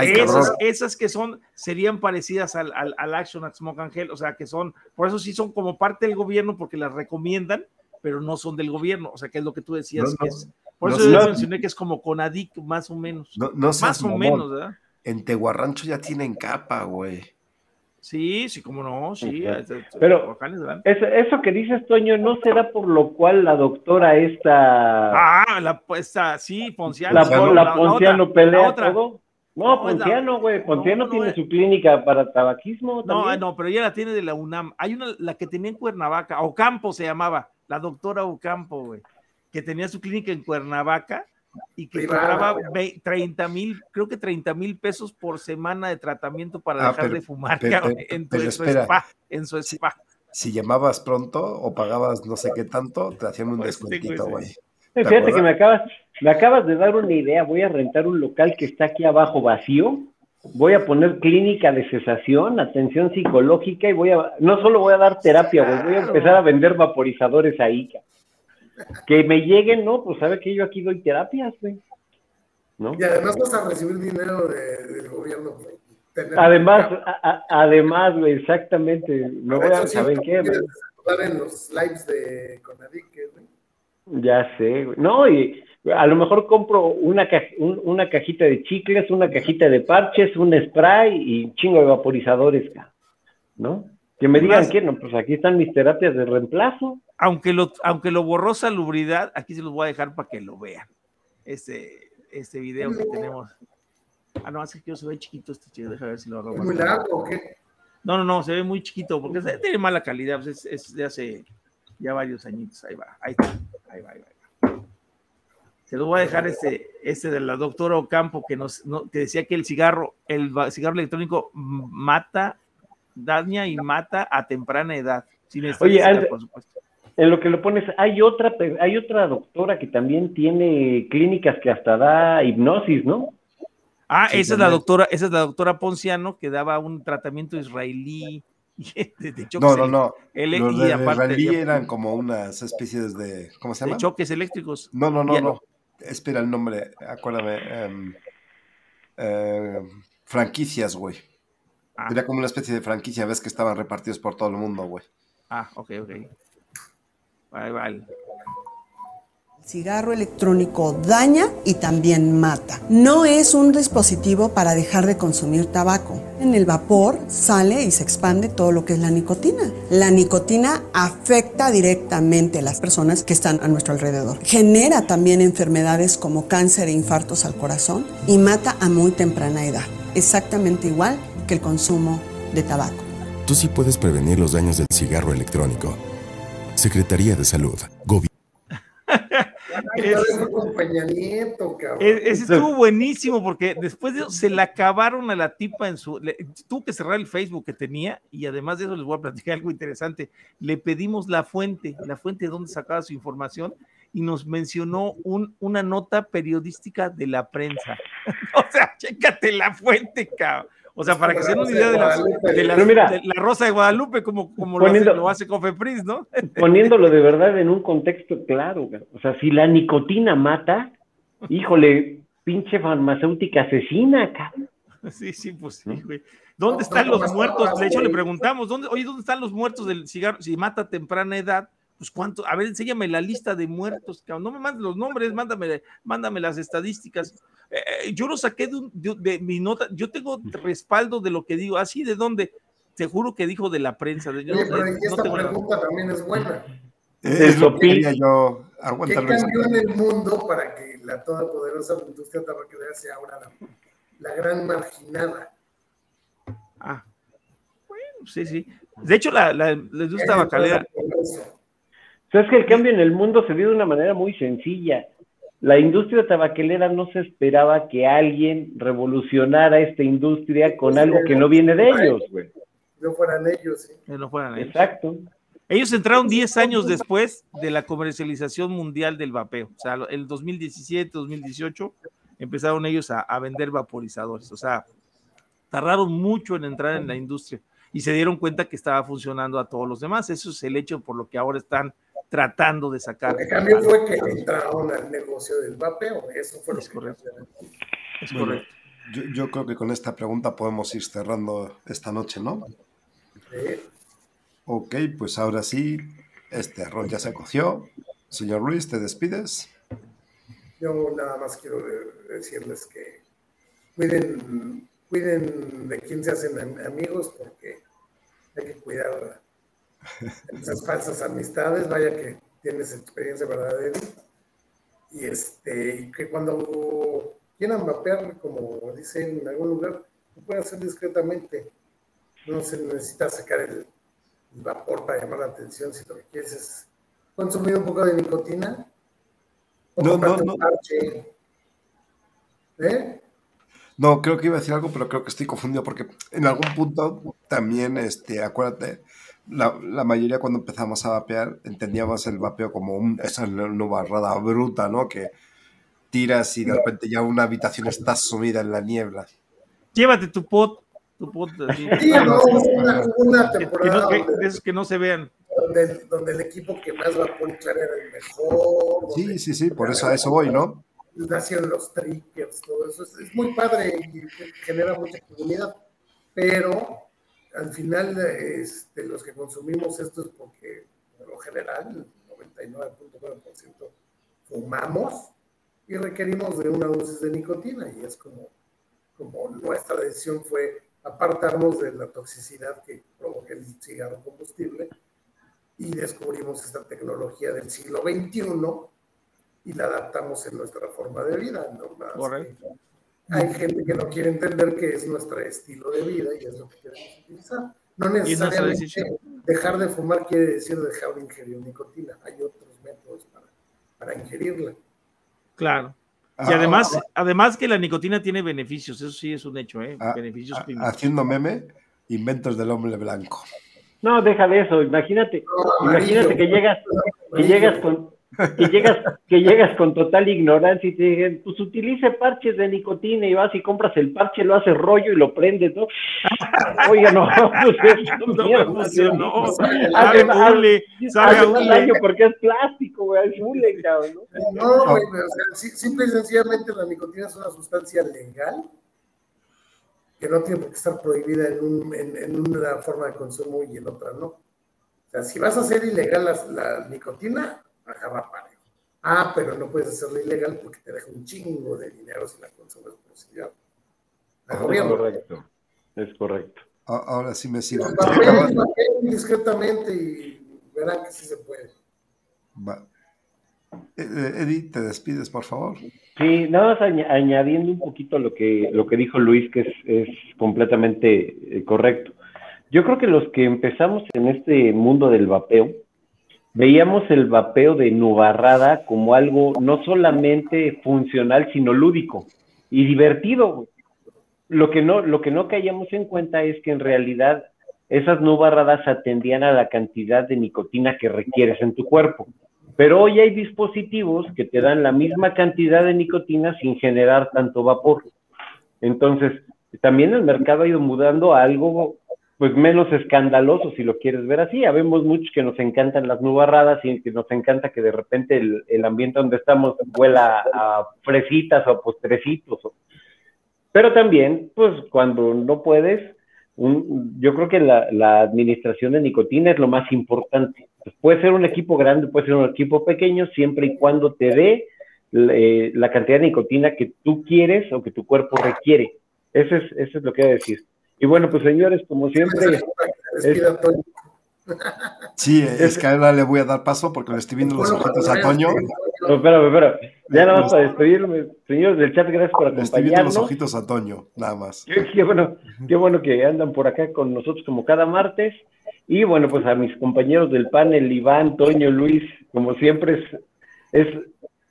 esas, esas, que son, serían parecidas al, al, Action Smoke and Hell, o sea, que son, por eso sí son como parte del gobierno porque las recomiendan, pero no son del gobierno, o sea, que es lo que tú decías que es por eso yo mencioné que es como Conadic, más o menos.
No, más o menos, ¿verdad? En Tehuarrancho ya tienen capa, güey.
Sí, sí, como no, sí.
Pero eso, eso, que dices, Toño, ¿no será por lo cual la doctora esta...
Ah, la, esta, sí, Ponciano.
La, la, Ponciano pelea todo. No, Ponciano, güey, Ponciano tiene su clínica para tabaquismo.
No, no, pero ella la tiene de la UNAM. Hay una, la que tenía en Cuernavaca, Ocampo se llamaba, la doctora Ocampo, güey que tenía su clínica en Cuernavaca y que cobraba 30 mil, creo que 30 mil pesos por semana de tratamiento para ah, dejar de fumar en, su spa, en su spa.
Si, llamabas pronto o pagabas no sé qué tanto, te hacían un pues descuentito, güey.
Fíjate que me acabas, me acabas de dar una idea. Voy a rentar un local que está aquí abajo vacío. Voy a poner clínica de cesación, atención psicológica y voy a, no solo voy a dar terapia, voy a empezar a vender vaporizadores ahí que me lleguen, ¿no? Pues sabe que yo aquí doy terapias, güey.
¿No? Y además vas a recibir dinero del gobierno.
Además, además, güey, exactamente. Me voy a saber qué.
en los lives de Conadique, güey.
Ya sé, güey. No, y a lo mejor compro una, una cajita de chicles, una cajita de parches, un spray y un chingo de vaporizadores, ¿no? Que me digan que no, pues aquí están mis terapias de reemplazo
aunque lo, aunque lo borró salubridad, aquí se los voy a dejar para que lo vean. Este, este video que tenemos. Ah, no, es que se ve chiquito este chico, déjame ver si lo hago.
¿Muy largo o qué?
No, no, no, se ve muy chiquito porque tiene mala calidad, pues es, de hace ya varios añitos. Ahí va, ahí está, ahí va, ahí va. Se lo voy a dejar este, este de la doctora Ocampo que nos que decía que el cigarro, el cigarro electrónico mata, daña y mata a temprana edad.
Oye, por supuesto en lo que lo pones, hay otra, hay otra doctora que también tiene clínicas que hasta da hipnosis, ¿no?
Ah, esa es la doctora, esa es la doctora Ponciano que daba un tratamiento israelí.
De, choques no, no, no. Los de israelí eran como unas especies de, ¿cómo se llama?
De choques eléctricos.
No, no, no, no. Espera el nombre, acuérdame. Em, em, franquicias, güey. Ah. Era como una especie de franquicia, ves que estaban repartidos por todo el mundo, güey.
Ah, ok, ok. El
cigarro electrónico daña y también mata. No es un dispositivo para dejar de consumir tabaco. En el vapor sale y se expande todo lo que es la nicotina. La nicotina afecta directamente a las personas que están a nuestro alrededor. Genera también enfermedades como cáncer e infartos al corazón y mata a muy temprana edad. Exactamente igual que el consumo de tabaco.
Tú sí puedes prevenir los daños del cigarro electrónico. Secretaría de Salud. Gobierno.
ese estuvo buenísimo porque después de eso se le acabaron a la tipa en su. tuvo que cerrar el Facebook que tenía y además de eso les voy a platicar algo interesante. Le pedimos la fuente, la fuente de donde sacaba su información y nos mencionó un, una nota periodística de la prensa. o sea, chécate la fuente, cabrón. O sea, para que se den una idea de, la, Rosa de Guadalupe, como, como lo, hace, lo hace Cofepris, ¿no?
poniéndolo de verdad en un contexto claro. O sea, si la nicotina mata, híjole, pinche farmacéutica asesina, cabrón.
Sí, sí, pues sí, güey. ¿Dónde están los muertos? De hecho, le preguntamos, ¿dónde, oye, ¿dónde están los muertos del cigarro? Si mata a temprana edad, pues cuánto, a ver, enséñame la lista de muertos, cabrón. No me mandes los nombres, mándame, mándame las estadísticas. Eh, yo lo saqué de, mi nota, yo tengo respaldo de lo que digo, así de dónde, te juro que dijo de la prensa.
De, pero esta pregunta también es buena.
Es lo que yo
¿Qué cambió en el mundo para que la todopoderosa industria tabacalera sea ahora la, gran marginada?
Ah, bueno, sí, sí. De hecho, la, la, la industria tabacalera...
¿Sabes que el cambio en el mundo se dio de una manera muy sencilla? La industria tabacalera no se esperaba que alguien revolucionara esta industria con algo que no viene de ellos, güey.
No fueran ellos, sí.
No fueran ellos.
Exacto.
Ellos entraron 10 años después de la comercialización mundial del vapeo. O sea, el 2017, 2018 empezaron ellos a, a vender vaporizadores. O sea, tardaron mucho en entrar en la industria y se dieron cuenta que estaba funcionando a todos los demás. Eso es el hecho por lo que ahora están tratando de sacar.
El cambio fue que entraron al negocio del vapeo, eso fue lo es correcto.
Es correcto.
Yo, creo que con esta pregunta podemos ir cerrando esta noche, ¿no? Sí. Ok, pues ahora sí, este arroz ya se coció. Señor Luis, ¿te despides?
Yo nada más quiero decirles que cuiden, cuiden de quién se hacen amigos porque hay que cuidar esas falsas amistades, vaya que tienes experiencia verdadera. Y este, que cuando quieran vapear, como dicen en algún lugar, lo pueden hacer discretamente. No se necesita sacar el, vapor para llamar la atención, si lo que quieres es consumir un poco de nicotina.
no, no, no.
¿Eh?
No, creo que iba a decir algo, pero creo que estoy confundido porque en algún punto también, este, acuérdate, la, la, mayoría cuando empezamos a vapear entendíamos el vapeo como un, esa nubarrada bruta, ¿no? Que tiras y de repente ya una habitación está sumida en la niebla.
Llévate tu pot, tu pot.
Sí, no, una, una, temporada.
Que no, que, que no se vean.
Donde, donde, el equipo que más vaporizar era el mejor.
Sí, sí, sí, por eso a eso voy, ¿no?
Nacieron los triggers, todo eso. Es, es muy padre y genera mucha comunidad. Pero al final este, los que consumimos esto es porque, por lo general, el 99.9% fumamos y requerimos de una dosis de nicotina y es como, como nuestra decisión fue apartarnos de la toxicidad que provoca el cigarro combustible y descubrimos esta tecnología del siglo XXI y la adaptamos en nuestra forma de vida. ¿no? Hay gente que no quiere entender que es nuestro estilo de vida y es lo que queremos utilizar. No necesariamente dejar de fumar quiere decir dejar de ingerir nicotina. Hay otros métodos para, para ingerirla.
Claro. Y ah, además, ah, además que la nicotina tiene beneficios, eso sí es un hecho, ¿eh?
Ah,
beneficios
Haciendo meme, inventos del hombre blanco.
No, deja de eso, imagínate, imagínate que llegas, que llegas con, que llegas, que llegas con total ignorancia y te dicen, pues utilice parches de nicotina y vas y compras el parche, lo haces rollo y lo prendes, ¿no? Oiga, no, pues eso no,
funcionó. Sabe hule,
sabe daño porque es plástico, güey, es hule, cabrón,
¿no? No, güey, o sea, simple y sencillamente la nicotina es una sustancia legal que no tiene por qué estar prohibida en, un, en, en una forma de consumo y en otra no. O sea, si vas a hacer ilegal la, la nicotina, acaba parejo. Ah, pero no puedes hacerlo ilegal porque te deja un chingo de dinero si la consumes por ciudad.
Es correcto, es correcto.
Ahora sí me sigo.
discretamente y verán que sí se puede.
Va. Eh, Eddie, te despides, por favor.
Sí, nada más añadiendo un poquito lo que, lo que dijo Luis, que es, es completamente eh, correcto. Yo creo que los que empezamos en este mundo del vapeo, veíamos el vapeo de nubarrada como algo no solamente funcional, sino lúdico y divertido. Lo que no, lo que no caíamos en cuenta es que en realidad esas nubarradas atendían a la cantidad de nicotina que requieres en tu cuerpo. Pero hoy hay dispositivos que te dan la misma cantidad de nicotina sin generar tanto vapor. Entonces, también el mercado ha ido mudando a algo pues menos escandaloso, si lo quieres ver así. Habemos muchos que nos encantan las nubarradas y que nos encanta que de repente el, ambiente donde estamos huela a fresitas o a postrecitos. Pero también, pues cuando no puedes, yo creo que la, administración de nicotina es lo más importante. Pues, puede ser un equipo grande, puede ser un equipo pequeño, siempre y cuando te dé eh, la cantidad de nicotina que tú quieres o que tu cuerpo requiere. Eso es, eso es lo que voy a decir. Y bueno, pues señores, como siempre.
Sí, es que ahora le voy a dar paso porque le estoy viendo los ojitos a Toño.
No, espera, espera. Ya nada más para despedirme. Señores del chat, gracias por acompañarnos. Le estoy viendo
los ojitos a Toño, nada más.
Qué, bueno, qué bueno que andan por acá con nosotros como cada martes. Y bueno, pues a mis compañeros del panel, Iván, Toño, Luis, como siempre es, es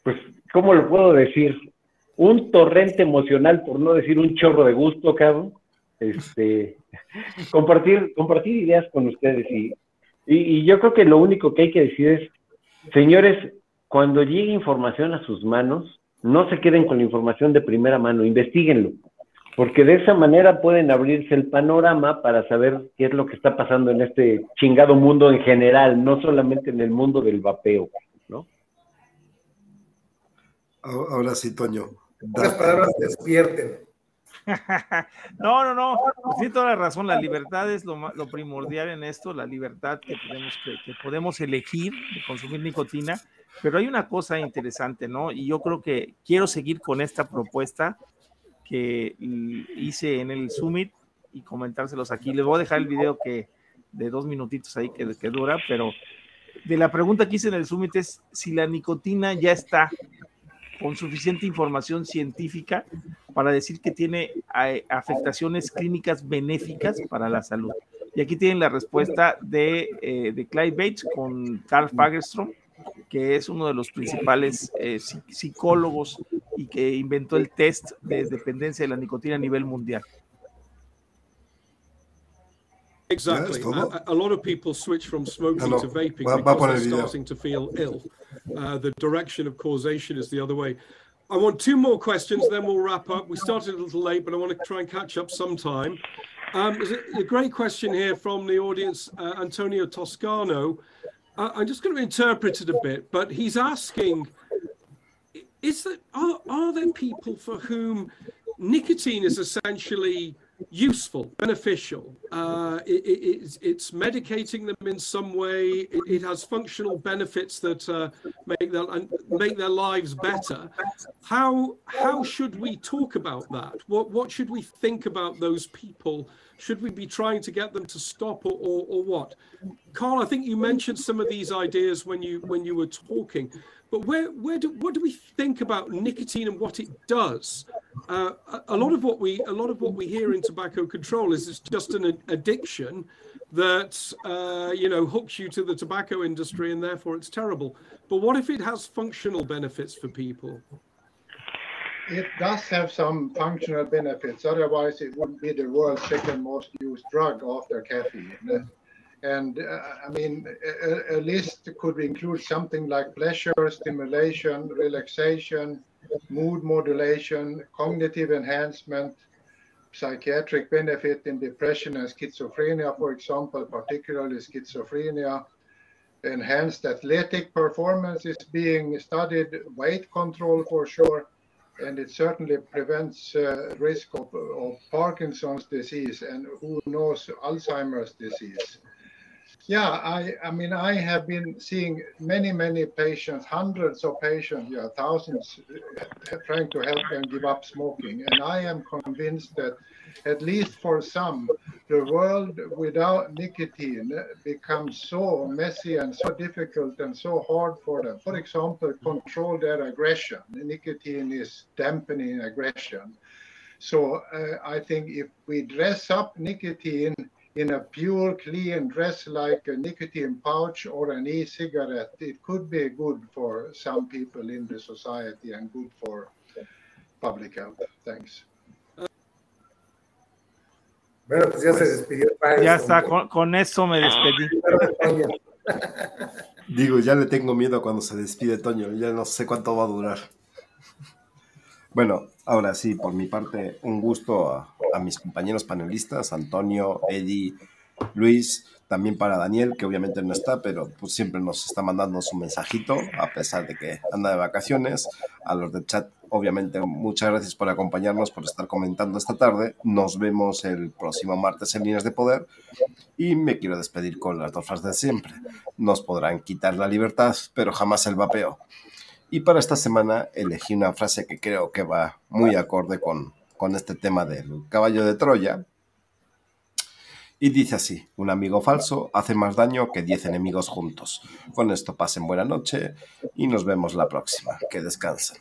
pues, ¿cómo lo puedo decir? Un torrente emocional, por no decir un chorro de gusto, cabrón este, compartir, compartir ideas con ustedes. Y, y, yo creo que lo único que hay que decir es, señores, cuando llegue información a sus manos, no se queden con la información de primera mano, investiguenlo, porque de esa manera pueden abrirse el panorama para saber qué es lo que está pasando en este chingado mundo en general, no solamente en el mundo del vapeo, ¿no?
Ahora sí, Toño.
Las palabras despierten.
no, no, no. Tiene toda la razón. La libertad es lo, primordial en esto, la libertad que, que, podemos elegir de consumir nicotina. Pero hay una cosa interesante, ¿no? Y yo creo que quiero seguir con esta propuesta que hice en el Summit y comentárselos aquí. Les voy a dejar el video que de dos minutitos ahí que, que dura, pero de la pregunta que hice en el Summit es si la nicotina ya está con suficiente información científica para decir que tiene eh, afectaciones clínicas benéficas para la salud. Y aquí tienen la respuesta de, eh, de Clyde Bates con Carl Fagerstrom, que es uno de los principales eh, psicólogos y que inventó el test de dependencia de la nicotina a nivel mundial.
Exactly. A, a, lot of people switch from smoking Hello. to vaping because they're starting to feel ill. Uh, the direction of causation is the other way. I want two more questions, then we'll wrap up. We started a little late, but I want to try and catch up sometime. Um, a, a great question here from the audience, uh, Antonio Toscano. Uh, I'm just going to interpret it a bit, but he's asking: Is that are, are there people for whom nicotine is essentially useful, beneficial. Uh, it, it, it's, it's, medicating them in some way. It, it has functional benefits that uh, make their and make their lives better. How how should we talk about that? What what should we think about those people? Should we be trying to get them to stop, or, or, or what? Carl, I think you mentioned some of these ideas when you when you were talking. But where, where do, what do we think about nicotine and what it does? Uh, a, lot of what we a lot of what we hear in tobacco control is it's just an addiction that uh, you know hooks you to the tobacco industry and therefore it's terrible. But what if it has functional benefits for people?
It does have some functional benefits. Otherwise, it wouldn't be the world's second most used drug after caffeine. And uh, I mean, a, a, list could include something like pleasure, stimulation, relaxation, mood modulation, cognitive enhancement, psychiatric benefit in depression and schizophrenia, for example, particularly schizophrenia. Enhanced athletic performance is being studied, weight control for sure, and it certainly prevents uh, risk of, of Parkinson's disease and who knows Alzheimer's disease. Yeah, I, I mean, I have been seeing many, many patients, hundreds of patients, yeah, thousands, uh, trying to help them give up smoking. And I am convinced that, at least for some, the world without nicotine becomes so messy and so difficult and so hard for them. For example, control their aggression. Nicotine is dampening aggression. So uh, I think if we dress up nicotine in a pure, clean dress like a nicotine pouch or an e-cigarette, it could be good for some people in the society and good for public health. Thanks.
Bueno, pues ya se despidió.
Ya está, con, con, eso me despedí.
Digo, ya le tengo miedo cuando se despide Toño, ya no sé cuánto va a durar. Bueno, ahora sí, por mi parte, un gusto a, mis compañeros panelistas, Antonio, Eddie, Luis, también para Daniel, que obviamente no está, pero pues siempre nos está mandando su mensajito, a pesar de que anda de vacaciones. A los del chat, obviamente, muchas gracias por acompañarnos, por estar comentando esta tarde. Nos vemos el próximo martes en Líneas de Poder. Y me quiero despedir con las dos frases de siempre. Nos podrán quitar la libertad, pero jamás el vapeo. Y para esta semana elegí una frase que creo que va muy acorde con, con este tema del caballo de Troya, y dice así, un amigo falso hace más daño que 10 enemigos juntos. Con esto pasen buena noche y nos vemos la próxima. Que descansen.